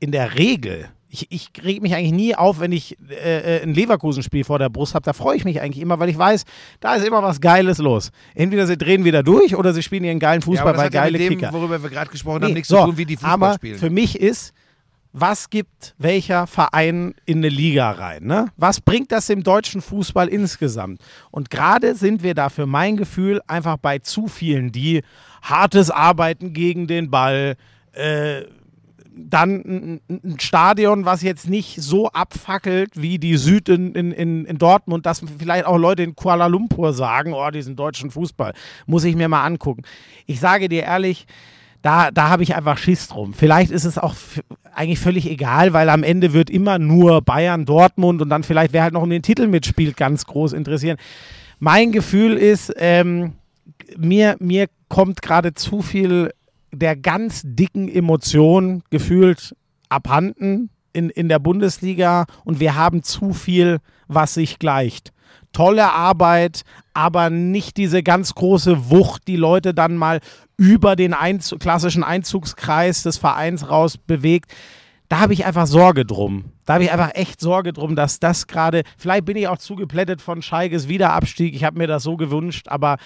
in der Regel. Ich, ich reg mich eigentlich nie auf, wenn ich äh, äh, ein Leverkusen-Spiel vor der Brust habe. Da freue ich mich eigentlich immer, weil ich weiß, da ist immer was Geiles los. Entweder sie drehen wieder durch oder sie spielen ihren geilen ja, Fußball aber das bei hat ja geile mit dem, Kicker. worüber wir gerade gesprochen haben, Nee, nichts so, zu tun, wie die Fußball aber spielen. für mich ist, was gibt welcher Verein in eine Liga rein? Ne? Was bringt das dem deutschen Fußball insgesamt? Und gerade sind wir da für mein Gefühl einfach bei zu vielen, die hartes Arbeiten gegen den Ball, äh, dann ein, Stadion, was jetzt nicht so abfackelt wie die Süd in, in, in, in Dortmund, dass vielleicht auch Leute in Kuala Lumpur sagen, oh, diesen deutschen Fußball, muss ich mir mal angucken. Ich sage dir ehrlich, da, da habe ich einfach Schiss drum. Vielleicht ist es auch eigentlich völlig egal, weil am Ende wird immer nur Bayern, Dortmund und dann vielleicht, wer halt noch um den Titel mitspielt, ganz groß interessieren. Mein Gefühl ist, ähm, mir, mir kommt gerade zu viel der ganz dicken Emotion gefühlt abhanden in, in der Bundesliga und wir haben zu viel, was sich gleicht. Tolle Arbeit, aber nicht diese ganz große Wucht, die Leute dann mal über den Einzug, klassischen Einzugskreis des Vereins raus bewegt. Da habe ich einfach Sorge drum. Da habe ich einfach echt Sorge drum, dass das gerade, vielleicht bin ich auch zugeplättet von Scheikes Wiederabstieg. Ich habe mir das so gewünscht, aber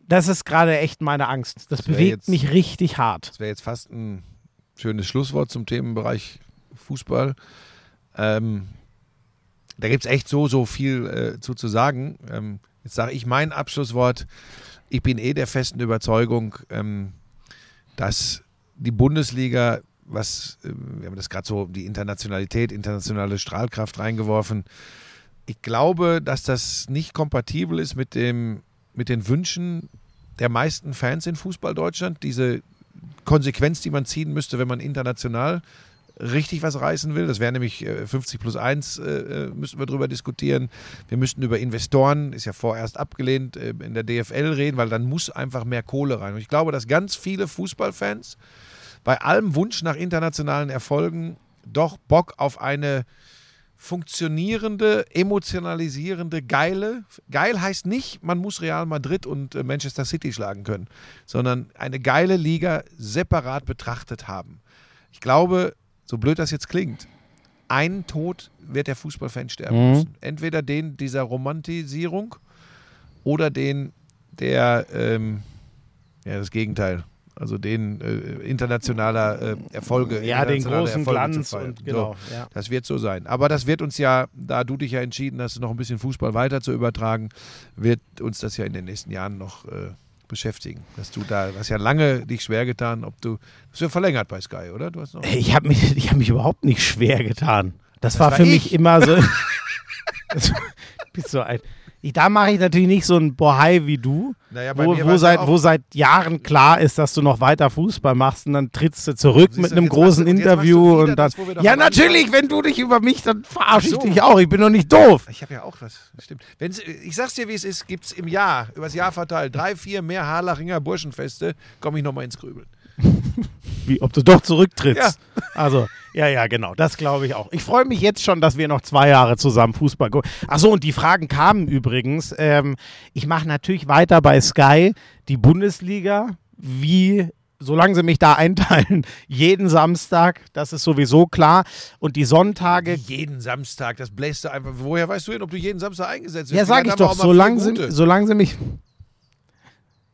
das ist gerade echt meine Angst. Das, wär bewegt jetzt- mich richtig hart. Das wäre jetzt fast ein schönes Schlusswort zum Themenbereich Fußball. Ähm, da gibt es echt so, so viel äh, zu, zu sagen. Ähm, jetzt sage ich mein Abschlusswort. Ich bin eh der festen Überzeugung, ähm, dass die Bundesliga, was, äh, wir haben das gerade so, die Internationalität, internationale Strahlkraft reingeworfen. Ich glaube, dass das nicht kompatibel ist mit, dem, mit den Wünschen der meisten Fans in Fußball Deutschland. Diese Konsequenz, die man ziehen müsste, wenn man international richtig was reißen will. Das wäre nämlich äh, 50 plus 1, äh, äh, müssten wir drüber diskutieren. Wir müssten über Investoren, ist ja vorerst abgelehnt, äh, in der DFL reden, weil dann muss einfach mehr Kohle rein. Und ich glaube, dass ganz viele Fußballfans bei allem Wunsch nach internationalen Erfolgen doch Bock auf eine funktionierende, emotionalisierende, geile. Geil heißt nicht, man muss Real Madrid und äh, Manchester City schlagen können, sondern eine geile Liga separat betrachtet haben. Ich glaube, so blöd das jetzt klingt, einen Tod wird der Fußballfan sterben Mhm. müssen. Entweder den dieser Romantisierung oder den der, ähm, ja, das Gegenteil. Also den äh, internationaler äh, Erfolge. Ja, den großen Erfolge Glanz und genau. So. Ja. Das wird so sein. Aber das wird uns ja, da du dich ja entschieden hast, noch ein bisschen Fußball weiter zu übertragen, wird uns das ja in den nächsten Jahren noch äh, beschäftigen. Dass du da, hast ja lange dich schwer getan, ob du, du hast ja verlängert bei Sky, oder? Du hast noch, Ich habe mich, ich hab mich überhaupt nicht schwer getan. Das, Das war war für ich. mich immer so. [laughs] Bist so ein. Ich, da mache ich natürlich nicht so ein Bohai wie du, Naja, wo, wo, seit, wo seit Jahren klar ist, dass du noch weiter Fußball machst und dann trittst du zurück mit einem großen machst Interview und dann. das, ja, natürlich, wenn du dich über mich, dann verarsche ich so. dich auch. Ich bin doch nicht doof. Ich habe ja auch was, stimmt. Wenn's, ich sag's dir, wie es ist, gibt's im Jahr, übers Jahr verteilt, drei, vier mehr Harlachinger Burschenfeste, komme ich nochmal ins Grübeln. Wie, ob du doch zurücktrittst. Ja. Also, ja, ja, genau. Das glaube ich auch. Ich freue mich jetzt schon, dass wir noch zwei Jahre zusammen Fußball gucken. Achso, und die Fragen kamen übrigens. Ähm, ich mache natürlich weiter bei Sky die Bundesliga, wie solange sie mich da einteilen, [laughs] jeden Samstag, das ist sowieso klar. Und die Sonntage, Jeden Samstag, das bläst du einfach. Woher weißt du denn, ob du jeden Samstag eingesetzt wirst? ja, sag ich doch, solange sie, solange sie mich.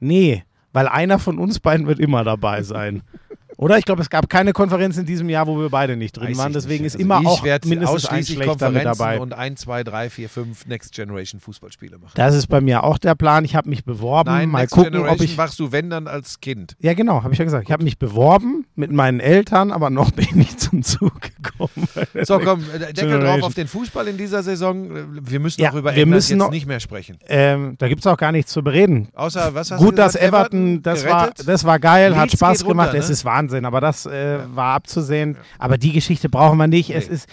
Nee, weil einer von uns beiden wird immer dabei sein. [laughs] Oder? Ich glaube, es gab keine Konferenz in diesem Jahr, wo wir beide nicht drin Weiß waren. Deswegen nicht. ist Also immer ich auch mindestens ein ausschließlich schlechter mit dabei. und ein, zwei, drei, vier, fünf Next Generation Fußballspiele machen. Das ist bei mir auch der Plan. Ich habe mich beworben. Nein, mal Next gucken, ob Generation ich. machst du, wenn dann als Kind. Ja, genau, habe ich ja gesagt. Ich habe mich beworben mit meinen Eltern, aber noch [laughs] bin ich nicht zum Zug gekommen. So, komm, äh, Deckel drauf auf den Fußball in dieser Saison. Wir müssen Ja, auch über England jetzt noch- nicht mehr sprechen. Ähm, da gibt es auch gar nichts zu bereden. Außer, was hast Gut, du dass gesagt, Everton, das, war, das war geil, hat Leeds Spaß geht gemacht. runter, Es ne? ist Wahnsinn, aber das äh, war abzusehen. Aber die Geschichte brauchen wir nicht. Es Nee. ist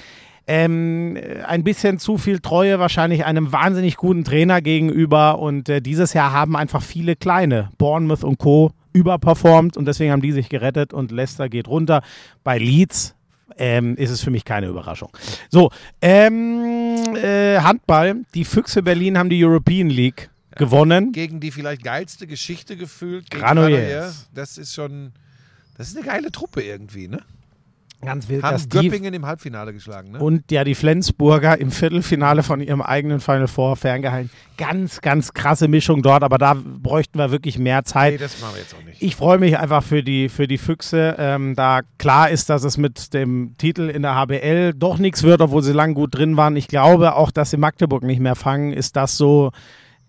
ähm, ein bisschen zu viel Treue wahrscheinlich einem wahnsinnig guten Trainer gegenüber. Und äh, dieses Jahr haben einfach viele kleine, Bournemouth und Co., überperformt und deswegen haben die sich gerettet und Leicester geht runter. Bei Leeds ähm, ist es für mich keine Überraschung. So, ähm, äh, Handball. Die Füchse Berlin haben die European League gewonnen. Gegen die vielleicht geilste Geschichte gefühlt. Granollers. Das ist schon, das ist eine geile Truppe irgendwie, ne? Ganz wild, Haben Göppingen im Halbfinale geschlagen, ne? und ja die Flensburger im Viertelfinale von ihrem eigenen Final Four ferngehalten. Ganz, ganz krasse Mischung dort, aber da bräuchten wir wirklich mehr nee, Zeit. das machen wir jetzt auch nicht. Ich freue mich einfach für die, für die Füchse, ähm, da klar ist, dass es mit dem Titel in der HBL doch nichts wird, obwohl sie lang gut drin waren. Ich glaube auch, dass sie Magdeburg nicht mehr fangen, ist das so.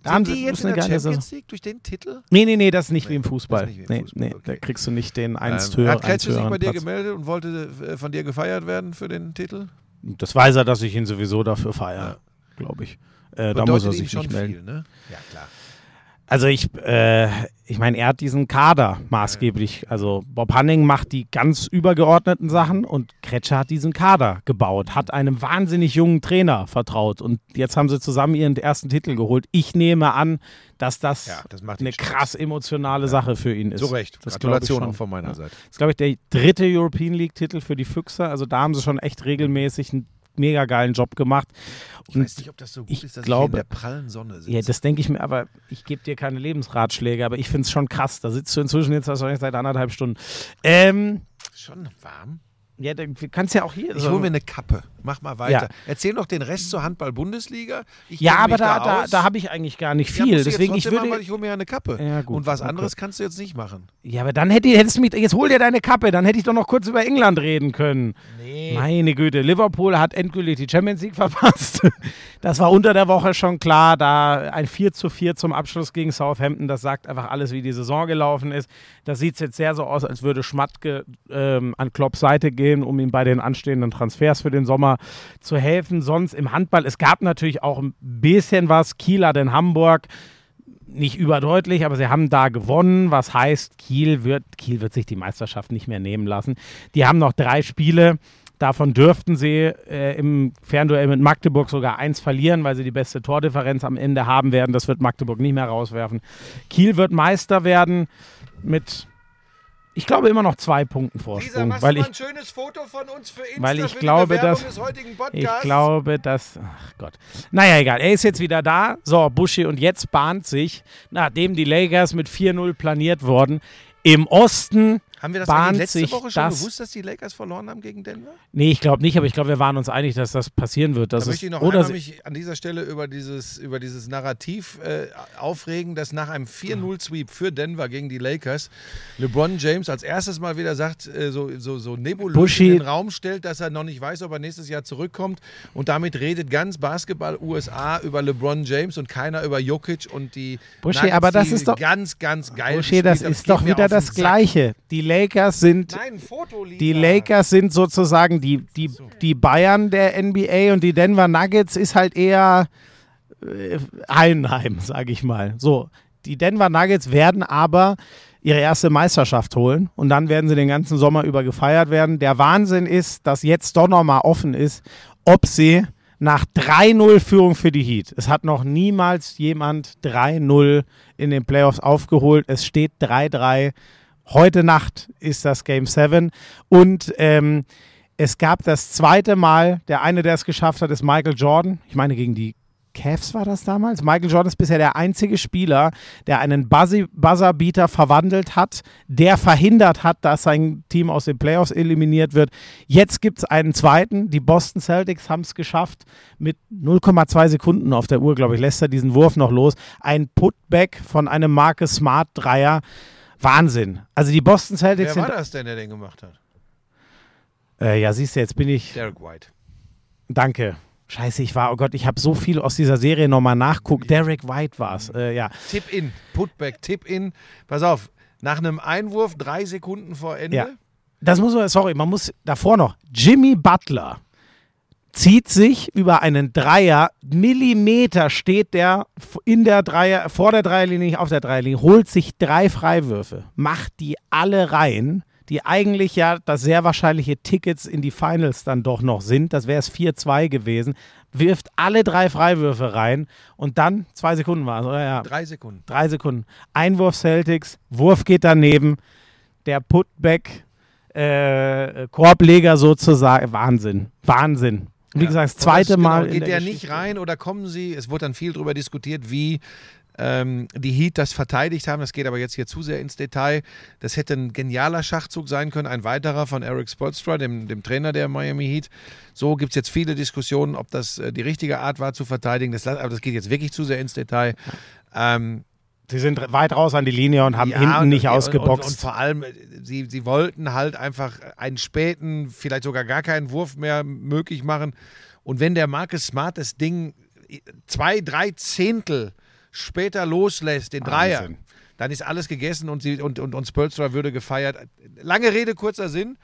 Da haben die jetzt in der Champions League durch den Titel? Nee, nee, nee, das ist nicht Nee, wie im Fußball. wie im nee, Fußball, nee, okay. da kriegst du nicht den eins Ähm, höher, hat eins Kretschmer sich bei dir gemeldet und wollte äh, von dir gefeiert werden für den Titel? Das weiß er, dass ich ihn sowieso dafür feiere, glaube ich. Äh, da muss er sich schon nicht melden. viel, ne? Ja, klar. Also ich, äh, ich meine, er hat diesen Kader maßgeblich. Also Bob Hanning macht die ganz übergeordneten Sachen und Kretscher hat diesen Kader gebaut, hat einem wahnsinnig jungen Trainer vertraut und jetzt haben sie zusammen ihren ersten Titel geholt. Ich nehme an, dass das, Ja, das eine krass emotionale Sache für ihn ist. Zu Recht. Das Gratulation auch von meiner Ja. Seite. Das ist, glaube ich, der dritte European League-Titel für die Füchse. Also da haben sie schon echt regelmäßig einen mega geilen Job gemacht. Ich Und weiß nicht, ob das so gut ich ist, dass glaube- ich in der prallen Sonne sitze. Ja, das denke ich mir, aber ich gebe dir keine Lebensratschläge, aber ich finde es schon krass. Da sitzt du inzwischen jetzt wahrscheinlich seit anderthalb Stunden. Ähm, schon warm. Ja, dann kannst ja auch hier. Ich so- hole mir eine Kappe. Mach mal weiter. Ja. Erzähl noch den Rest zur Handball-Bundesliga. Ja, aber da, da, aus. da habe ich eigentlich gar nicht Ja, viel. jetzt Deswegen, ich würde. Ich hole mir ja eine Kappe. Ja, gut, Und was okay. anderes kannst du jetzt nicht machen. ja, aber dann hätte, hättest du mich. Jetzt hol dir deine Kappe, dann hätte ich doch noch kurz über England reden können. Nee. Meine Güte, Liverpool hat endgültig die Champions League verpasst. [laughs] Das war unter der Woche schon klar. Da ein 4 zu 4 zum Abschluss gegen Southampton, das sagt einfach alles, wie die Saison gelaufen ist. Da sieht es jetzt sehr so aus, als würde Schmatke ähm, an Klopps Seite gehen, um ihm bei den anstehenden Transfers für den Sommer zu helfen. Sonst im Handball, es gab natürlich auch ein bisschen was. Kiel hat in Hamburg nicht überdeutlich, aber sie haben da gewonnen, was heißt, Kiel wird, Kiel wird sich die Meisterschaft nicht mehr nehmen lassen. Die haben noch drei Spiele. Davon dürften sie äh, im Fernduell mit Magdeburg sogar eins verlieren, weil sie die beste Tordifferenz am Ende haben werden. Das wird Magdeburg nicht mehr rauswerfen. Kiel wird Meister werden mit, ich glaube, immer noch zwei Punkten Vorsprung. weil ich, schönes Foto von uns für Insta weil ich glaube, dass- ich glaube, dass. Ach Gott. Naja, egal. Er ist jetzt wieder da. So, Buschi, und jetzt bahnt sich, nachdem die Lakers mit 4-0 planiert wurden, im Osten. Haben wir das bahnt letzte Woche schon das- gewusst, dass die Lakers verloren haben gegen Denver? Nee, ich glaube nicht, aber ich glaube, wir waren uns einig, dass das passieren wird. Dass Da möchte ich noch oder mich an dieser Stelle über dieses, über dieses Narrativ äh, aufregen, dass nach einem 4-0-Sweep für Denver gegen die Lakers LeBron James als erstes mal wieder sagt, äh, so, so, so nebulös in den Raum stellt, dass er noch nicht weiß, ob er nächstes Jahr zurückkommt. Und damit redet ganz Basketball USA über LeBron James und keiner über Jokic und die Buschi, Nuggets, aber das ist doch- ganz, ganz geil Buschi, das ist doch wieder das. Gleiche. Die Lakers sind Nein, Die. Lakers sind sozusagen die, die, die Bayern der NBA und die Denver Nuggets ist halt eher äh, Heidenheim, [laughs] sage ich mal. So, die Denver Nuggets werden aber ihre erste Meisterschaft holen und dann werden sie den ganzen Sommer über gefeiert werden. Der Wahnsinn ist, dass jetzt doch nochmal offen ist, ob sie nach 3-0 Führung für die Heat. Es hat noch niemals jemand 3-0 in den Playoffs aufgeholt. Es steht 3-3. Heute Nacht ist das Game 7 und ähm, es gab das zweite Mal, der eine, der es geschafft hat, ist Michael Jordan. Ich meine, gegen die Cavs war das damals. Michael Jordan ist bisher der einzige Spieler, der einen Buzzerbeater verwandelt hat, der verhindert hat, dass sein Team aus den Playoffs eliminiert wird. Jetzt gibt es einen zweiten. Die Boston Celtics haben es geschafft. Mit 0,2 Sekunden auf der Uhr, glaube ich, lässt er diesen Wurf noch los. Ein Putback von einem Marcus Smart Dreier. Wahnsinn. Also die Boston Celtics Wer war das denn, der den gemacht hat? Äh, ja, siehst du, jetzt bin ich. Derek White. Danke. Scheiße, ich war, oh Gott, ich habe so viel aus dieser Serie nochmal nachguckt. Derek White war es. Äh, ja. Tip in, Putback, Tip in. Pass auf, nach einem Einwurf drei Sekunden vor Ende. Ja. Das muss man, sorry, man muss davor noch. Jimmy Butler zieht sich über einen Dreier, Millimeter steht der in der Dreier, vor der Dreierlinie, nicht auf der Dreierlinie, holt sich drei Freiwürfe, macht die alle rein, die eigentlich ja das sehr wahrscheinliche Tickets in die Finals dann doch noch sind. Das wäre es 4-2 gewesen. Wirft alle drei Freiwürfe rein und dann zwei Sekunden war es, oder ja? Drei Sekunden. Drei Sekunden. Einwurf Celtics, Wurf geht daneben, der Putback, äh, Korbleger sozusagen. Wahnsinn. Wahnsinn. Wie Ja. gesagt, das zweite das, Mal. Genau, in geht der Geschichte. nicht rein oder kommen sie? Es wurde dann viel darüber diskutiert, wie ähm, die Heat das verteidigt haben. Das geht aber jetzt hier zu sehr ins Detail. Das hätte ein genialer Schachzug sein können. Ein weiterer von Eric Spoelstra, dem, dem Trainer der Miami Heat. So gibt es jetzt viele Diskussionen, ob das äh, die richtige Art war zu verteidigen. Das, aber das geht jetzt wirklich zu sehr ins Detail. Ähm, Sie sind weit raus an die Linie und haben ja, hinten und- nicht und, ausgeboxt. Und, und vor allem, äh, sie, sie wollten halt einfach einen späten, vielleicht sogar gar keinen Wurf mehr möglich machen. Und wenn der Marcus Smart das Ding zwei, drei Zehntel später loslässt, den Dreier, Wahnsinn. dann ist alles gegessen und, sie, und, und, und Spolstra würde gefeiert. Lange Rede, kurzer Sinn.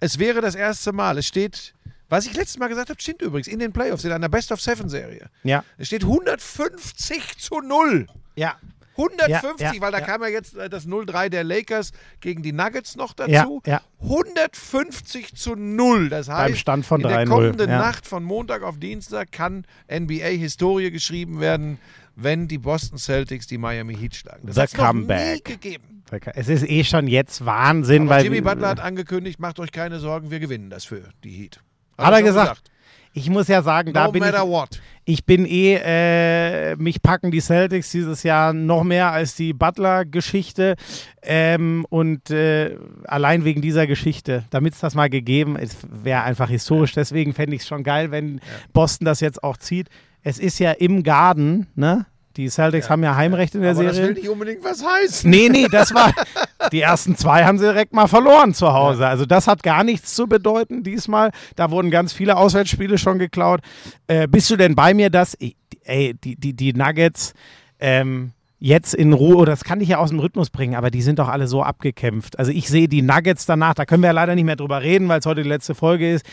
Es wäre das erste Mal. Es steht, was ich letztes Mal gesagt habe, stimmt übrigens, in den Playoffs, in einer Best-of-Seven-Serie. ja. Es steht 150 zu 0. Ja. 150, Ja, weil da kam ja jetzt äh, das 0-3 der Lakers gegen die Nuggets noch dazu. ja. 150 zu 0. Das heißt, Stand von in der 3-0, kommenden. Nacht von Montag auf Dienstag kann NBA-Historie geschrieben werden, wenn die Boston Celtics die Miami Heat schlagen. Das hat's noch nie gegeben. Es ist eh schon jetzt Wahnsinn, Aber weil. Jimmy Butler hat angekündigt, macht euch keine Sorgen, wir gewinnen das für die Heat. Hat er schon gesagt? Ich muss ja sagen, da No bin ich. matter what. Ich bin eh, äh, mich packen die Celtics dieses Jahr noch mehr als die Butler-Geschichte. Ähm, und äh, allein wegen dieser Geschichte, damit es das mal gegeben ist, wäre einfach historisch. Deswegen fände ich es schon geil, wenn Boston das jetzt auch zieht. Es ist ja im Garden, ne? Die Celtics haben ja Heimrecht in der Aber das Serie. will nicht unbedingt was heißen. Nee, nee, das war. [laughs] Die ersten zwei haben sie direkt mal verloren zu Hause. Also, das hat gar nichts zu bedeuten diesmal. Da wurden ganz viele Auswärtsspiele schon geklaut. Äh, bist du denn bei mir, dass. Ey, die, die, die Nuggets. Ähm, Jetzt in Ruhe, das kann ich ja aus dem Rhythmus bringen, aber die sind doch alle so abgekämpft. Also ich sehe die Nuggets danach, da können wir ja leider nicht mehr drüber reden, weil es heute die letzte Folge ist.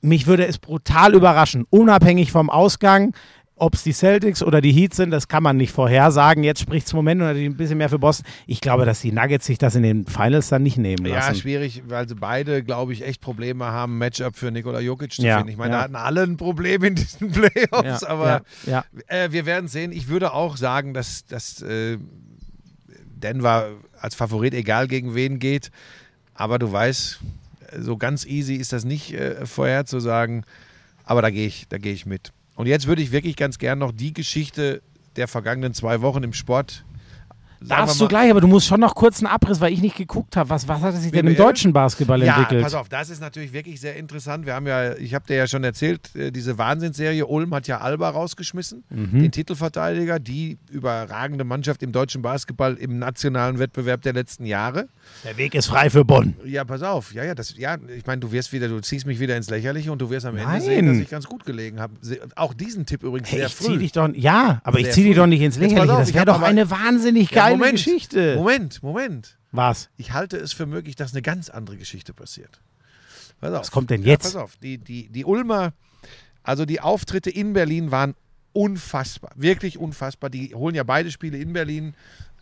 Mich würde es brutal überraschen, unabhängig vom Ausgang, ob es die Celtics oder die Heat sind, das kann man nicht vorhersagen. Jetzt spricht es im Moment natürlich ein bisschen mehr für Boston. Ich glaube, dass die Nuggets sich das in den Finals dann nicht nehmen Ja, lassen. schwierig, weil sie beide, glaube ich, echt Probleme haben, Matchup für Nikola Jokic zu Ja, finden. Ich meine, ja. da hatten alle ein Problem in diesen [laughs] Playoffs, Ja, aber ja, Äh, wir werden sehen. Ich würde auch sagen, dass, dass äh, Denver als Favorit egal gegen wen geht. Aber du weißt, so ganz easy ist das nicht äh, vorherzusagen. Aber da gehe ich, da gehe ich mit. Und jetzt würde ich wirklich ganz gern noch die Geschichte der vergangenen zwei Wochen im Sport. Darfst du gleich, aber du musst schon noch kurz einen Abriss, weil ich nicht geguckt habe. Was, was hat sich denn im deutschen Basketball Ja, entwickelt? pass auf, das ist natürlich wirklich sehr interessant. Wir haben ja, ich habe dir ja schon erzählt, äh, diese Wahnsinnsserie, Ulm hat ja Alba rausgeschmissen, Mhm. den Titelverteidiger, die überragende Mannschaft im deutschen Basketball im nationalen Wettbewerb der letzten Jahre. Der Weg ist frei für Bonn. Ja, pass auf, ja, ja, das, ja, ich meine, du wirst wieder, du ziehst mich wieder ins Lächerliche und du wirst am Ende Nein. sehen, dass ich ganz gut gelegen habe. Auch diesen Tipp übrigens Hey, sehr ich früh. zieh dich doch, ja, aber ich Sehr zieh dich doch nicht ins Lächerliche. auf, Das ich wäre doch eine wahnsinnig Ja, geile Moment, Geschichte. Moment, Moment. Was? Ich halte es für möglich, dass eine ganz andere Geschichte passiert. Pass auf. Was kommt denn Ja, jetzt? pass auf, die, die, die Ulmer, also die Auftritte in Berlin waren unfassbar, wirklich unfassbar. Die holen ja beide Spiele in Berlin.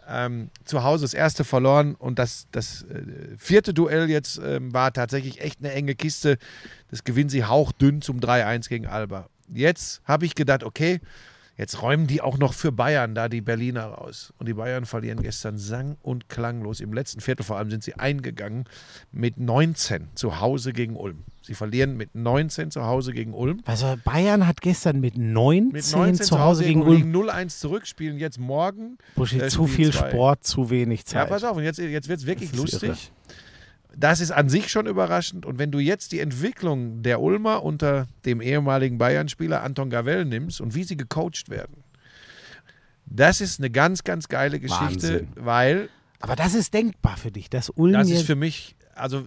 Ähm, zu Hause das erste verloren und das, das äh, vierte Duell jetzt ähm, war tatsächlich echt eine enge Kiste. Das gewinnen sie hauchdünn zum 3-1 gegen Alba. Jetzt habe ich gedacht, okay, Jetzt räumen die auch noch für Bayern da die Berliner raus. Und die Bayern verlieren gestern sang- und klanglos. Im letzten Viertel vor allem sind sie eingegangen mit 19 zu Hause gegen Ulm. Sie verlieren mit 19 zu Hause gegen Ulm. Also Bayern hat gestern mit 19, Mit 19 zu Hause gegen Ulm. 0-1 zurückspielen. Jetzt morgen. Buschi, äh, zu viel zwei. Sport, zu wenig Ja, Zeit. pass auf, und jetzt, jetzt wird es wirklich lustig. Das ist an sich schon überraschend. Und wenn du jetzt die Entwicklung der Ulmer unter dem ehemaligen Bayern-Spieler Anton Gavell nimmst und wie sie gecoacht werden, das ist eine ganz, ganz geile Geschichte, Wahnsinn. weil Aber das ist denkbar für dich, dass Ulm das ist für mich, also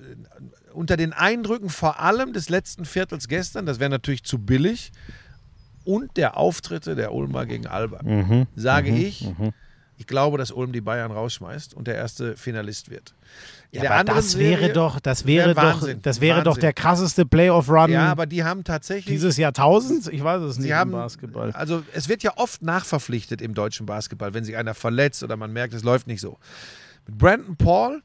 unter den Eindrücken vor allem des letzten Viertels gestern, das wäre natürlich zu billig, und der Auftritte der Ulmer gegen Alba, Mhm, sage ich, ich glaube, dass Ulm die Bayern rausschmeißt und der erste Finalist wird. In ja, aber das wäre Serie- doch, das wäre doch, das wäre doch Wahnsinn. der krasseste Playoff-Run Ja, aber die haben tatsächlich. dieses Jahrtausends. Ich weiß es nicht Sie im haben, Basketball. also es wird ja oft nachverpflichtet im deutschen Basketball, wenn sich einer verletzt oder man merkt, es läuft nicht so. Mit Brandon Paul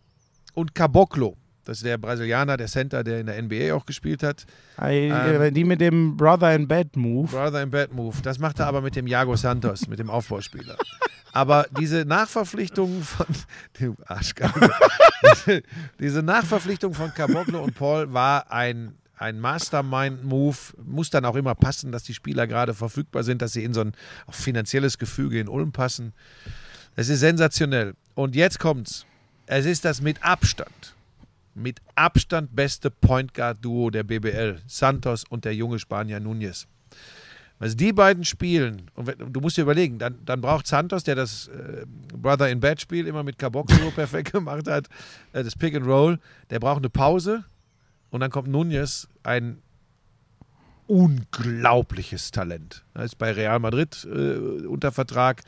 und Caboclo, das ist der Brasilianer, der Center, der in der NBA auch gespielt hat. Ähm, die mit dem Brother in Bed Move. Brother in Bad Move. Das macht er aber mit dem Jago Santos, mit dem Aufbauspieler. [laughs] Aber diese Nachverpflichtung von. [laughs] Du Arschgeige. [laughs] diese Nachverpflichtung von Caboclo und Paul war ein. Ein Mastermind-Move muss dann auch immer passen, dass die Spieler gerade verfügbar sind, dass sie in so ein finanzielles Gefüge in Ulm passen. Es ist sensationell. Und jetzt kommt's. Es ist das mit Abstand, mit Abstand beste Point Guard-Duo der BBL. Santos und der junge Spanier Núñez. Also die beiden spielen, und wenn- du musst dir überlegen, dann, dann braucht Santos, der das äh, Brother in Bad Spiel immer mit Caboclo so [laughs] perfekt gemacht hat, äh, das Pick and Roll, der braucht eine Pause und dann kommt Núñez, ein unglaubliches Talent. Er ist bei Real Madrid äh, unter Vertrag.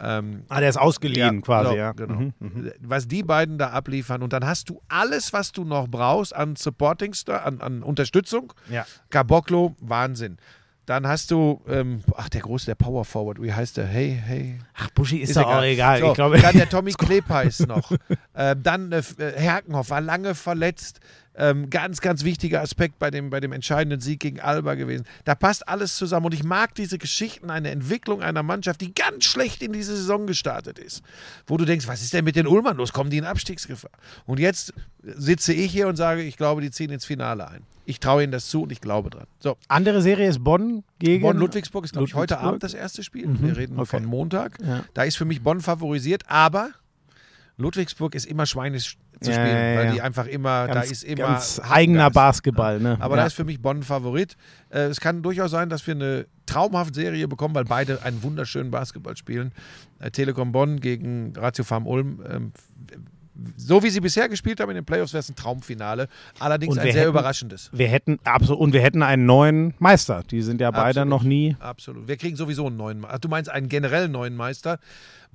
Ähm, Ah, der ist ausgeliehen quasi, genau, ja. Genau. Mhm, mhm. Was die beiden da abliefern und dann hast du alles, was du noch brauchst an Supporting, an, an Unterstützung. Ja. Caboclo, Wahnsinn. Dann hast du, ähm, ach, der große, der Power Forward, wie heißt der? Hey, hey. Ach, Buschi ist, doch auch egal. So, ich glaube, dann der Tommy [laughs] Klepeis noch. ähm, dann äh, äh, Herkenhoff war lange verletzt. Ähm, ganz, ganz wichtiger Aspekt bei dem, bei dem entscheidenden Sieg gegen Alba gewesen. Da passt alles zusammen und ich mag diese Geschichten, eine Entwicklung einer Mannschaft, die ganz schlecht in diese Saison gestartet ist. Wo du denkst, was ist denn mit den Ulmern los? Kommen die in Abstiegsgefahr? Und jetzt sitze ich hier und sage, ich glaube, die ziehen ins Finale ein. Ich traue ihnen das zu und ich glaube dran. So, andere Serie ist Bonn gegen Bonn-Ludwigsburg ist, glaube ich, heute. Abend das erste Spiel. Wir reden okay. von Montag. Ja. Da ist für mich Bonn favorisiert, aber Ludwigsburg ist immer schweinisch zu Ja, spielen, ja, weil die einfach immer, Ganz, da ist immer ganz eigener Basketball. Ne? Aber da ist für mich Bonn Favorit. Äh, es kann durchaus sein, dass wir eine traumhafte Serie bekommen, weil beide einen wunderschönen Basketball spielen. Äh, Telekom Bonn gegen Ratio Farm Ulm. Ähm, so wie sie bisher gespielt haben in den Playoffs, wäre es ein Traumfinale. Allerdings ein sehr hätten- überraschendes. wir hätten absolut und wir hätten einen neuen Meister. Die sind ja beide Absolut. noch nie. Absolut. Wir kriegen sowieso einen neuen. Ach, du meinst einen generell neuen Meister?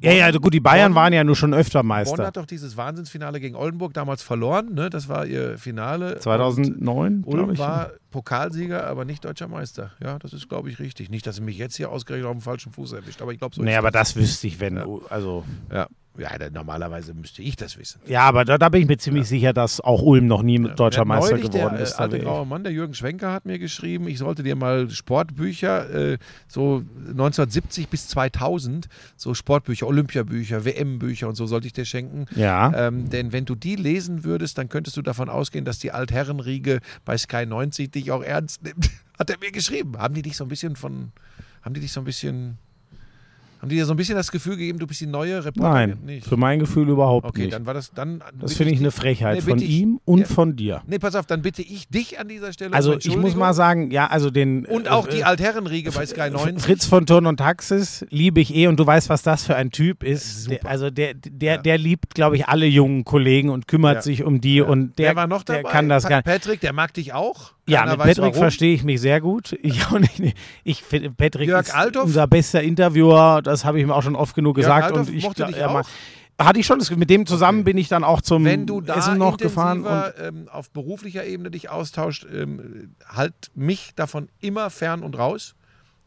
Ja, ja, gut, die Bayern Bonn- waren ja nur schon öfter Bonn Meister. hat doch dieses Wahnsinnsfinale gegen Oldenburg damals verloren. Ne? Das war ihr Finale. Und 2009, glaube ich. war Pokalsieger, aber nicht deutscher Meister. Ja, das ist, glaube ich, richtig. Nicht, dass sie mich jetzt hier ausgerechnet auf dem falschen Fuß erwischt, aber ich glaube so. nee, aber das wüsste ich, wenn. Ja. Also, Ja, ja da, normalerweise müsste ich das wissen. ja, aber da, da bin ich mir ziemlich sicher, dass auch Ulm noch nie deutscher Ja, Meister neulich geworden der, ist. Da alte graue Mann, der Jürgen Schwenker, hat mir geschrieben, ich sollte dir mal Sportbücher, äh, so 1970 bis 2000, so Sportbücher, Olympiabücher, WM-Bücher und so sollte ich dir schenken. Ja. Ähm, denn wenn du die lesen würdest, dann könntest du davon ausgehen, dass die Altherrenriege bei Sky 90 dich auch ernst nimmt. [laughs] Hat er mir geschrieben. Haben die dich so ein bisschen von, haben die dich so ein bisschen, haben die dir so ein bisschen das Gefühl gegeben, du bist die neue Reporterin? Nein, Nicht. für mein Gefühl überhaupt Okay, nicht. dann war das, dann. das finde ich eine Frechheit Nee, von ich- ihm und Ja. von dir. Nee, pass auf, dann bitte ich dich an dieser Stelle. Also ich muss mal sagen, ja, also den Und auch äh, die Altherrenriege bei Sky 90. Fritz von Turn und Taxis liebe ich eh und du weißt, was das für ein Typ ist. Der, also der, der, Ja. der liebt, glaube ich, alle jungen Kollegen und kümmert Ja. sich um die und der, der war noch dabei. der kann das Pa- gar Patrick, der mag dich auch. Ja, mit Patrick verstehe ich mich sehr gut. Ich [laughs] auch nicht. Ich finde, Patrick Jörg ist Althoff? unser bester Interviewer. Das habe ich ihm auch schon oft genug Jörg gesagt. Althoff und ich mochte dich ja, auch? hatte ich schon. Mit dem zusammen bin ich dann auch zum Wenn du da Essen noch gefahren. Und, ähm, auf beruflicher Ebene dich austauscht, ähm, halt mich davon immer fern und raus.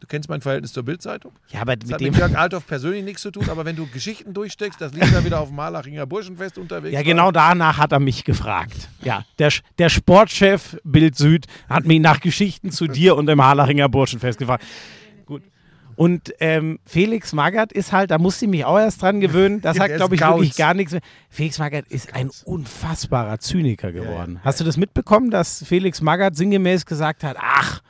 Du kennst mein Verhältnis zur Bildzeitung. ja, aber Das mit hat dem. mit Jörg Althoff persönlich nichts zu tun, aber wenn du Geschichten durchsteckst, das liegt ja wieder auf dem Malachinger Burschenfest unterwegs. Ja, war. genau danach hat er mich gefragt. Ja, der, der Sportchef Bild Süd hat mich nach Geschichten zu dir und dem Harlachinger Burschenfest gefragt. Gut. Und ähm, Felix Magath ist halt, da musste ich mich auch erst dran gewöhnen. Das [laughs] hat, glaube ich, Kauz. wirklich gar nichts mehr. Felix Magath ist ein unfassbarer Zyniker geworden. Hast du das mitbekommen, dass Felix Magath sinngemäß gesagt hat, ach, ja,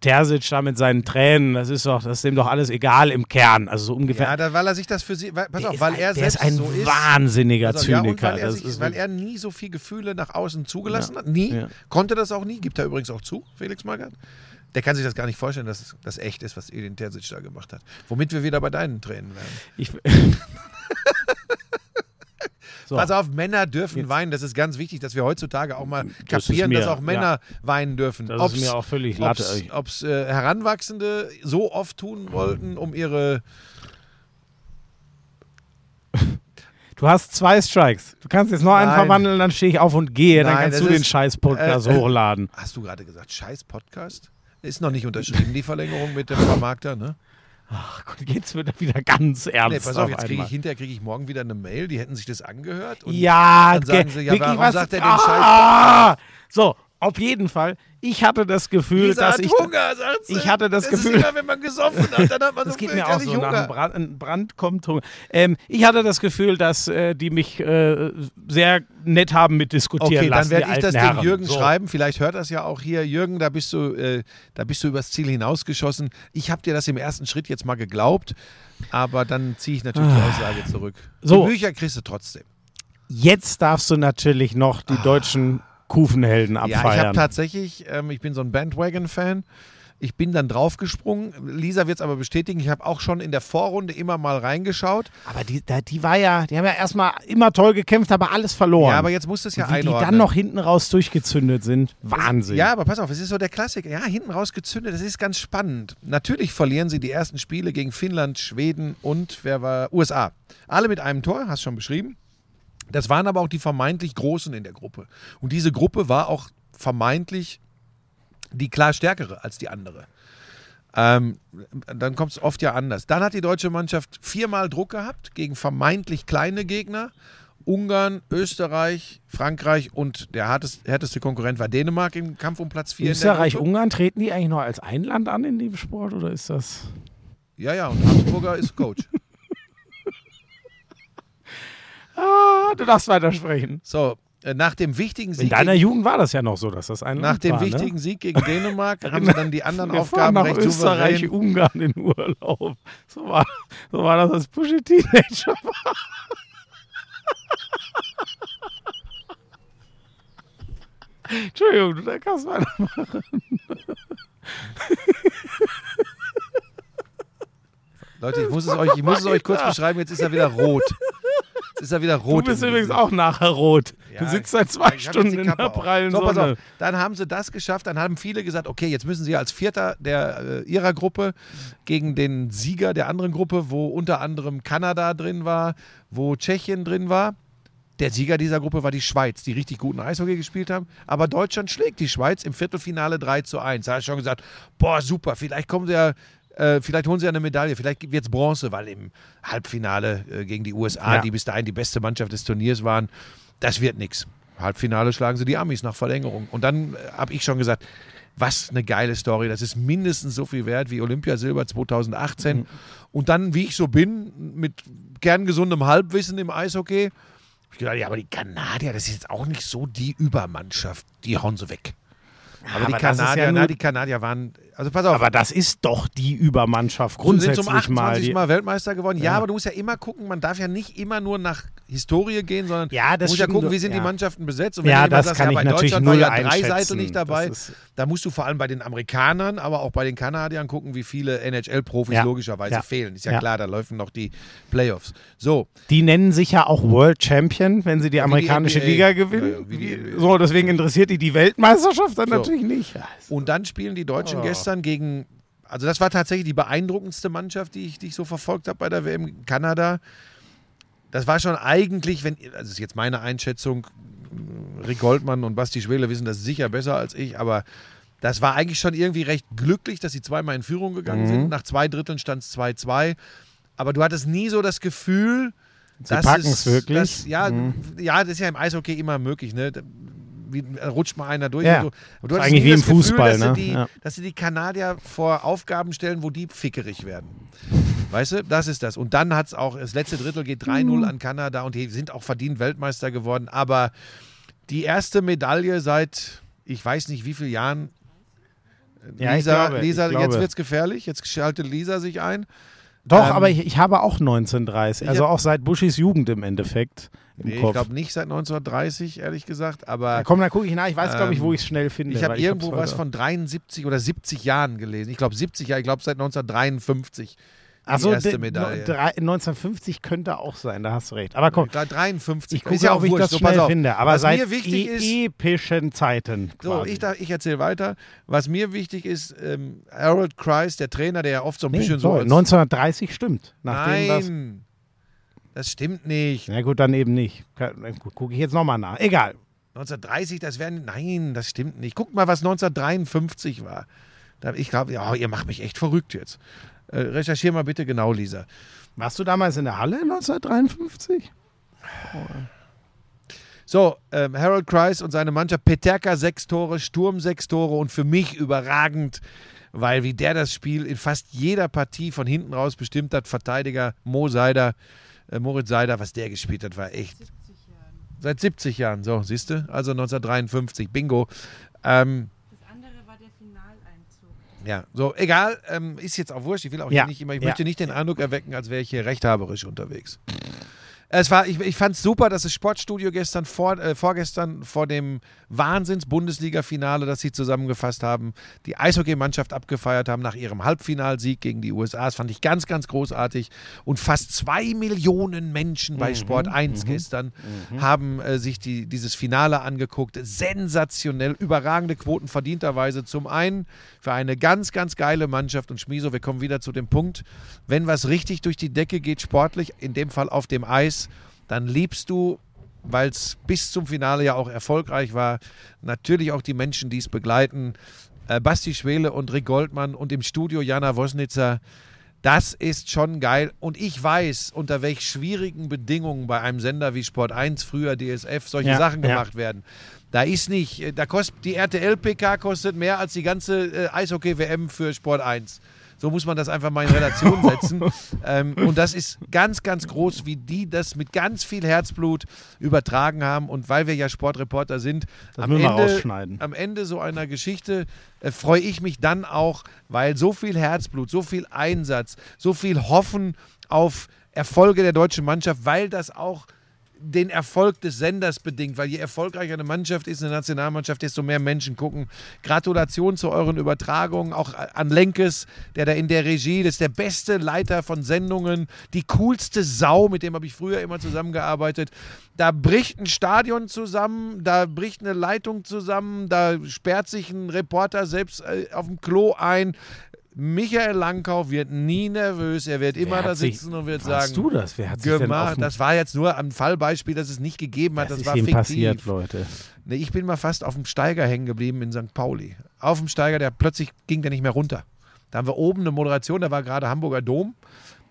Terzic da mit seinen Tränen, das ist doch, das ist dem doch alles egal im Kern. Also so ungefähr. Ja, da, weil er sich das für sie, weil, pass auf, ist weil ein, er selbst ist ein so ist. wahnsinniger ja, und Zyniker. weil er, sich, ist weil er nie so viel Gefühle nach außen zugelassen Ja. hat. Nie. Ja. Konnte das auch nie. Gibt er übrigens auch zu, Felix Magath. Der kann sich das gar nicht vorstellen, dass das echt ist, was Edin Terzic da gemacht hat. Womit wir wieder bei deinen Tränen wären. ich, [laughs] so. Pass auf, Männer dürfen weinen. Das ist ganz wichtig, dass wir heutzutage auch mal Das kapieren, mir- dass auch Männer weinen dürfen. Das ist mir auch völlig Latte. Ob es äh, Heranwachsende so oft tun wollten, um ihre. [laughs] Du hast zwei Strikes. Du kannst jetzt noch einen Nein. verwandeln, dann stehe ich auf und gehe. dann Nein, kannst das du den Scheiß-Podcast äh, äh, hochladen. Hast du gerade gesagt, scheiß Podcast? Ist noch nicht unterschrieben, die Verlängerung mit dem Vermarkter, ne? Ach Gott, jetzt wird er wieder ganz ernst. Nee, pass auf, jetzt kriege ich hinterher kriege ich morgen wieder eine Mail, die hätten sich das angehört. Und Ja, dann sagen ge- sie, ja, warum was? sagt er den ah, So, auf jeden Fall. Ich hatte das Gefühl, Dieser dass ich. Hunger, sagt sie. ich hatte das Gefühl- Ist immer, wenn man gesoffen hat, dann hat man [laughs] Das so geht mir auch so. Nach Hunger. einem Brand, ein Brand kommt Hunger. Ähm, ich hatte das Gefühl, dass äh, die mich äh, sehr nett haben mit diskutieren Okay, dann lassen. werde die ich das dem Herren. Jürgen so. schreiben. Vielleicht hört das ja auch hier. Jürgen, da bist du, äh, da bist du übers Ziel hinausgeschossen. Ich habe dir das im ersten Schritt jetzt mal geglaubt, aber dann ziehe ich natürlich die Aussage zurück. Ah. So. Die Bücher kriegst du trotzdem. Jetzt darfst du natürlich noch die deutschen Kufenhelden Ja, ich abfeiern. habe tatsächlich, ähm, ich bin so ein Bandwagon-Fan. Ich bin dann draufgesprungen. Lisa wird es aber bestätigen. Ich habe auch schon in der Vorrunde immer mal reingeschaut. aber die, da, die war ja, die haben ja erstmal immer toll gekämpft, aber alles verloren. Ja, aber jetzt musst du es ja Wie die einordnen. dann noch hinten raus durchgezündet sind. Wahnsinn. Ja, aber pass auf, es ist so der Klassiker. Ja, hinten raus gezündet, das ist ganz spannend. Natürlich verlieren sie die ersten Spiele gegen Finnland, Schweden und wer war USA. Alle mit einem Tor, hast schon beschrieben. Das waren aber auch die vermeintlich Großen in der Gruppe. Und diese Gruppe war auch vermeintlich die klar stärkere als die andere. Ähm, dann kommt es oft ja anders. Dann hat die deutsche Mannschaft viermal Druck gehabt gegen vermeintlich kleine Gegner. Ungarn, Österreich, Frankreich und der härteste, härteste Konkurrent war Dänemark im Kampf um Platz 4. Österreich, Ungarn, treten die eigentlich noch als ein Land an in dem Sport oder ist das? Ja, ja, und Habsburger ist Coach. [laughs] Ah, du darfst weitersprechen. So, äh, nach dem wichtigen In Sieg, deiner gegen, Jugend war das ja noch so, dass das ein nach dem war, wichtigen ne? Sieg gegen Dänemark [laughs] haben sie dann die anderen Wir Aufgaben nach recht Österreich, souverän. Ungarn in Urlaub. So war, so war das als Pushy Teenager war. Entschuldigung, du kannst weitermachen. Leute, ich muss es euch, ich muss es euch kurz beschreiben, jetzt ist er wieder rot. Jetzt ist er wieder Du rot. bist im übrigens auch nachher rot. Ja, du sitzt seit zwei Stunden in der prallen so, Sonne. auf. Dann haben sie das geschafft. Dann haben viele gesagt, okay, jetzt müssen sie als Vierter der, äh, ihrer Gruppe gegen den Sieger der anderen Gruppe, wo unter anderem Kanada drin war, wo Tschechien drin war. Der Sieger dieser Gruppe war die Schweiz, die richtig guten Eishockey gespielt haben. Aber Deutschland schlägt die Schweiz im Viertelfinale 3 zu 1. Da habe ich schon gesagt, boah, super, vielleicht kommen sie ja, äh, vielleicht holen sie ja eine Medaille, vielleicht wird es Bronze, weil im Halbfinale äh, gegen die USA, Ja. die bis dahin die beste Mannschaft des Turniers waren, das wird nichts. Halbfinale schlagen sie die Amis nach Verlängerung. Und dann äh, habe ich schon gesagt, was eine geile Story. Das ist mindestens so viel wert wie Olympiasilber 2018. Und dann, wie ich so bin, mit kerngesundem Halbwissen im Eishockey, hab ich gedacht, ja, aber die Kanadier, das ist jetzt auch nicht so die Übermannschaft. Die hauen sie weg. Aber, die aber ja Kanadier, nur- na, die Kanadier waren, also pass auf. Aber das ist doch die Übermannschaft grundsätzlich sind zum mal. 28. Die, Mal Weltmeister geworden. Ja, Ja. aber du musst ja immer gucken, man darf ja nicht immer nur nach Historie gehen, sondern Ja, das du musst ja gucken, wie sind die Ja. Mannschaften besetzt. Und Ja, du immer das sagst, kann ja, ich bei natürlich Deutschland war null ja drei. Seiten nicht dabei. Da musst du vor allem bei den Amerikanern, aber auch bei den Kanadiern gucken, wie viele NHL-Profis Ja. logischerweise Ja. fehlen. Ist ja, Ja. klar, da laufen noch die Playoffs. So, Die nennen sich ja auch World Champion, wenn sie die amerikanische NBA. Liga gewinnen. Ja, ja, die so, deswegen interessiert die die Weltmeisterschaft dann So. natürlich nicht. Ja, Und dann spielen die Deutschen Oh. gestern gegen, also das war tatsächlich die beeindruckendste Mannschaft, die ich, die ich so verfolgt habe bei der WM in Kanada. Das war schon eigentlich, wenn, also das ist jetzt meine Einschätzung, Rick Goldmann und Basti Schwele wissen das sicher besser als ich, aber das war eigentlich schon irgendwie recht glücklich, dass sie zweimal in Führung gegangen Mhm. sind. Nach zwei Dritteln stand es 2-2. Aber du hattest nie so das Gefühl, Sie dass packen es wirklich. Dass, ja, Mhm. ja, das ist ja im Eishockey immer möglich. Ne? Wie, äh, rutscht mal einer durch. Ja. Und so. Aber du Ist hattest eigentlich wie das im Gefühl, Fußball, dass, ne? sie die, Ja. dass sie die Kanadier vor Aufgaben stellen, wo die fickerig werden. Weißt du, das ist das. Und dann hat es auch, das letzte Drittel geht 3-0 an Kanada und die sind auch verdient Weltmeister geworden. Aber die erste Medaille seit, ich weiß nicht wie vielen Jahren, Ja, ich Lisa, glaube, Lisa ich jetzt wird es gefährlich. Jetzt schaltet Lisa sich ein. Doch, Ähm, aber ich, ich habe auch 1930, also auch seit Bushis Jugend im Endeffekt Nee, ich glaube nicht seit 1930, ehrlich gesagt. Aber ja, komm, dann gucke ich nach. Ich weiß, glaube ich, wo Ähm, ich es schnell finde. ich habe irgendwo was von 73 oder 70 Jahren gelesen. Ich glaube 70 Jahre, ich glaube seit 1953. die Achso, erste Medaille. no- drei- 1950 könnte auch sein, da hast du recht. Aber komm, Ich glaube 53. ich gucke, ist ja auch ob ich das so, schnell auf. finde. Aber Was seit mir wichtig e ist, epischen Zeiten. so, ich, ich erzähle weiter. Was mir wichtig ist, ähm, Harold Kreis, der Trainer, der ja oft so ein nee, bisschen so. so, als- 1930 stimmt. Nachdem Nein, das stimmt nicht. na gut, dann eben nicht. Gucke ich jetzt nochmal nach. Egal. 1930, das wären. Nein, das stimmt nicht. Guck mal, was 1953 war. Ich glaube, ja, ihr macht mich echt verrückt jetzt. Äh, recherchier mal bitte genau, Lisa. Warst du damals in der Halle 1953? So, ähm, Harold Kreis und seine Mannschaft, Peterka sechs Tore, Sturm sechs Tore und für mich überragend, weil wie der das Spiel in fast jeder Partie von hinten raus bestimmt hat, Verteidiger Mo Seider, Moritz Seider, was der gespielt hat, war echt. Seit 70 Jahren, so, siehst du? Also 1953, Bingo. Ähm, Das andere war der Finaleinzug. ja, so, egal, ähm, ist jetzt auch wurscht. Ich will auch Ja, hier nicht immer, ich ja. möchte nicht den Eindruck erwecken, als wäre ich hier rechthaberisch unterwegs. Es war, ich, ich fand es super, dass das Sportstudio gestern vor, äh, vorgestern vor dem Wahnsinns-Bundesliga-Finale, das sie zusammengefasst haben, die Eishockeymannschaft abgefeiert haben nach ihrem Halbfinalsieg gegen die USA. Das fand ich ganz, ganz großartig. Und fast zwei Millionen Menschen bei Sport 1 gestern haben äh, sich die, dieses Finale angeguckt. Sensationell, überragende Quoten verdienterweise. Zum einen für eine ganz, ganz geile Mannschaft. Und Schmiso, wir kommen wieder zu dem Punkt, wenn was richtig durch die Decke geht, sportlich, in dem Fall auf dem Eis, dann liebst du, weil es bis zum Finale ja auch erfolgreich war, natürlich auch die Menschen, die es begleiten. Äh, Basti Schwele und Rick Goldmann und im Studio Jana Wosnitzer. Das ist schon geil. Und ich weiß, unter welch schwierigen Bedingungen bei einem Sender wie Sport 1, früher DSF, solche Ja, Sachen ja. gemacht werden. Da ist nicht, äh, da kostet die RTL-PK kostet mehr als die ganze äh, Eishockey-WM für Sport 1. So muss man das einfach mal in Relation [laughs] setzen. ähm, und das ist ganz, ganz groß, wie die das mit ganz viel Herzblut übertragen haben. Und weil wir ja Sportreporter sind, Das am Ende, am Ende so einer Geschichte äh, freue ich mich dann auch, weil so viel Herzblut, so viel Einsatz, so viel Hoffen auf Erfolge der deutschen Mannschaft, weil das auch den Erfolg des Senders bedingt, weil je erfolgreicher eine Mannschaft ist, eine Nationalmannschaft, desto mehr Menschen gucken. Gratulation zu euren Übertragungen, auch an Lenkes, der da in der Regie, das ist der beste Leiter von Sendungen, die coolste Sau, mit dem habe ich früher immer zusammengearbeitet. Da bricht ein Stadion zusammen, da bricht eine Leitung zusammen, da sperrt sich ein Reporter selbst äh, auf dem Klo ein. Michael Langkau wird nie nervös, er wird immer da hat sich- sitzen und wird sagen, du das? Wer hat sich denn gemacht. dem- Das war jetzt nur ein Fallbeispiel, das es nicht gegeben hat. das Das, ist war ihm fiktiv. passiert, Leute. Nee, ich bin mal fast auf dem Steiger hängen geblieben in St. Pauli. Auf dem Steiger, der plötzlich ging der nicht mehr runter. Da haben wir oben eine Moderation, da war gerade Hamburger Dom.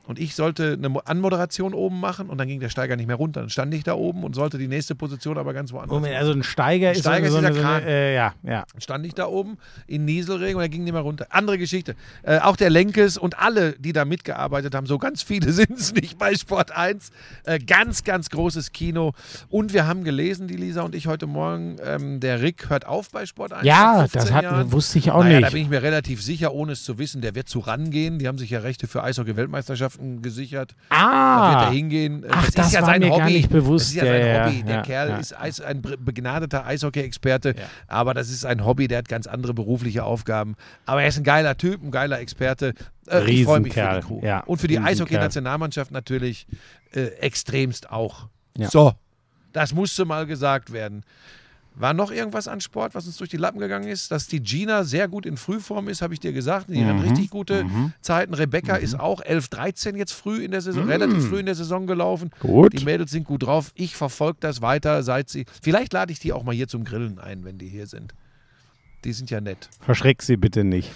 Und ich sollte eine Mo- Anmoderation oben machen und dann ging der Steiger nicht mehr runter. Dann stand ich da oben und sollte die nächste Position aber ganz woanders. Moment, also ein Steiger, ist Steiger ist eine, dieser so eine, Kran. äh, ja, ja. Dann stand ich da oben in Nieselregen und er ging nicht mehr runter. Andere Geschichte. Äh, auch der Lenkes und alle, die da mitgearbeitet haben, so ganz viele [laughs] sind es nicht bei Sport 1. Äh, ganz, ganz großes Kino. Und wir haben gelesen, die Lisa und ich heute Morgen, ähm, der Rick hört auf bei Sport 1. Ja, nach 15 das hat, wusste ich auch naja, nicht. Da bin ich mir relativ sicher, ohne es zu wissen, der wird zu rangehen. Die haben sich ja Rechte für Eishockey-Weltmeisterschaften gesichert. Da wird ah, er hingehen. Ach, das, das ist ja war sein mir Hobby. gar nicht bewusst. Das ist ja Ja, sein ja, Hobby. Der Kerl ist Eis, ein be- begnadeter Eishockey-Experte. Aber das ist ein Hobby, der hat ganz andere berufliche Aufgaben. Aber er ist ein geiler Typ, ein geiler Experte. Äh, ich freue mich für die Crew. ja, Und für die. Eishockey-Nationalmannschaft natürlich äh, extremst auch. So, das musste mal gesagt werden. War noch irgendwas an Sport, was uns durch die Lappen gegangen ist? Dass die Gina sehr gut in Frühform ist, habe ich dir gesagt. Die Mhm. hat richtig gute Zeiten. Rebecca ist auch 11, 13 jetzt früh in der Saison, relativ früh in der Saison gelaufen. Mhm. Gut. Die Mädels sind gut drauf. Ich verfolge das weiter, seit sie. Vielleicht lade ich die auch mal hier zum Grillen ein, wenn die hier sind. Die sind ja nett. Verschreck sie bitte nicht.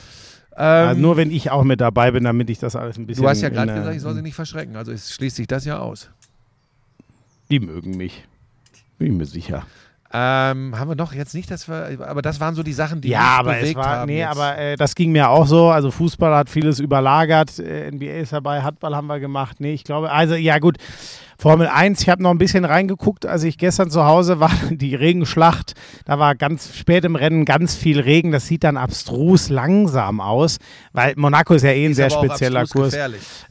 Ähm, also nur wenn ich auch mit dabei bin, damit ich das alles ein bisschen. du hast ja gerade gesagt, ich soll sie nicht verschrecken. Also schließt sich das ja aus. Die mögen mich. Bin ich mir sicher. Ähm, haben wir noch jetzt nicht, dass wir, aber das waren so die Sachen, die Ja, mich aber es bewegt war, haben. nee, jetzt. aber äh, das ging mir auch so. Also Fußball hat vieles überlagert, äh, NBA ist dabei, Handball haben wir gemacht. Nee, ich glaube, also ja gut, Formel 1, ich habe noch ein bisschen reingeguckt, als ich gestern zu Hause war, [laughs] die Regenschlacht, da war ganz spät im Rennen ganz viel Regen, das sieht dann abstrus langsam aus, weil Monaco ist ja eh ein Ist sehr spezieller Kurs.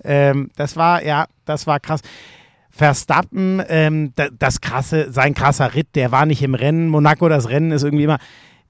Ähm, das war, ja, das war krass. Verstappen, ähm, da, das krasse, sein krasser Ritt, der war nicht im Rennen. Monaco, das Rennen ist irgendwie immer,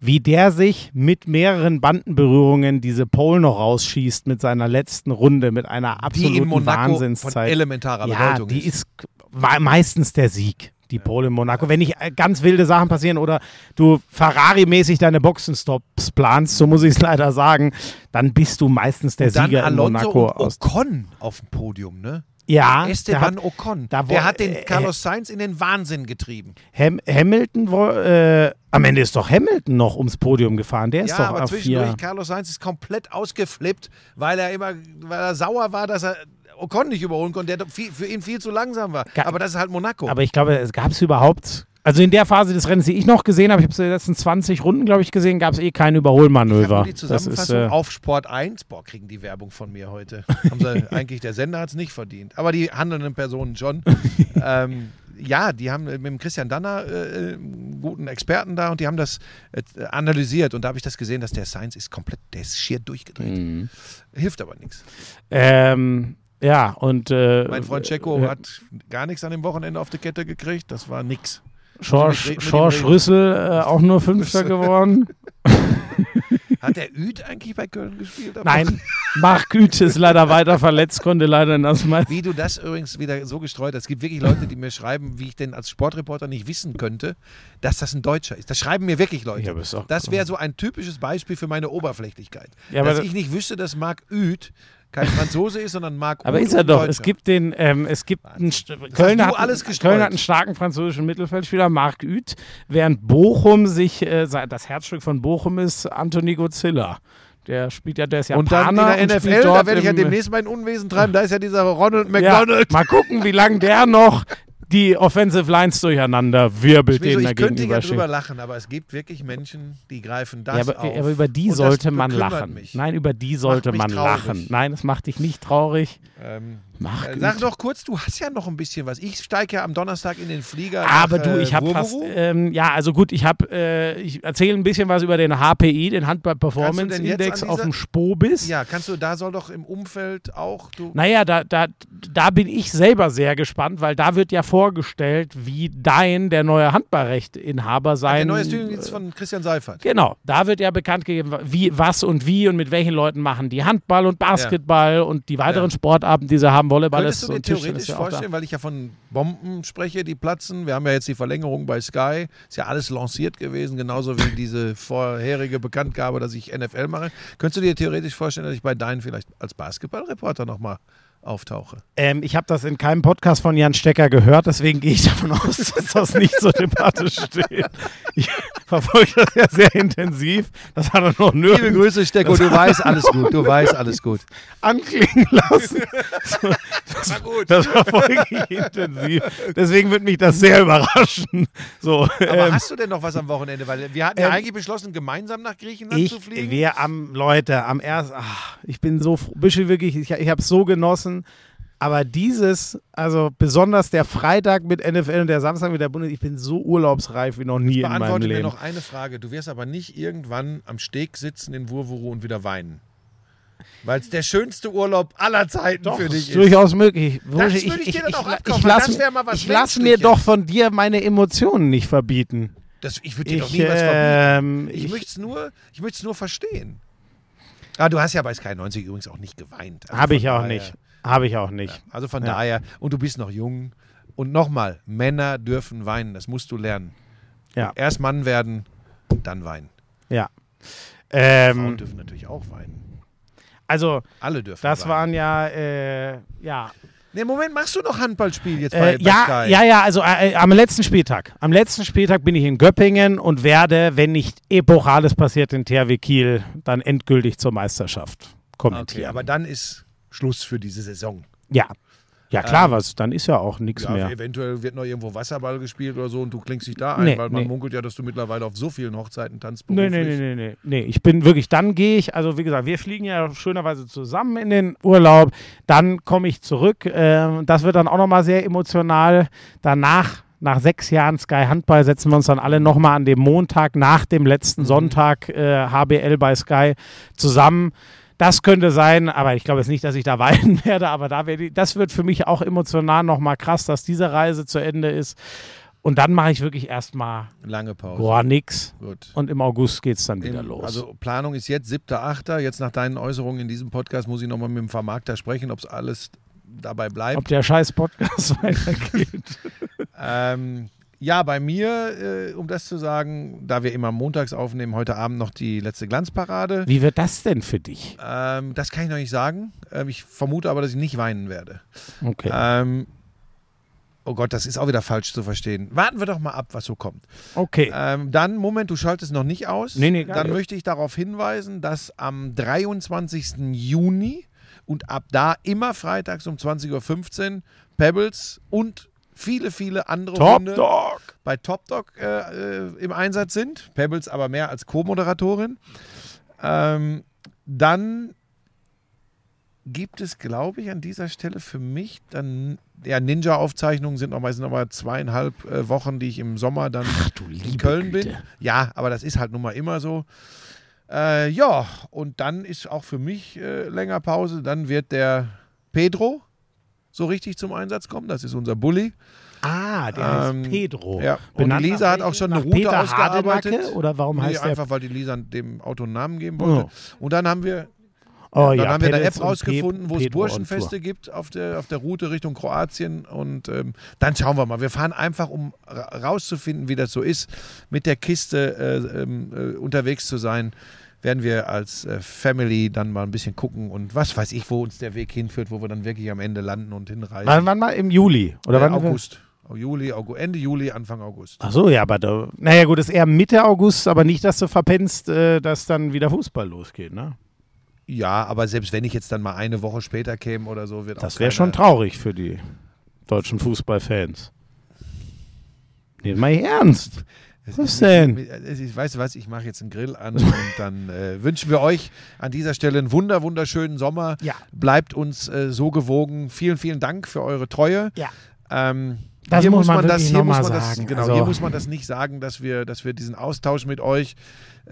wie der sich mit mehreren Bandenberührungen diese Pole noch rausschießt mit seiner letzten Runde, mit einer Die absoluten in Monaco von Wahnsinnszeit. elementarer ja, Bedeutung die ist. ist me- meistens der Sieg. Die Pole in Monaco. Wenn nicht äh, ganz wilde Sachen passieren oder du Ferrari-mäßig deine Boxenstops planst, so muss ich es leider sagen, dann bist du meistens der Sieger in Monaco. und Aus, Ocon auf dem Podium, ne? Ja, der Esteban hat, Ocon. da der hat den äh, Carlos Sainz in den Wahnsinn getrieben. Ham Hamilton, wo, äh, am Ende ist doch Hamilton noch ums Podium gefahren. Der ist Ja, doch aber zwischendurch, vier. Carlos Sainz ist komplett ausgeflippt, weil er immer, weil er sauer war, dass er Ocon nicht überholen konnte, der für ihn viel zu langsam war. Aber das ist halt Monaco. Aber ich glaube, es gab es überhaupt. Also in der Phase des Rennens, die ich noch gesehen habe, ich habe es in den letzten 20 Runden, glaube ich, gesehen, gab es eh kein Ich hab Überholmanöver. die Das Zusammenfassung ist, äh, auf Sport 1. Boah, kriegen die Werbung von mir heute. Haben sie, [laughs] eigentlich der Sender hat es nicht verdient. Aber die handelnden Personen schon. [laughs] ähm, ja, die haben mit dem Christian Danner äh, einen guten Experten da und die haben das äh, analysiert. Und da habe ich das gesehen, dass der Science ist komplett, der ist schier durchgedreht. Mhm. Hilft aber nichts. ähm, ja, und äh, Mein Freund Checo äh, hat gar nichts an dem Wochenende auf die Kette gekriegt. Das war nix. Schorsch, Schorsch. Rüssel äh, auch nur Fünfter geworden. [laughs] Hat der Üd eigentlich bei Köln gespielt? am Nein, [laughs] Marc Güth ist leider weiter verletzt, konnte leider in das Meister. Wie du das übrigens wieder so gestreut hast. Es gibt wirklich Leute, die mir schreiben, wie ich denn als Sportreporter nicht wissen könnte, dass das ein Deutscher ist. Das schreiben mir wirklich Leute. Ja, aber das wäre so ein typisches Beispiel für meine Oberflächlichkeit. Ja, aber dass das- ich nicht wüsste, dass Marc Üd kein Franzose ist, sondern Marc Aber ist er doch. Deutscher. Es gibt den, ähm, es gibt einen, Köln, hat. Köln hat einen starken französischen Mittelfeldspieler, Marc Uth, während Bochum sich, äh, das Herzstück von Bochum ist Anthony Godzilla. Der spielt ja, der ist und dann in der NFL, da werde ich ja demnächst mein Unwesen treiben. Da ist ja dieser Ronald ja, McDonald. Mal gucken, wie lange der noch [laughs] die Offensive Lines durcheinander wirbelt, denen er ich könnte ja drüber lachen, aber es gibt wirklich Menschen, die greifen das Ja, aber, auf. aber über die sollte man lachen. Mich. Nein, über die sollte man traurig. lachen. Nein, es macht dich nicht traurig. Ähm, Mach äh, gut. sag doch kurz, du hast ja noch ein bisschen was. Ich steige ja am Donnerstag in den Flieger. Aber nach, du, äh, ich habe fast, ähm, ja, also gut, ich habe, äh, ich erzähle ein bisschen was über den HPI, den Handball Performance Index auf dem Spobis. Ja, kannst du, da soll doch im Umfeld auch, du, Naja, da, da, da bin ich selber sehr gespannt, weil da wird ja vorgestellt, wie Dein, der neue Handballrechtinhaber, der sein. neue Studiendienst von Christian Seifert. Genau, da wird ja bekannt gegeben, wie, was und wie und mit welchen Leuten machen die Handball und Basketball und die weiteren Ja. Sportarten, die sie haben, Volleyball Könntest ist du dir theoretisch ja vorstellen, weil ich ja von Bomben spreche, die platzen. Wir haben ja jetzt die Verlängerung bei Sky. Ist ja alles lanciert gewesen, genauso wie diese [laughs] vorherige Bekanntgabe, dass ich NFL mache. Könntest du dir theoretisch vorstellen, dass ich bei deinen vielleicht als Basketballreporter nochmal auftauche? Ähm, ich habe das in keinem Podcast von Jan Stecker gehört, deswegen gehe ich davon aus, [laughs] dass das nicht zur Debatte steht. Ich verfolge das ja sehr intensiv. Das hat er noch Liebe nirgends Grüße, Stecko, du weißt alles gut. Du weißt alles gut. anklingen lassen. [laughs] So, das, war gut. das verfolge ich intensiv. Deswegen wird mich das sehr überraschen. So, Aber ähm, hast du denn noch was am Wochenende? Weil wir hatten ja ähm, eigentlich beschlossen, gemeinsam nach Griechenland ich, zu fliegen. wir am, Leute, am ersten, ich bin so froh, Büschel wirklich, ich, ich habe es so genossen. Aber dieses, also besonders der Freitag mit NFL und der Samstag mit der Bundesliga, ich bin so urlaubsreif wie noch nie in meinem Beantworte mir Leben. noch eine Frage. Du wirst aber nicht irgendwann am Steg sitzen in Wurwuru und wieder weinen. Weil es der schönste Urlaub aller Zeiten Doch, für dich ist ist. durchaus möglich. Das Wurscht, würde ich dir dann auch abkaufen, ich weil lass, ich mir doch von dir meine Emotionen nicht verbieten. Das, ich würde dir doch Ich, nie was verbieten. ähm, Ich, ich, möchte es nur, ich nur verstehen. Ah, du hast ja bei Sky 90 übrigens auch nicht geweint. Also habe ich auch daher- nicht. Habe ich auch nicht. Also von Ja. daher, und du bist noch jung. Und nochmal, Männer dürfen weinen, das musst du lernen. Ja. Erst Mann werden, dann weinen. Ja. Frauen Ähm, dürfen natürlich auch weinen. also, Alle dürfen das weinen. waren ja, äh, ja. Nee, Moment, machst du noch Handballspiel jetzt bei, Äh, bei ja, Sky? ja, ja, also äh, am letzten Spieltag. Am letzten Spieltag bin ich in Göppingen und werde, wenn nicht Epochales passiert in THW Kiel, dann endgültig zur Meisterschaft Okay, kommentieren. aber dann ist Schluss für diese Saison. ja. Ja, klar, was, dann ist ja auch nichts Ja, mehr. eventuell wird noch irgendwo Wasserball gespielt oder so und du klingst dich da ein, Nee, weil man nee. munkelt ja, dass du mittlerweile auf so vielen Hochzeiten tanzt. Nee, nee, nee, nee, nee. Nee, ich bin wirklich, dann gehe ich, also wie gesagt, wir fliegen ja schönerweise zusammen in den Urlaub. Dann komme ich zurück. Ähm, das wird dann auch nochmal sehr emotional. Danach, nach sechs Jahren Sky Handball, setzen wir uns dann alle nochmal an dem Montag nach dem letzten Sonntag äh, HBL bei Sky zusammen. Das könnte sein, aber ich glaube jetzt nicht, dass ich da [laughs] weinen werde, aber da werde ich, das wird für mich auch emotional nochmal krass, dass diese Reise zu Ende ist. Und dann mache ich wirklich erstmal Lange Pause. boah, nix. Gut. Und im August geht es dann wieder Im- los. Also Planung ist jetzt 7.8. Jetzt nach deinen Äußerungen in diesem Podcast muss ich nochmal mit dem Vermarkter sprechen, ob es alles dabei bleibt. Ob der scheiß Podcast [laughs] weitergeht. Ähm, ja, bei mir, äh, um das zu sagen, da wir immer montags aufnehmen, heute Abend noch die letzte Glanzparade. Wie wird das denn für dich? Ähm, das kann ich noch nicht sagen. Ähm, ich vermute aber, dass ich nicht weinen werde. Okay. Ähm, oh Gott, das ist auch wieder falsch zu verstehen. Warten wir doch mal ab, was so kommt. Okay. Ähm, dann, Moment, du schaltest noch nicht aus. Nee, nee, gar Dann nicht. möchte ich darauf hinweisen, dass am 23. Juni und ab da immer freitags um 20.15 Uhr Pebbles und viele, viele andere Top Hunde Dog. bei Top Dog äh, äh, im Einsatz sind. Pebbles aber mehr als Co-Moderatorin. Ähm, dann gibt es, glaube ich, an dieser Stelle für mich dann, ja, Ninja-Aufzeichnungen sind noch meistens zweieinhalb äh, Wochen, die ich im Sommer dann in Köln bin. Ja, aber das ist halt nun mal immer so. Äh, ja, und dann ist auch für mich äh, länger Pause. Dann wird der Pedro so richtig zum Einsatz kommen. Das ist unser Bulli. Ah, der heißt Ähm, Pedro. Ja, und die Lisa hat auch schon eine Route Peter ausgearbeitet. Hardenacke? Oder warum Nee, heißt der? einfach, weil die Lisa dem Auto einen Namen geben wollte. Oh. Und dann haben wir, Oh dann ja, haben wir eine App und rausgefunden, wo es Burschenfeste gibt auf der, auf der Route Richtung Kroatien. Und ähm, dann schauen wir mal. Wir fahren einfach, um ra- rauszufinden, wie das so ist, mit der Kiste äh, ähm, äh, unterwegs zu sein. Werden wir als äh, Family dann mal ein bisschen gucken und was weiß ich, wo uns der Weg hinführt, wo wir dann wirklich am Ende landen und hinreisen. Wann, wann mal? Im Juli? Oder äh, wann? August. Juli, August, Ende Juli, Anfang August. Ach so, ja, aber da, naja gut, ist eher Mitte August, aber nicht, dass du verpennst, äh, dass dann wieder Fußball losgeht, ne? Ja, aber selbst wenn ich jetzt dann mal eine Woche später käme oder so, wird Das wäre schon traurig für die deutschen Fußballfans. Nee, mal ernst. Es Was ist- denn? es ist- Weißt du was, ich mache jetzt einen Grill an und dann äh, wünschen wir euch an dieser Stelle einen wunder, wunderschönen Sommer. Ja. Bleibt uns äh, so gewogen. Vielen, vielen Dank für eure Treue. Ja. Ähm, Das hier muss man man das, hier muss man das, sagen. genau, Also- hier muss man das nicht sagen, dass wir, dass wir diesen Austausch mit euch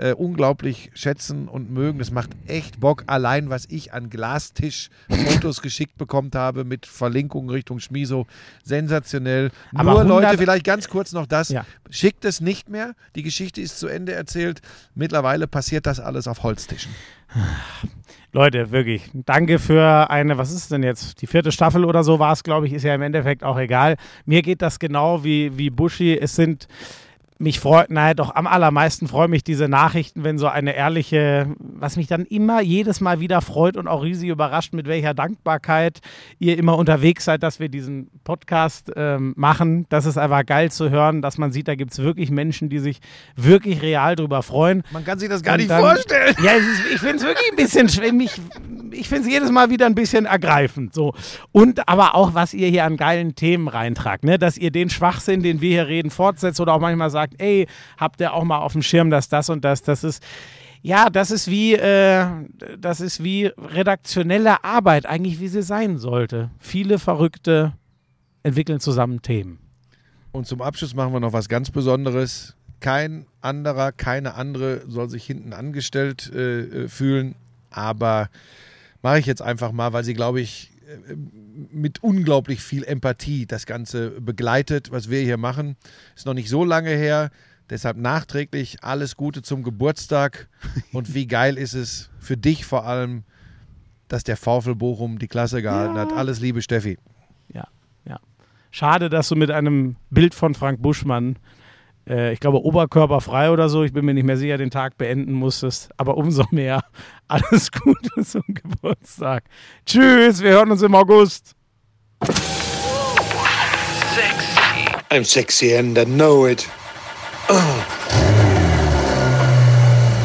äh, unglaublich schätzen und mögen. Das macht echt Bock. Allein, was ich an Glastisch-Fotos [laughs] geschickt bekommen habe mit Verlinkungen Richtung Schmiso, sensationell. Aber Nur 100 Leute, vielleicht ganz kurz noch das. Ja. Schickt es nicht mehr. Die Geschichte ist zu Ende erzählt. Mittlerweile passiert das alles auf Holztischen. [sighs] Leute, wirklich, danke für eine, was ist denn jetzt, die vierte Staffel oder so war es, glaube ich, ist ja im Endeffekt auch egal. Mir geht das genau wie, wie Buschi. Es sind, mich freut, naja, doch am allermeisten freuen mich diese Nachrichten, wenn so eine ehrliche, was mich dann immer jedes Mal wieder freut und auch riesig überrascht, mit welcher Dankbarkeit ihr immer unterwegs seid, dass wir diesen Podcast ähm, machen. Das ist einfach geil zu hören, dass man sieht, da gibt es wirklich Menschen, die sich wirklich real drüber freuen. Man kann sich das gar Und nicht dann- vorstellen. Ja, ist, ich finde es wirklich ein bisschen schlimm. Ich, ich finde es jedes Mal wieder ein bisschen ergreifend. So. Und aber auch, was ihr hier an geilen Themen reintragt, ne? dass ihr den Schwachsinn, den wir hier reden, fortsetzt oder auch manchmal sagt, ey, habt ihr auch mal auf dem Schirm, dass das und das, das ist. Ja, das ist wie, äh, das ist wie redaktionelle Arbeit, eigentlich wie sie sein sollte. Viele Verrückte entwickeln zusammen Themen. Und zum Abschluss machen wir noch was ganz Besonderes. Kein anderer, keine andere soll sich hinten angestellt äh, äh, fühlen. Aber mache ich jetzt einfach mal, weil sie, glaube ich, mit unglaublich viel Empathie das Ganze begleitet, was wir hier machen. Ist noch nicht so lange her. Deshalb nachträglich alles Gute zum Geburtstag. [laughs] Und wie geil ist es für dich vor allem, dass der VfL Bochum die Klasse gehalten hat. Alles Liebe, Steffi. Ja, ja. Schade, dass du mit einem Bild von Frank Buschmann, äh, ich glaube oberkörperfrei oder so, ich bin mir nicht mehr sicher, den Tag beenden musstest. Aber umso mehr [laughs] alles Gute zum Geburtstag. Tschüss, wir hören uns im August. I'm sexy and I know it.